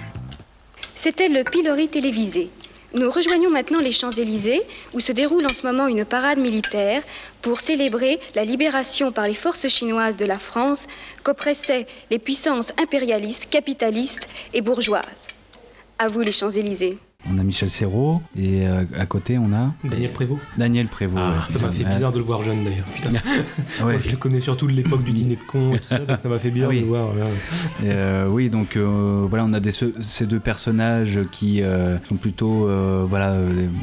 C'était le pilori télévisé. Nous rejoignons maintenant les Champs-Élysées, où se déroule en ce moment une parade militaire pour célébrer la libération par les forces chinoises de la France qu'oppressaient les puissances impérialistes, capitalistes et bourgeoises. À vous les Champs-Élysées. On a Michel Serrault et euh, à côté on a Daniel Prévost. Daniel Prévost. Ah, ouais. ça m'a fait bizarre de le voir jeune d'ailleurs. Putain. Ouais. Moi, je le connais surtout de l'époque du dîner de con et tout ça, donc ça m'a fait bizarre Ah oui. de le voir. Et, euh, oui, donc euh, voilà, on a des, ces deux personnages qui euh, sont plutôt euh, voilà,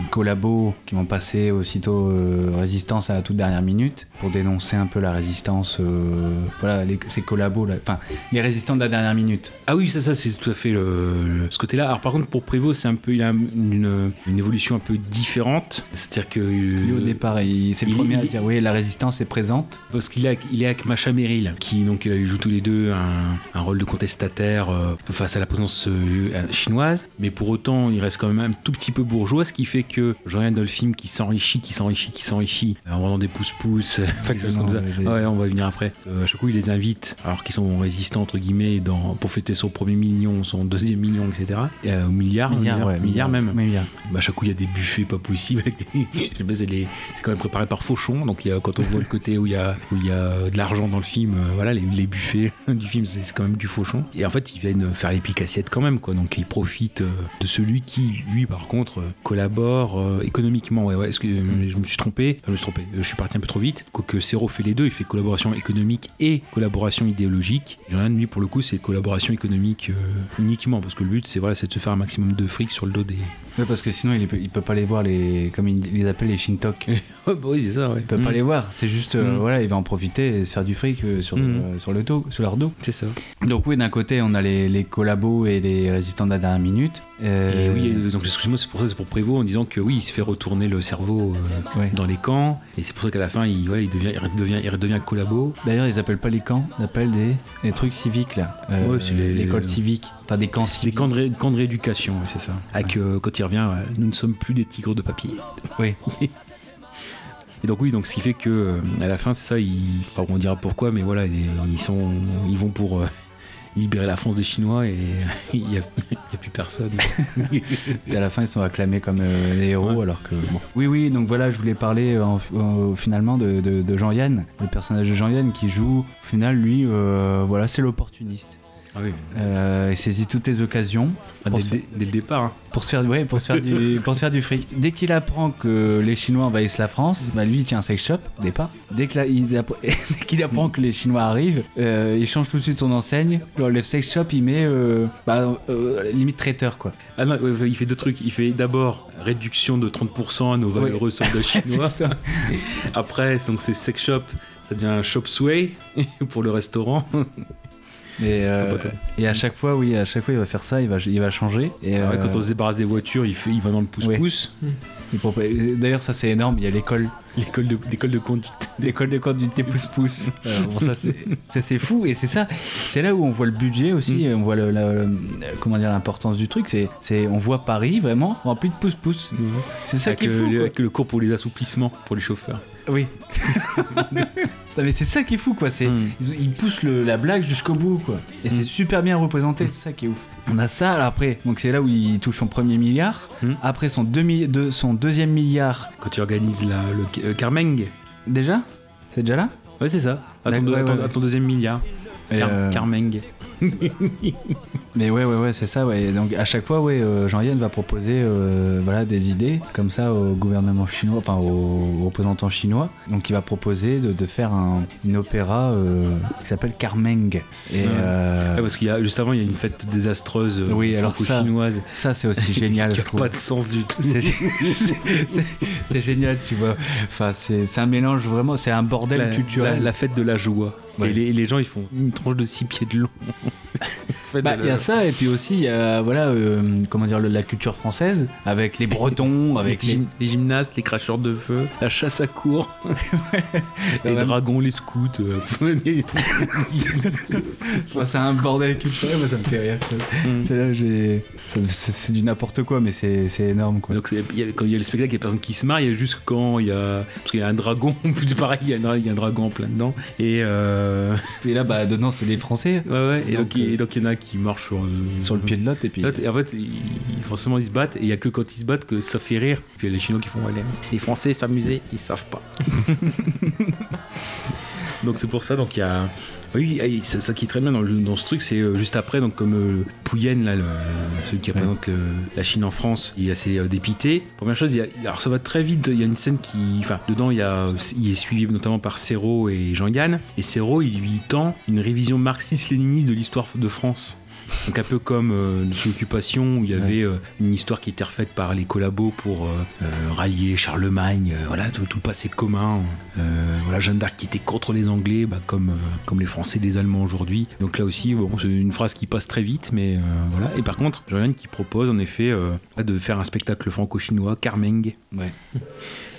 collabos qui vont passer aussitôt euh, résistance à la toute dernière minute pour dénoncer un peu la résistance, euh, voilà, les- ces collabos, enfin les résistants de la dernière minute. Ah oui, ça, ça c'est tout à fait le, le- ce côté-là. Alors par contre, pour Prévost, c'est un peu, il a une, une évolution un peu différente. C'est-à-dire que Lui, au départ, il- c'est le premier à dire oui, la résistance est présente. parce qu'il est, avec- il est avec Macha Merrill, qui donc euh, jouent tous les deux un, un rôle de contestataire euh, face à la présence euh, chinoise, mais pour autant, il reste quand même un tout petit peu bourgeois, ce qui fait que je regarde dans le film qui s'enrichit, qui s'enrichit, qui s'enrichit, en vendant des pouces-pouces, enfin, des choses comme ça. Ouais, on va y venir après. Euh, à chaque coup, il les invite, alors qu'ils sont résistants entre guillemets, dans, pour fêter son premier million, son deuxième million, etc. Et, euh, au milliard, Milliard, milliard, ouais, milliard même. Milliard. Bah, à chaque coup, il y a des buffets pas possibles. des- c'est les- quand même préparé par Fauchon. Donc, il y a, quand on voit le côté où il y a, où il y a de l'argent dans le film, euh, voilà, les, les buffets du film, c'est quand même du Fauchon. Et en fait, ils viennent faire les piques assiettes quand même, quoi. Donc, ils profitent euh, de celui qui, lui, par contre, euh, collabore euh, économiquement. Ouais, ouais, est-ce que je me suis trompé? Enfin, je me suis trompé. Je suis parti un peu trop vite. Quoique Serrault fait les deux. Il fait collaboration économique et collaboration idéologique. Jordan, lui, pour le coup, c'est collaboration économique euh, uniquement. Parce que le but, c'est voilà, de se faire un maximum de fric sur le dos des, Ouais, parce que sinon il peut, il peut pas les voir les comme ils les appellent les shintok. bah oui, c'est ça, ouais. Il peut pas Mm. les voir, c'est juste euh, Mm. voilà, il va en profiter et se faire du fric euh, sur, Mm. euh, sur le dos, sur leur dos. C'est ça. Donc oui, d'un côté, on a les, les collabos et les résistants de la dernière minute. Et Euh, oui, euh, donc excuse-moi, c'est pour ça, c'est pour Prévost en disant que oui, il se fait retourner le cerveau euh, dans les camps, et c'est pour ça qu'à la fin, il, voilà, il devient, il devient, il redevient collabo. D'ailleurs, ils appellent pas les camps, ils appellent des, des trucs civiques là. Euh, Ouais, l'école civique, enfin des camps Des civiques. camps de, ré- camps de rééducation, ouais, c'est ça. Avec, euh, quand il revient, ouais, nous ne sommes plus des tigres de papier. Oui. Et donc oui, donc ce qui fait que euh, à la fin, c'est ça, ils, enfin, on dira pourquoi, mais voilà, ils, sont, ils vont pour euh, libérer la France des Chinois et il n'y a, il y a plus personne. Et à la fin, ils sont acclamés comme euh, les héros, alors que bon. Oui, oui. Donc voilà, je voulais parler euh, en- finalement de, de- de Jean-Yann, le personnage de Jean-Yann qui joue. Au final, lui, euh, voilà, c'est l'opportuniste. Ah oui. Euh, il saisit toutes les occasions. Ah, dès, le départ. hein. pour se faire ouais, pour se faire du pour se faire du fric dès qu'il apprend que les chinois envahissent la France bah lui il tient un sex shop au départ dès que la- il app- qu'il apprend que les chinois arrivent euh, il change tout de suite son enseigne Genre, le sex shop il met euh, bah, limite traiteur quoi Ah non, ouais, ouais, il fait deux trucs. Il fait d'abord réduction de 30% à nos Ouais. valeureux soldats chinois. Après, donc c'est sex shop, ça devient un shop sway pour le restaurant. Et, euh, et à chaque fois oui à chaque fois il va faire ça il va il va changer et Ah ouais, euh, quand on se débarrasse des voitures, il, fait, il va dans le pouce-pouce. propose- d'ailleurs ça c'est énorme il y a l'école L'école de, l'école de conduite. l'école de conduite des pouce-pouce. Bon, ça, c'est- fou et c'est ça. C'est là où on voit le budget aussi, Mm. on voit le, la- le- comment dire l'importance du truc. C'est, c'est, on voit Paris vraiment rempli de pouce-pouce. C'est ça qui est fou. avec le cours pour les assouplissements pour les chauffeurs. Oui. Non, mais c'est ça qui est fou quoi. C'est, Mm. ils, ils poussent le- la blague jusqu'au bout quoi. Et c'est super bien représenté. C'est ça qui est ouf. On a ça alors après. Donc c'est là où il touche son premier milliard. Mm. Après son, demi, de, son deuxième milliard. Quand tu organises la, le euh, Carmeng. Déjà? C'est déjà là? Ouais, c'est ça. À ton, D'accord, à ton- ouais, ouais. à ton deuxième milliard. Car- euh, Carmeng. Mais ouais, ouais, ouais, c'est ça. Ouais. Donc à chaque fois, ouais, euh, Jean-Yann va proposer euh, voilà, des idées comme ça au gouvernement chinois, enfin aux représentants chinois. Donc il va proposer de, de faire un, une opéra euh, qui s'appelle Carmeng. Et, Ouais. Ouais, parce qu'il y a juste avant, il y a une fête désastreuse oui, alors ça, franco-chinoise. ça c'est aussi génial. qui je trouve. pas de sens du tout. C'est- génial, tu vois. Enfin, c'est c'est un mélange vraiment, c'est un bordel la, culturel. la- la fête de la joie. Ouais. Et, les, les gens, ils font une tranche de 6 pieds de long. Bah, il y a ça, et puis aussi, il y a voilà, euh, comment dire, la culture française, avec les Bretons, avec les, les. gym- les gymnastes, les cracheurs de feu, la chasse à cour, les dragons, les scouts. euh, c'est un bordel culturel, moi ça me fait rire. Mm. C'est là, j'ai. C'est du n'importe quoi, mais c'est énorme quoi. Donc y a- quand il y a le spectacle, il y a personne qui se marre, il y a juste quand il y a... Parce qu'il y a un dragon, c'est pareil, il y, a un, il y a un dragon en plein dedans. Et, euh, Et là, bah, dedans, c'est des Français. ouais, ouais, et donc, Donc, il- et donc il y en a qui marchent sur, euh, Sur le pied de l'autre, et puis. Et en fait, ils, forcément, ils se battent, et il y a que quand ils se battent que ça fait rire. Puis il y a les Chinois qui font les, les Français s'amuser, ils savent pas. donc c'est pour ça, donc il y a. Oui, et ça, ça qui est très bien dans, ce truc, c'est euh, juste après, donc comme euh, Pouyen, là, le- celui qui représente le- la Chine en France, il est assez euh, dépité. Première chose, il y a- alors ça va très vite, il y a une scène qui. Enfin, dedans, il, y a, il est suivi notamment par Serrault et Jean-Yann, et Serrault, il lui tend une révision marxiste-léniniste de l'histoire de France. Donc un peu comme euh, sous l'occupation où il y avait euh, une histoire qui était refaite par les collabos pour euh, euh, rallier Charlemagne, voilà tout, tout le passé commun. Voilà Jeanne d'Arc qui était contre les Anglais, bah, comme comme les Français et les Allemands aujourd'hui. Donc là aussi, bon, c'est une phrase qui passe très vite, mais voilà. Et par contre, Jean-Yann qui propose en effet de faire un spectacle franco-chinois, Carmeng. Ouais.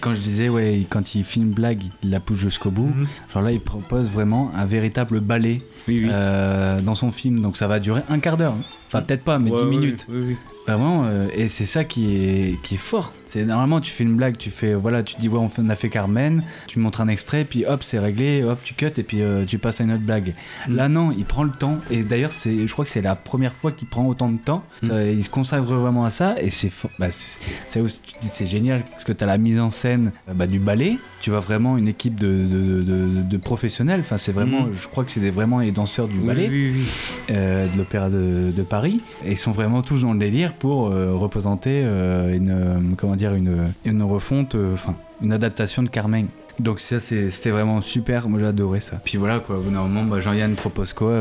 Quand je disais, ouais, quand il fait une blague, il la pousse jusqu'au bout. Mhm. Genre là, il propose vraiment un véritable ballet Oui, oui. euh, dans son film. Donc ça va durer un quart d'heure. Enfin, peut-être pas, mais Ouais, 10 ouais, minutes. oui, oui. Vraiment, euh, et c'est ça qui est, qui est fort. C'est normalement tu fais une blague, tu fais voilà, tu dis ouais on fait- on a fait Carmen, tu montres un extrait, puis hop c'est réglé, hop tu cut et puis euh, tu passes à une autre blague. Mm. Là non, il prend le temps et d'ailleurs c'est, je crois que c'est la première fois qu'il prend autant de temps. Mm. Ça, il se consacre vraiment à ça et c'est, bah, c'est, génial parce que tu as la mise en scène euh, bah, du ballet, tu vois vraiment une équipe de, de, de- de professionnels. Enfin c'est vraiment, Mm. je crois que c'est vraiment les danseurs du Oui, ballet oui, oui. euh, de l'opéra de, de Paris et ils sont vraiment tous dans le délire pour euh, représenter euh, une euh, comment dire une, une refonte enfin une adaptation de Carmen. Donc ça c'était vraiment super. Moi j'ai adoré ça. Puis voilà quoi. Moment bah, Jean-Yann propose quoi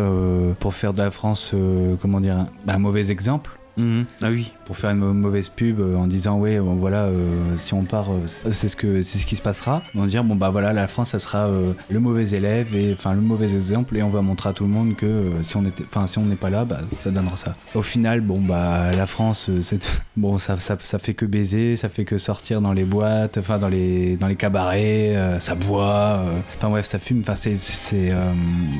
pour faire de la France comment dire un mauvais exemple? Mhm. Ah oui. pour faire une mau- mauvaise pub euh, en disant ouais bon, voilà euh, si on part euh, c'est ce que c'est ce qui se passera. On dire bon bah voilà la France ça sera le mauvais élève et enfin le mauvais exemple et on va montrer à tout le monde que si on était enfin si on n'est pas là bah ça donnera ça. Au final bon bah la France c'est bon ça, ça fait que baiser ça fait que sortir dans les boîtes enfin dans les dans les cabarets ça boit enfin bref ça fume. Enfin c'est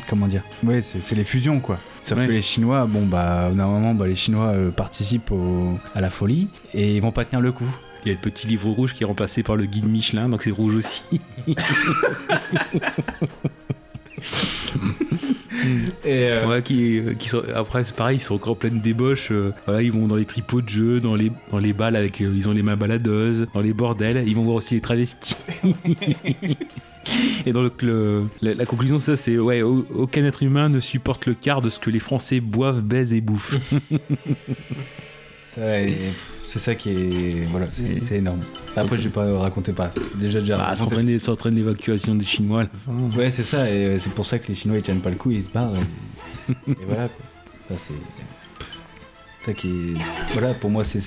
comment dire? Ouais c'est les fusions quoi Sauf Ouais. que les Chinois, bon bah, moment, bah, les Chinois euh, participent au- à la folie et ils vont pas tenir le coup. Il y a le petit livre rouge qui est remplacé par le guide Michelin, donc c'est rouge aussi. Et euh, Ouais, qui, qui sont- après c'est pareil, ils sont encore en pleine débauche. euh, voilà, ils vont dans les tripots de jeu, dans les dans les balles avec, euh, ils ont les mains baladeuses, dans les bordels. Ils vont voir aussi les travestis. Et dans le, la, la conclusion de ça, c'est ouais, au- aucun être humain ne supporte le quart de ce que les Français boivent, baisent et bouffent. ça, et c'est ça qui est, voilà, c'est énorme. Après, je vais pas raconter pas. Déjà, déjà. Ah, ça raconté- entraîne l'évacuation des Chinois à la fin. Ouais, c'est ça, et euh, c'est pour ça que les Chinois ils tiennent pas le coup, ils se barrent. Et, et voilà quoi. Ça, c'est. Ça qui est- Voilà, pour moi, c'est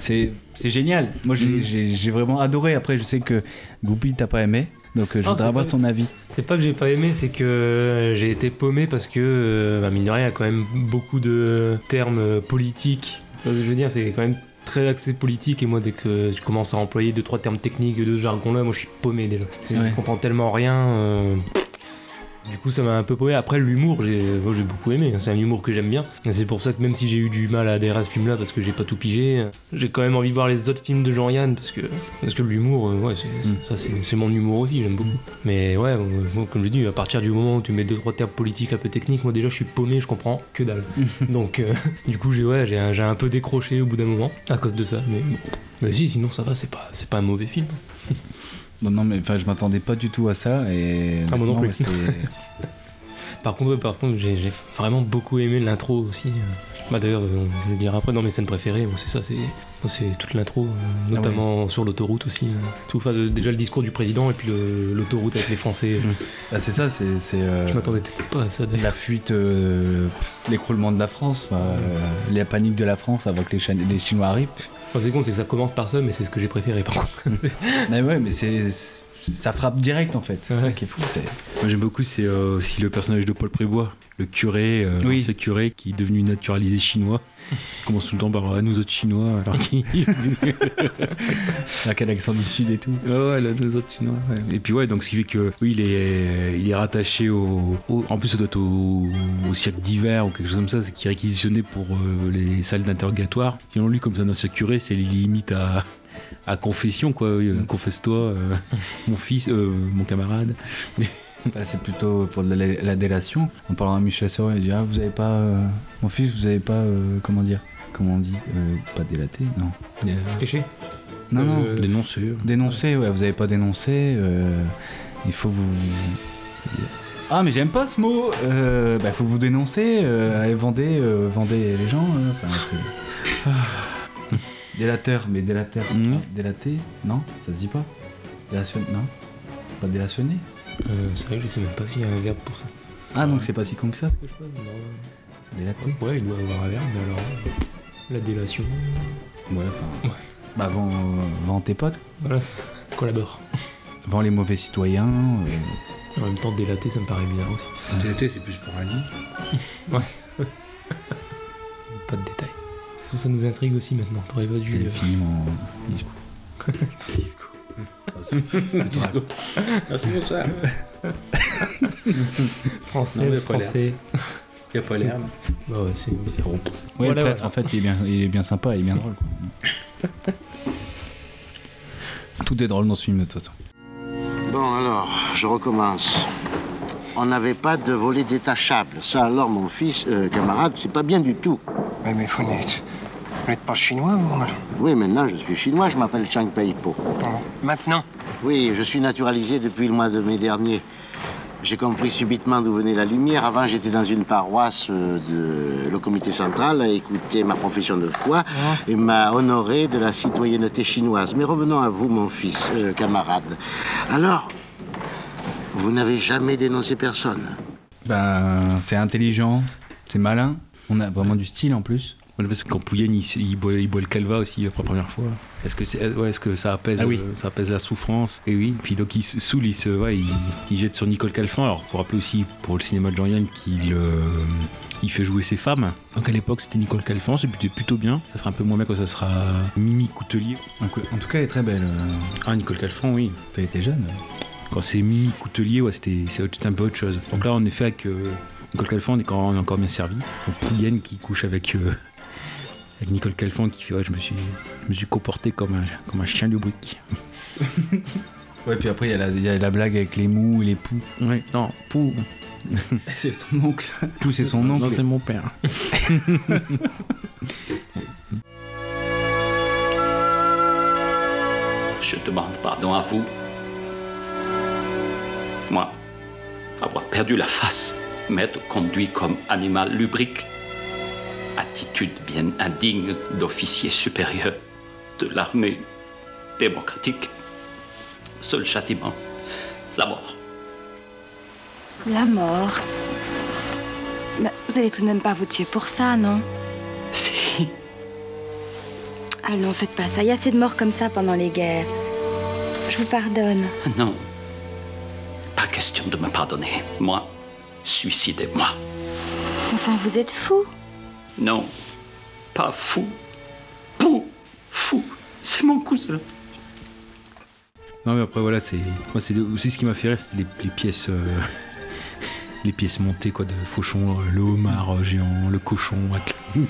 c'est c'est génial. Moi, j'ai- Mm. j'ai j'ai vraiment adoré. Après, je sais que Goupil, t'as pas aimé. Donc, euh, je voudrais c'est avoir pas- ton avis. C'est pas que j'ai pas aimé, c'est que euh, j'ai été paumé parce que, bah, mine de rien, il y a quand même beaucoup de termes politiques. Je veux dire, c'est quand même très axé politique et moi, dès que je commence à employer deux trois termes techniques, deux jargons là, moi je suis paumé déjà. Ouais. Je comprends tellement rien. euh, Du coup, ça m'a un peu paumé. Après, l'humour, j'ai j'ai beaucoup aimé. C'est un humour que j'aime bien. Et c'est pour ça que même si j'ai eu du mal à adhérer à ce film-là parce que j'ai pas tout pigé, j'ai quand même envie de voir les autres films de Jean-Yann parce que, parce que l'humour, euh, ouais, c'est- c'est- ça c'est mon humour aussi, j'aime beaucoup. Mais ouais, moi, comme je dis, à partir du moment où tu mets deux trois termes politiques un peu techniques, moi déjà je suis paumé, je comprends que dalle. Donc euh, du coup j'ai ouais, j'ai un, un peu décroché au bout d'un moment à cause de ça. Mais bon. Mais si, sinon ça va, c'est pas c'est pas un mauvais film. Non, non, mais enfin, je m'attendais pas du tout à ça. Et Ah, moi non plus. c'était- Par contre, par contre, j'ai vraiment beaucoup aimé l'intro aussi. Bah d'ailleurs, euh, je le dirai après dans mes scènes préférées. C'est ça, c'est toute l'intro, euh, notamment sur l'autoroute aussi. euh. Tout, enfin, déjà le discours du président et puis le- l'autoroute avec les Français. Ah, c'est ça, c'est. euh, Je m'attendais pas à ça. La fuite, euh, l'écroulement de la France, euh, la panique de la France avant que les Chinois arrivent. Enfin, c'est con, c'est que ça commence par ça, mais c'est ce que j'ai préféré par contre. mais ouais, mais c'est. Ça frappe direct en fait, c'est ça qui est fou. Moi j'aime beaucoup, c'est euh, aussi le personnage de Paul Prébois, le curé, euh, Oui. ce curé qui est devenu naturalisé chinois. Il commence tout le temps par à nous autres chinois. Alors qu'il- Avec l'accent du sud et tout. Ouais, ouais, là, nous autres chinois. ouais. Et puis ouais, donc ce qui fait que oui, il est, il est rattaché au, au- En plus, ça doit être au, au cirque d'hiver ou quelque chose comme ça, c'est qui est réquisitionné pour euh, les salles d'interrogatoire. Finalement, lui, comme ça, notre curé, c'est limite à, à confession, quoi. Oui, euh, Confesse-toi, euh, mon fils, euh, mon camarade. C'est plutôt pour la, la délation. En parlant à Michel Serrault, il dit Ah, vous avez pas. euh, mon fils, vous avez pas. euh, comment dire Comment on dit euh, Pas délaté Non. Péché Non, non. Euh, dénoncé. Dénoncé, ouais, vous avez pas dénoncé. il faut vous. Ah, mais j'aime pas ce mot euh, Bah, faut vous dénoncer. Euh, allez, vendez, euh, vendez les gens. Ah. Délateur, mais délateur. Mhm. Délaté Non Ça se dit pas Délation... Non Pas délationné Euh, c'est vrai que je sais même pas s'il y a un verbe pour ça. Ah, donc c'est pas si con que ça ce que je fais Non. Délaté Ouais, il doit avoir un verbe, mais alors. euh, La délation. Ouais, enfin. Bah, vends, vends tes potes. Voilà, c'est- collabore. Vends les mauvais citoyens. euh, En même temps, délaté, ça me paraît bizarre aussi. Délaté, c'est plus pour Ali. Ouais. pas de détails. Ça, ça nous intrigue aussi maintenant. T'aurais pas dû. Euh, films en. Merci, bonsoir. Français, français. Il y a pas l'herbe. Bah ouais, c'est c'est rond. Ouais, Voilà, le prêtre, voilà. en fait, il est, bien, il est bien sympa, il est bien drôle. quoi. Tout est drôle dans ce film, de toute façon. Bon, alors, je recommence. On n'avait pas de volet détachable. Ça, alors, mon fils, euh, camarade, c'est pas bien du tout. Mais, mais vous n'êtes, vous n'êtes pas chinois, alors? Oui, maintenant, je suis chinois, je m'appelle Chang Peipo. Maintenant Oui, je suis naturalisé depuis le mois de mai dernier. J'ai compris subitement d'où venait la lumière. Avant, j'étais dans une paroisse euh, de le comité central à écouter ma profession de foi et m'a honoré de la citoyenneté chinoise. Mais revenons à vous, mon fils, euh, camarade. Alors, vous n'avez jamais dénoncé personne? Ben, c'est intelligent, c'est malin. On a vraiment du style en plus. Parce que quand Pouyen il, il boit, il boit le calva aussi pour la première fois. Est-ce que, c'est- ouais, est-ce que ça, apaise, Ah oui. euh, ça apaise la souffrance? Et oui. Puis donc il se saoule, il, se, ouais, il, il jette sur Nicole Calfan. Alors faut rappeler aussi pour le cinéma de Jean-Yann qu'il euh, il fait jouer ses femmes. Donc à l'époque c'était Nicole Calfan, c'était plutôt bien. Ça sera un peu moins bien quand ça sera Mimi Coutelier. En tout cas, elle est très belle. euh. Ah Nicole Calfan, oui. T'as été jeune. Quand c'est Mimi Coutelier, ouais, c'était c'est un peu autre chose. Donc là, en effet, avec euh, Nicole Calfan, on est, encore, on est encore bien servi. Donc Poulienne qui couche avec, euh, avec Nicole Calfan qui fait Ouais, je me suis, je me suis comporté comme un, comme un chien de brique. Ouais, puis après, il y, a la- il y a la blague avec les mous et les poux. Ouais, non, Pou. c'est son oncle. Pou, c'est son oncle. Non, c'est mon père. Je demande pardon à vous. Moi, avoir perdu la face, m'être conduit comme animal lubrique, attitude bien indigne d'officier supérieur de l'armée démocratique. Seul châtiment, la mort. La mort. Mais vous allez tout de même pas vous tuer pour ça, non? Si. Allons, faites pas ça. Il y a assez de morts comme ça pendant les guerres. Je vous pardonne. Non. Pas question de me pardonner. Moi, suicidez-moi. Enfin, vous êtes fou. Non, pas fou. Pou, fou. C'est mon cousin. Non, mais après, voilà, c'est moi, c'est aussi ce qui m'a fait rire, c'était les, pièces. euh, les pièces montées quoi de Fauchon, euh, le homard euh, géant, le cochon.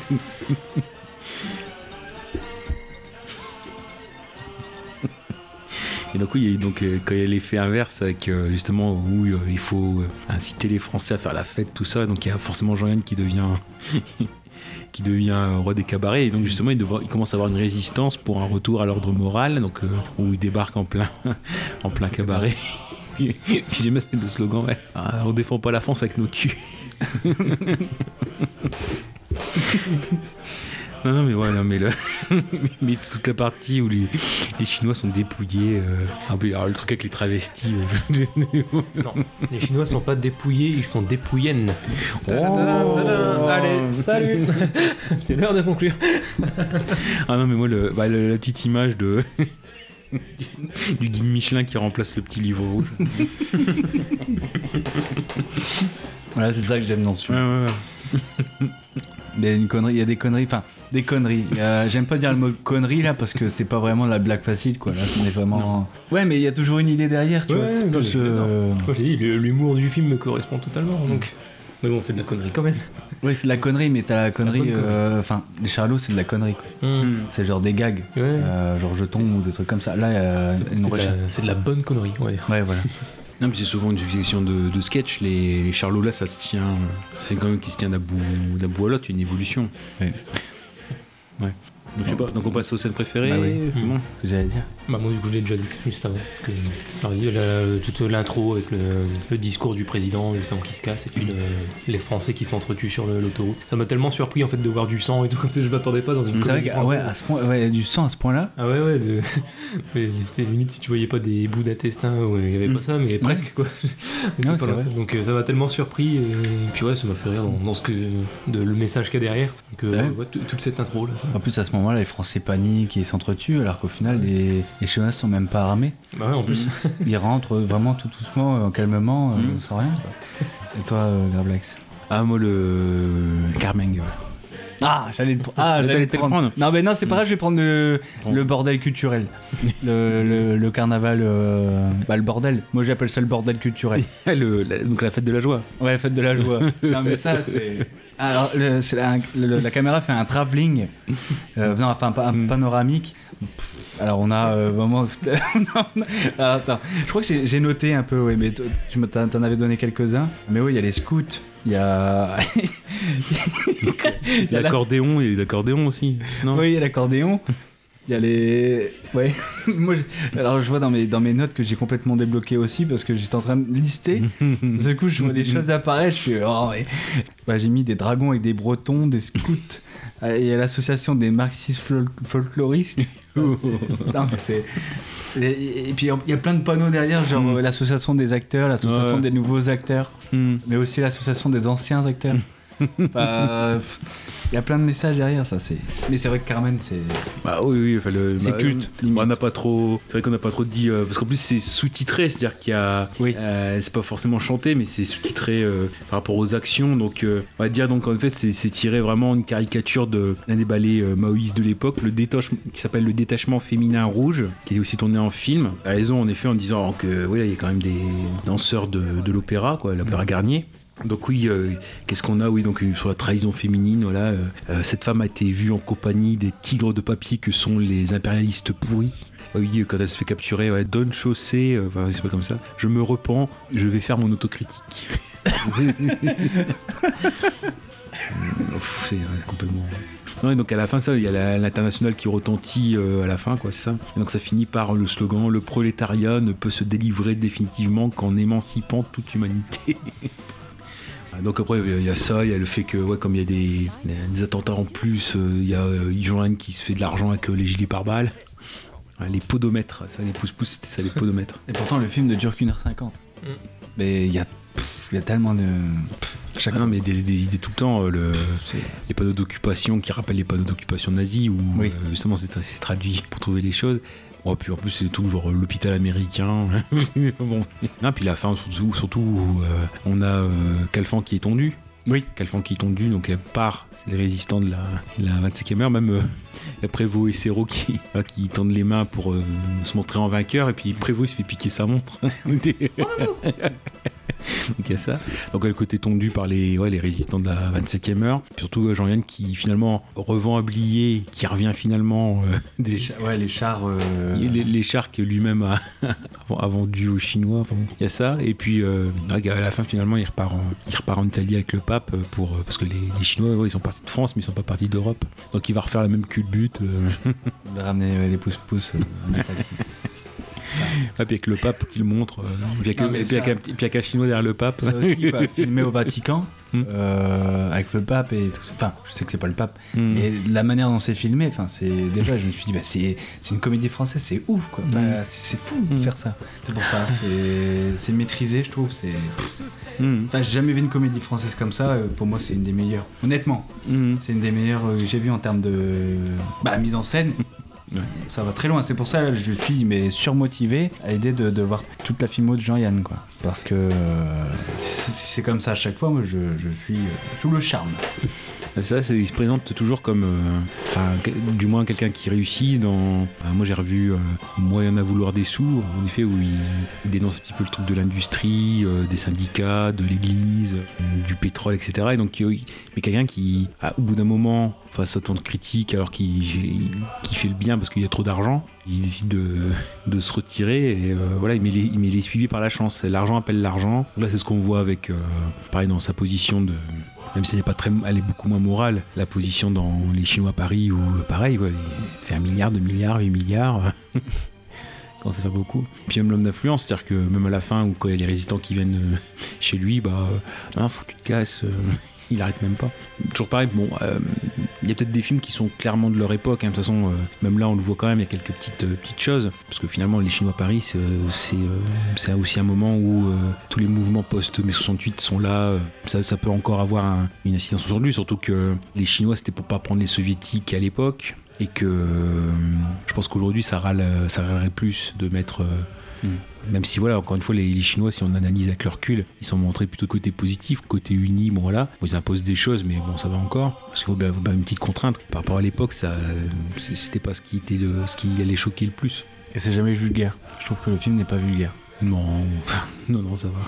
Et donc oui, il y a eu donc quand il y a l'effet inverse avec justement où il faut inciter les Français à faire la fête, tout ça. Donc il y a forcément Jean-Yann qui devient qui devient roi des cabarets et donc justement il, devra- il commence à avoir une résistance pour un retour à l'ordre moral donc euh, où il débarque en plein en plein cabaret puis j'aime le slogan, ouais. Ah, on défend pas la France avec nos culs. Non, non, mais ouais, non, mais, le... mais toute la partie où les, les Chinois sont dépouillés. euh, ah, oui, alors, le truc avec les travestis. euh, Non, les Chinois sont pas dépouillés, ils sont dépouillennes. Oh. Allez, salut C'est l'heure de conclure. Ah non, mais moi, le, bah, le- la petite image de. du guide Michelin qui remplace le petit livre rouge. Voilà, c'est ça que j'aime dans ce film. Ouais, ouais, ouais. Il y a une connerie, il y a des conneries, enfin des conneries. A- J'aime pas dire le mot connerie là parce que c'est pas vraiment la blague facile quoi. Là, c'est vraiment. Ouais, mais il y a toujours une idée derrière, tu vois. Ouais, plus, euh, l'humour du film me correspond totalement, donc. Mais bon, c'est de la connerie quand même. Oui, c'est de la connerie, mais t'as la connerie. euh, Enfin, les charlots, c'est de la connerie quoi. Hmm. C'est genre des gags, euh, genre jetons ou des trucs comme ça. Là, il y a C'est de, recherche. la- c'est de la bonne connerie, on va dire. Ouais, voilà. Non, mais c'est souvent une succession de, de sketchs. Les, les Charlots là, ça se tient. Ça fait quand même qu'ils se bout, d'un bout à l'autre, une évolution. Ouais. Donc, je sais pas, donc on passe aux scènes préférées. Bah oui. Bon. Ce que j'allais dire. Bah, moi, du coup, je l'ai déjà dit juste avant. Que, alors, la- toute l'intro avec le, le discours du président, juste avant qu'il se casse, et puis le- les Français qui s'entretuent sur le- l'autoroute. Ça m'a tellement surpris en fait de voir du sang et tout comme ça, je m'attendais pas dans une C'est vrai que, ah ouais, à ce point, ouais, du sang à ce point-là. Ah ouais, ouais, de... c'était limite si tu voyais pas des bouts d'intestin, ouais, il y avait pas ça, mais presque quoi. C'est loin vrai. Donc euh, ça m'a tellement surpris, et puis ouais, ça m'a fait rire dans, dans ce que, de, le message qu'il y a derrière. Donc euh, Ouais. tout- toute cette intro là. ça. En plus, à ce moment-là, les Français paniquent et s'entretuent, alors qu'au final, les, les Chinois sont même pas armés. Bah ouais, en plus. Ils rentrent vraiment tout doucement, euh, calmement, euh, Mm. sans rien. quoi. Et toi, euh, Gravelax Ah, moi, le. Carmeng. ouais. Ah, j'allais le, pr- ah, T'allais j'allais te le prendre. prendre. Non, mais non, c'est pas grave, je vais prendre le, Bon. le bordel culturel. le, le- le carnaval, euh, bah, le bordel. Moi, j'appelle ça le bordel culturel. Le- la- donc la fête de la joie. Ouais, la fête de la joie. non, mais ça, c'est. Alors, le- la, le- la caméra fait un travelling, euh, non, enfin, un Mm. panoramique. Pff, Alors, on a euh, vraiment. Non, non. Alors, attends, je crois que j'ai- noté un peu, oui, mais tu t'en avais donné quelques-uns. Mais oui, il y a les scouts, il y a. Il y a l'accordéon et l'accordéon aussi. Non? Oui, il y a l'accordéon. Il y a les. Ouais. Moi, je- alors je vois dans mes, dans mes notes que j'ai complètement débloqué aussi parce que j'étais en train de lister. Du coup, je vois des choses apparaître. Je suis. Oh. Ouais, j'ai mis des dragons avec des bretons, des scouts. euh, il y a l'association des marxistes fol- folkloristes. non, mais c'est. Et, puis il y a plein de panneaux derrière, genre Mm. euh, l'association des acteurs, l'association Ouais. des nouveaux acteurs, Hmm. mais aussi l'association des anciens acteurs. Enfin, il y a plein de messages derrière. Enfin, c'est. Mais c'est vrai que Carmen, c'est. Bah oui, oui, enfin, le- C'est bah, culte, On n'a pas trop. C'est vrai qu'on n'a pas trop dit. euh, parce qu'en plus, c'est sous-titré, c'est-à-dire qu'il y a. euh, c'est pas forcément chanté, mais c'est sous-titré euh, par rapport aux actions. Donc, on va dire, donc en fait, c'est c'est tiré vraiment une caricature de l'un des ballets maoïstes de l'époque, le qui s'appelle Le Détachement Féminin Rouge, qui est aussi tourné en film. A raison, en effet, en disant que, oui, il y a quand même des danseurs de, de l'opéra, quoi, l'opéra Garnier. Donc oui, euh, qu'est-ce qu'on a Oui, donc euh, sur la trahison féminine, voilà. euh, cette femme a été vue en compagnie des tigres de papier que sont les impérialistes pourris. Ah Oui, quand elle se fait capturer, ouais, donne chaussée, enfin, c'est pas comme ça. Je me repens, je vais faire mon autocritique. C'est complètement. Non, et donc à la fin, ça, il y a l'international qui retentit euh, à la fin, quoi, c'est ça. Et donc ça finit par le slogan Le prolétariat ne peut se délivrer définitivement qu'en émancipant toute humanité. Ah, Donc après il y a ça, il y a le fait que ouais, comme il y a des, des attentats en plus, euh, il y a euh, Johan qui se fait de l'argent avec euh, les gilets pare-balles. Les podomètres, ça les pouces-pouces c'était ça les podomètres. Et pourtant, le film ne dure qu'une heure cinquante. Mm. Mais il y a, pff, il y a tellement de. pff, chaque- Ah non mais des, des idées tout le temps, euh, le, les panneaux d'occupation qui rappellent les panneaux d'occupation nazis où Oui. euh, justement c'est c'est traduit pour trouver les choses. Bon, puis en plus c'est tout genre l'hôpital américain. bon. Puis la fin surtout, surtout euh, on a euh, Calfan qui est tondu. Oui. Calfan qui est tondu, donc elle part, c'est les résistants de la, de la 25e heure, même euh, Prévost et Serrault qui, euh, qui tendent les mains pour euh, se montrer en vainqueur, et puis Prévost il se fait piquer sa montre. Donc il y a ça. Donc le côté tondu par les, ouais, les résistants de la 27e heure. Puis surtout euh, Jean-Yann qui finalement revend billet, qui revient finalement euh, des Ouais, les chars. euh, les, les chars que lui-même a, a vendu aux Chinois. Enfin, il y a ça. Et puis euh, à la fin finalement il repart en, il repart en Italie avec le pape pour euh, parce que les, les Chinois ouais, ils sont partis de France mais ils sont pas partis d'Europe. Donc il va refaire la même culbute. euh. de ramener euh, les pouces-pouces euh, Italie. puis avec le pape qui le montre. euh, et puis petit- puis avec un chinois derrière le pape. Ça aussi, quoi, filmé au Vatican, euh, avec le pape et tout ça. Enfin, je sais que c'est pas le pape, Mm. mais la manière dont c'est filmé, enfin, c'est déjà, je me suis dit, bah, c'est une comédie française, c'est ouf, quoi. Bah, Mm. c'est fou de faire ça. C'est pour ça, c'est- maîtrisé, je trouve. C'est. J'ai jamais vu une comédie française comme ça. euh, Pour moi, c'est une des meilleures. Honnêtement, c'est une des meilleures euh, que j'ai vues en termes de bah, mise en scène. Ça va très loin, c'est pour ça que je suis mais surmotivé à l'idée de, voir toute la filmo de Jean-Yann quoi. Parce que euh, c'est comme ça à chaque fois, moi je, je suis euh, sous le charme. Ça, il se présente toujours comme, euh, du moins quelqu'un qui réussit. Dans, moi, j'ai revu euh, Moyen à vouloir des sous, en effet, où il, dénonce un petit peu le truc de l'industrie, euh, des syndicats, de l'Église, du pétrole, etc. Et donc, mais quelqu'un qui, au bout d'un moment, face à tant de critiques, alors qu'il qui fait le bien parce qu'il y a trop d'argent, il décide de, se retirer. Et voilà, il met, les, suivis par la chance. L'argent appelle l'argent. Là, c'est ce qu'on voit avec, pareil, dans sa position de même si elle est pas très, elle est beaucoup moins morale, la position dans les Chinois à Paris où euh, pareil, ouais, il un milliard, deux milliards, 8 milliards. quand ça fait beaucoup. Puis même l'homme d'influence, c'est-à-dire que même à la fin, ou quand il y a les résistants qui viennent euh, chez lui, bah, euh, ah, faut que tu il arrête même pas. Toujours pareil, bon, il y a peut-être des films qui sont clairement de leur époque. hein. De toute façon, euh, même là, on le voit quand même, il y a quelques petites, euh, petites choses. Parce que finalement, les Chinois à Paris, c'est euh, c'est, aussi un moment où tous les mouvements post-mai 68 sont là. ça, ça peut encore avoir un- une incidence sur lui, surtout que les Chinois, c'était pour pas prendre les Soviétiques à l'époque. Et que je pense qu'aujourd'hui, ça, râle, ça râlerait plus de mettre. Même si voilà, encore une fois, les, Chinois, si on analyse avec leur recul, ils sont montrés plutôt côté positif, côté uni, bon voilà, ils imposent des choses, mais bon, ça va encore. Parce qu'il faut bien, une petite contrainte. Par rapport à l'époque, ça, c'était pas ce qui était le, ce qui allait choquer le plus. Et c'est jamais vulgaire. Je trouve que le film n'est pas vulgaire. Non, non, non, ça va.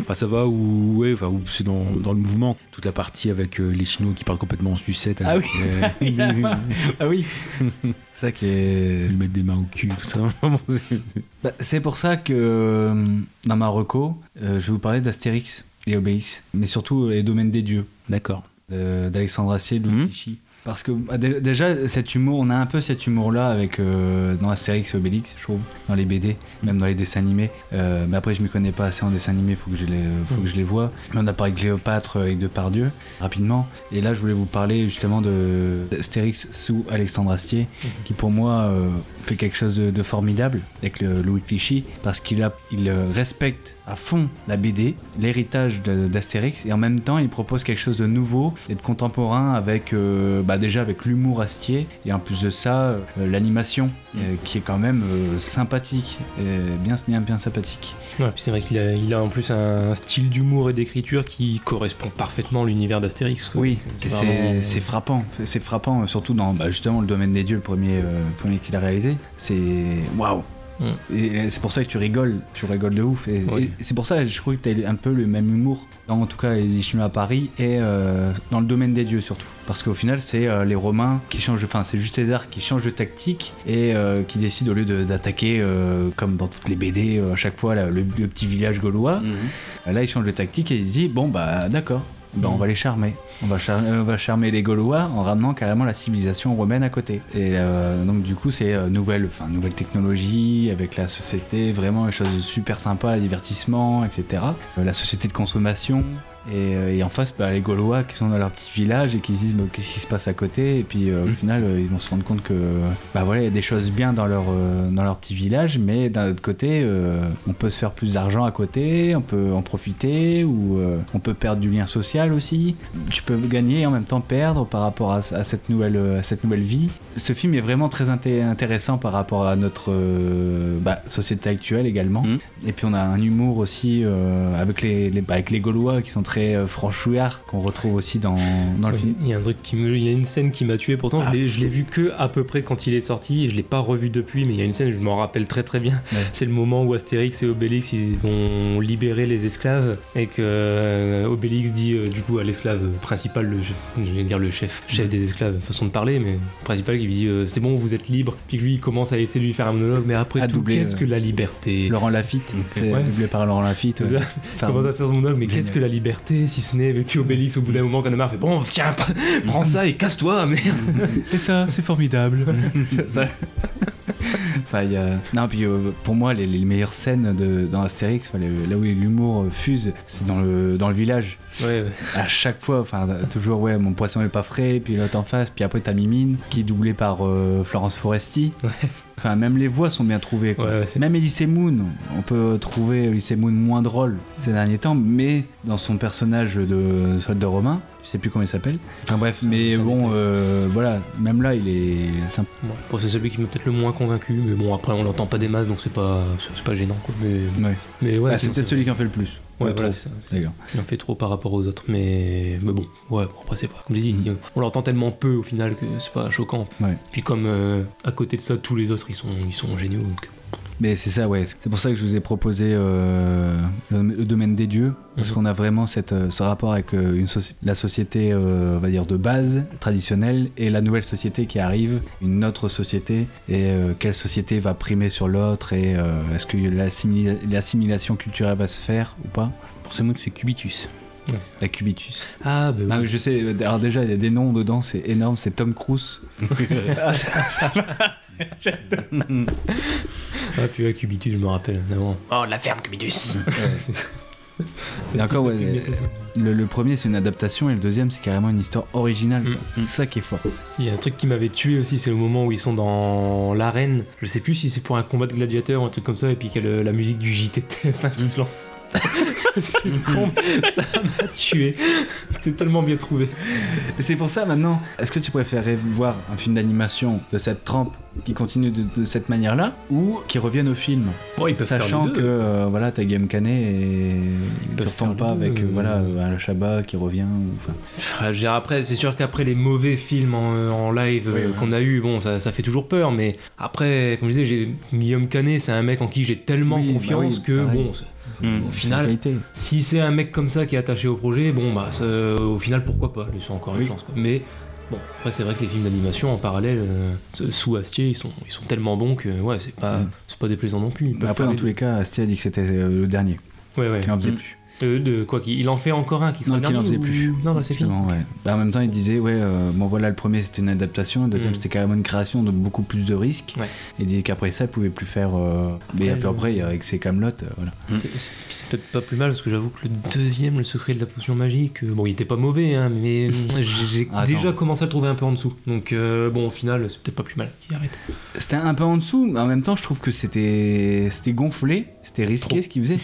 Enfin, ça va ou ouais, enfin, c'est dans, dans le mouvement. Toute la partie avec euh, les Chinois qui parlent complètement en sucette. Ah oui. ah oui. C'est ça qui est. Ils mettent des mains au cul, tout ça. C'est- Bah, c'est pour ça que euh, dans ma reco, euh, je vais vous parler d'Astérix et Obélix, mais surtout les domaines des dieux. D'accord. D'Alexandre Astier, de Clichy. Parce que bah, dé- déjà, cet humour, on a un peu cet humour-là avec euh, dans Astérix et Obélix, je trouve, dans les BD, même dans les dessins animés. Euh, mais après, je m'y connais pas assez en dessin animé, faut que je les, faut que je les vois. Mais on a parlé de Cléopâtre avec Depardieu, rapidement. Et là, je voulais vous parler justement de d'Astérix sous Alexandre Astier, qui pour moi euh, fait quelque chose de, de formidable avec le Louis Clichy, parce qu'il a, il euh, respecte à fond la BD, l'héritage d'Astérix, et en même temps, il propose quelque chose de nouveau et de contemporain avec, euh, bah, déjà avec l'humour Astier, et en plus de ça, euh, l'animation, euh, qui est quand même sympathique, et bien, bien, bien sympathique. Ouais, c'est vrai qu'il a, il a en plus un style d'humour et d'écriture qui correspond parfaitement à l'univers d'Astérix. Oui, c'est vraiment- frappant, c'est frappant, surtout dans bah, justement le domaine des dieux, le premier, premier qu'il a réalisé. C'est waouh! Et c'est pour ça que tu rigoles, tu rigoles de ouf. Et, Oui. et c'est pour ça que je trouve que tu as un peu le même humour, dans, en tout cas les Chinois à Paris, et euh, dans le domaine des dieux surtout. Parce qu'au final, c'est euh, les Romains qui changent, de- enfin c'est juste César qui change de tactique et euh, qui décide au lieu d'attaquer, euh, comme dans toutes les BD, euh, à chaque fois, là, le, le petit village gaulois, euh, là il change de tactique et il dit, bon bah d'accord, ben, on va les charmer. On va, char- on va charmer les Gaulois en ramenant carrément la civilisation romaine à côté. Et euh, donc du coup c'est euh, nouvelle, enfin nouvelle technologie avec la société, vraiment des choses super sympas, divertissement, etc. Euh, la société de consommation. Et, euh, et en face, bah, les Gaulois qui sont dans leur petit village et qui se disent bah, qu'est-ce qui se passe à côté. Et puis euh, au final, euh, ils vont se rendre compte que bah, voilà, il y a des choses bien dans leur, euh, dans leur petit village, mais d'un autre côté, on peut se faire plus d'argent à côté, on peut en profiter, ou on peut perdre du lien social aussi. Tu peux gagner et en même temps perdre par rapport à, à cette, nouvelle, à cette nouvelle vie. Ce film est vraiment très inté- intéressant par rapport à notre euh, bah, société actuelle également. Et puis on a un humour aussi euh, avec, les, les- bah, avec les Gaulois qui sont très euh, franchouillards, qu'on retrouve aussi dans, dans le film. Il y a un truc qui me, il y a une scène qui m'a tué. Pourtant, je l'ai- je l'ai vu que à peu près quand il est sorti. Et je l'ai pas revu depuis, mais il y a une scène, je m'en rappelle très très bien. C'est le moment où Astérix et Obélix ils vont libérer les esclaves et que euh, Obélix dit du coup à l'esclave principal, le, je vais dire le chef, chef des esclaves, façon de parler, mais principal qui lui dit euh, c'est bon, vous êtes libre. Puis lui il commence à essayer de lui faire un monologue, mais après À tout, qu'est-ce euh, que la liberté? Laurent Lafitte, c'est Ouais. doublé par Laurent Lafitte. Ouais. ça. Commence à faire son monologue, mais qu'est-ce que la liberté? Si ce n'est puis Obélix au bout d'un moment quand marre fait bon tiens prends ça et casse-toi merde Et ça, c'est formidable. Ça- enfin, il y a... Non, puis euh, pour moi, les, les meilleures scènes de, dans Astérix, enfin, les- là où l'humour euh, fuse, c'est dans le, dans le village. Ouais, ouais. À chaque fois, enfin, toujours, ouais, mon poisson est pas frais, puis l'autre en face, puis après t'as Mimine, qui est doublée par euh, Florence Foresti. Enfin, même les voix sont bien trouvées. Quoi. même Elise Moon, on peut trouver Elise Moon moins drôle ces derniers temps, mais dans son personnage de soldat romain, je sais plus comment il s'appelle. Enfin bref, mais bon, euh, voilà, même là, il est. Ouais. Bon, c'est celui qui m'a peut-être le moins convaincu, mais bon, après, on l'entend pas des masses, donc c'est pas, c'est pas gênant, quoi. Mais, Ouais. mais ouais, Ah, c'est peut-être celui qui en fait le plus. Ouais, voilà. Il en fait trop par rapport aux autres, mais, mais bon, ouais, bon, après c'est pas. Comme je dis, on l'entend tellement peu au final que c'est pas choquant. Ouais. Puis comme euh, à côté de ça, tous les autres ils sont, ils sont géniaux. Donc... Mais c'est ça, ouais. C'est pour ça que je vous ai proposé euh, le, le domaine des dieux, parce Mhm. qu'on a vraiment cette, euh, ce rapport avec euh, une la société, euh, on va dire, de base, traditionnelle, et la nouvelle société qui arrive, une autre société, et euh, quelle société va primer sur l'autre, et est-ce que l'assimila- l'assimilation culturelle va se faire ou pas? Pour ça, moi, c'est Cubitus. La Cubitus. Ah, bah oui. je sais, alors déjà, il y a des noms dedans, c'est énorme, c'est Tom Cruise. Ah, va. Ah, puis ouais, Cubitus, je me rappelle. vraiment. Oh, la ferme Cubitus Et encore, ouais, le, le premier c'est une adaptation et le deuxième c'est carrément une histoire originale. C'est ça qui est fort. Il y a un truc qui m'avait tué aussi, c'est le moment où ils sont dans l'arène. Je sais plus si c'est pour un combat de gladiateurs ou un truc comme ça, et puis qu'il y a le- la musique du JT de TF1 qui se lance. c'est con, ça m'a tué. C'était tellement bien trouvé. Et c'est pour ça maintenant, est-ce que tu préférerais voir un film d'animation de cette trempe qui continue de, de cette manière-là ou qui revienne au film? Bon, ils peuvent faire Sachant que euh, voilà, t'as Game Canet et tu retombes faire pas avec euh, voilà, un Chabat qui revient. ou- Enfin, Ah, je veux dire, après, c'est sûr qu'après les mauvais films en, en live euh, qu'on a eu, bon, ça, ça fait toujours peur, mais après, comme je disais, j'ai Guillaume Canet, c'est un mec en qui j'ai tellement Oui, bah confiance oui, que, pareil. bon, C'est- au final, si c'est un mec comme ça qui est attaché au projet, bon, bah, ça- au final, pourquoi pas, c'est encore une Oui. chance. quoi. Mais bon, après, c'est vrai que les films d'animation en parallèle, euh, sous Astier, ils sont, ils sont tellement bons que, ouais, c'est pas, Mm. c'est pas déplaisant non plus. Ils Mais peuvent après, dans les tous les cas, Astier a dit que c'était euh, le dernier. ouais, ouais. qu'il en faisait plus. De, de quoi qu'il il en fait encore un qui sera Non, qu'il faisait ou- plus. Non, bah, c'est fini. Ouais. Bah, en même temps, il disait, ouais, euh, bon voilà, le premier c'était une adaptation, le deuxième Mm. c'était carrément une création de beaucoup plus de risques. Ouais. Et il disait qu'après ça, il pouvait plus faire. euh, Mais après, après, avec ses camelotes, euh, voilà. C'est- C'est peut-être pas plus mal parce que j'avoue que le deuxième, le secret de la potion magique, euh, bon, il était pas mauvais, hein, mais j'ai Attends. déjà commencé à le trouver un peu en dessous. Donc, euh, bon, au final, c'est peut-être pas plus mal. Dis, arrête. C'était un peu en dessous, mais en même temps, je trouve que c'était c'était gonflé, c'était risqué Trop. ce qu'il faisait.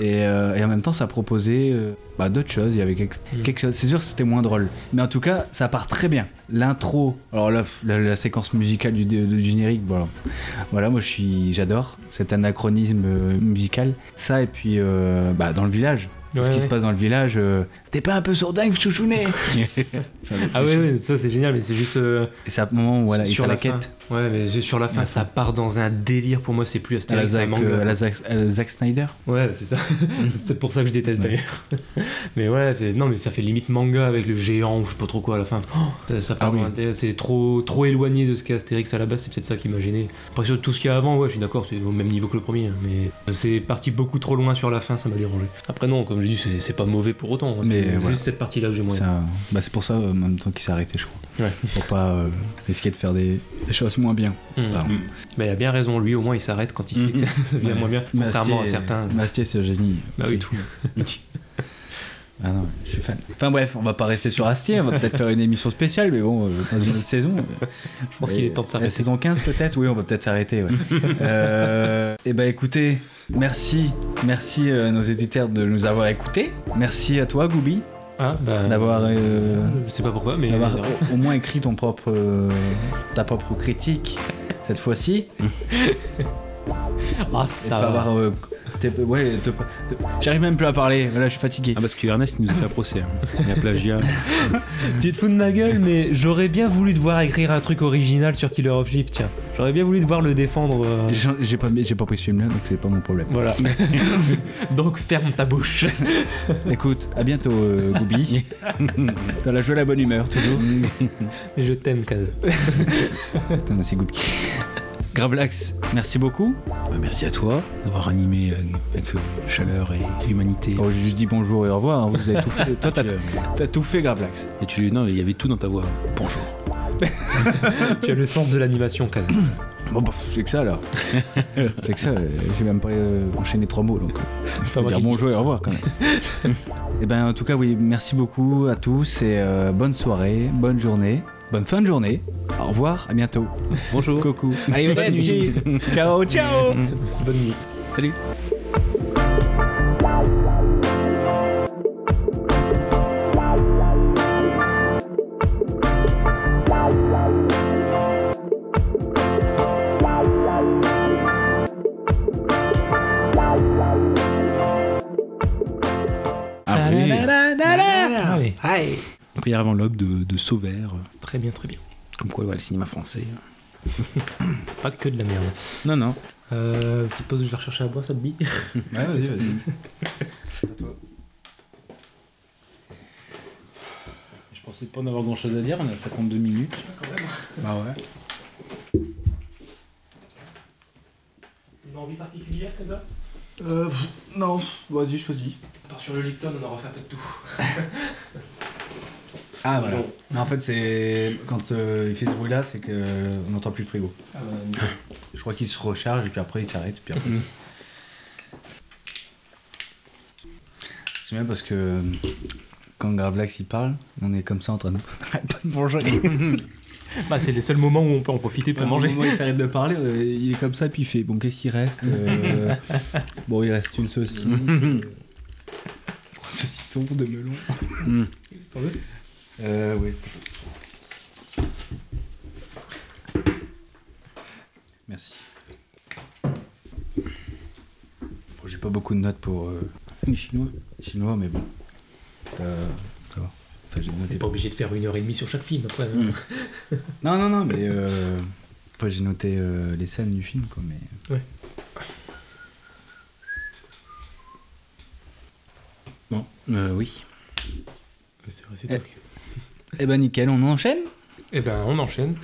Et, euh, et en même temps, ça proposait euh, bah, d'autres choses. Il y avait quelque, Mm. quelque chose. C'est sûr que c'était moins drôle. Mais en tout cas, ça part très bien. L'intro, alors la, la séquence musicale du, du générique, voilà. Voilà, moi j'adore cet anachronisme euh, musical. Ça, et puis euh, bah, dans le village. Ouais, ce qui ouais. se passe dans le village. euh, T'es pas un peu sourdingue, chouchounet Ah ouais, ouais, ça c'est génial, mais c'est juste. euh, c'est à un moment où voilà, il sur t'a la la quête. Ouais, mais c'est- sur la fin, ça part dans un délire. Pour moi, c'est plus À la Astérix, c'est Zack, manga. euh, à la Zack- à la Zack Snyder. Ouais, c'est ça. c'est pour ça que je déteste d'ailleurs. mais ouais, c'est- non, mais ça fait limite manga avec le géant ou je sais pas trop quoi à la fin. Oh, ça- part Ah oui. dans c'est trop, trop éloigné de ce qu'est Astérix à la base, c'est peut-être ça qui m'a gêné. Après, sur tout ce qu'il y a avant, ouais, je suis d'accord, c'est au même niveau que le premier, hein, mais c'est parti beaucoup trop loin sur la fin, ça m'a dérangé. Après, non, comme je dis, c'est c'est pas mauvais pour autant. hein, Mais c'est voilà. juste cette partie-là que j'ai moins. Ça- bah, c'est pour ça euh, en même temps qu'il s'est arrêté, je crois. Ouais. Pour pas euh, risquer de faire des, des choses moins bien. Mm. Pardon. Mais il a bien raison, lui au moins il s'arrête quand il sait que ça devient moins bien, contrairement à certains. Mastier, c'est un génie. Bah oui. tout. ah non, je suis fan. Enfin bref, on va pas rester sur Astier, on va peut-être faire une émission spéciale, mais bon, euh, dans une autre saison. Je pense qu'il est temps de s'arrêter. La saison 15 peut-être, oui, on va peut-être s'arrêter. Ouais. euh, et ben écoutez, merci, merci euh, à nos éditeurs de nous avoir écoutés. Merci à toi, Goubi. Ah, bah, D'avoir, euh, je sais pas pourquoi, mais d'avoir au, au moins écrit ton propre, euh, ta propre critique cette fois-ci. Ah, Et ça pas va. avoir, euh, ouais, J'arrive même plus à parler, là je suis fatigué. Ah, parce que Ernest il nous a fait un procès. hein. Il y a plagiat. Tu te fous de ma gueule, mais j'aurais bien voulu te voir écrire un truc original sur Killer of Jeep, tiens. J'aurais bien voulu te voir le défendre. euh, J'ai pas, j'ai pas pris ce film là, donc c'est pas mon problème. Voilà. Donc ferme ta bouche. Écoute, à bientôt, euh, Goubi. Dans la joie et la bonne humeur, toujours. Je t'aime, Kaz. Putain, merci Goubi. Gravelax, merci beaucoup. Bah, merci à toi d'avoir animé euh, avec euh, chaleur et humanité. Oh, j'ai juste dit bonjour et au revoir. hein, Vous avez tout fait. Toi, t'as Euh, t'as tout fait, Gravelax. Et tu non, il y avait tout dans ta voix. Bonjour. tu as le sens de l'animation, Kaz. Bon, bah, j'ai que ça alors. j'ai que ça, j'ai même pas euh, enchaîné trois mots donc. Moi dire bonjour et au revoir quand même. et ben en tout cas, oui, merci beaucoup à tous et euh, bonne soirée, bonne journée, bonne fin de journée. Au revoir, à bientôt. Bonjour. Coucou. Allez, bonne nuit. ciao, ciao. Bonne nuit. Salut. Ah oui. Allez. Prière avant l'aube de, de Sauvert. Très bien, très bien. Comme quoi, ouais, le cinéma français. Pas que de la merde. Non, non. Euh, petite pause, je vais rechercher à boire, ça te dit Ouais, vas-y, vas-y. Je pensais pas en avoir grand chose à dire, on est à 52 minutes. Bah ouais. Une envie particulière, c'est ça? Euh, non, vas-y, choisis. À part sur le Lipton, on aura fait un peu de tout. Ah voilà. Mais en fait, c'est quand euh, il fait ce bruit-là, c'est que euh, n'entend plus le frigo. Ah bah. Je crois qu'il se recharge et puis après il s'arrête. Puis après... C'est bien parce que euh, quand Gravelax il parle, on est comme ça en train de pas de manger. bah, c'est les seuls moments où on peut en profiter pour manger. moment où il s'arrête de parler, euh, il est comme ça puis il fait bon qu'est-ce qu'il reste Euh, Bon il reste une saucisse, saucisson de melon. Mm. T'en veux Euh, oui. Merci. Bon, j'ai pas beaucoup de notes pour euh, Les Chinois. chinois, mais bon. Euh, ça va. Enfin, j'ai T'es noté. pas obligé de faire une heure et demie sur chaque film après. hein. Non, non, non, mais euh, enfin, j'ai noté euh, les scènes du film, quoi. Mais Ouais. Euh, oui. C'est vrai, c'est Eh. eh ben nickel, on enchaîne? Eh ben, on enchaîne.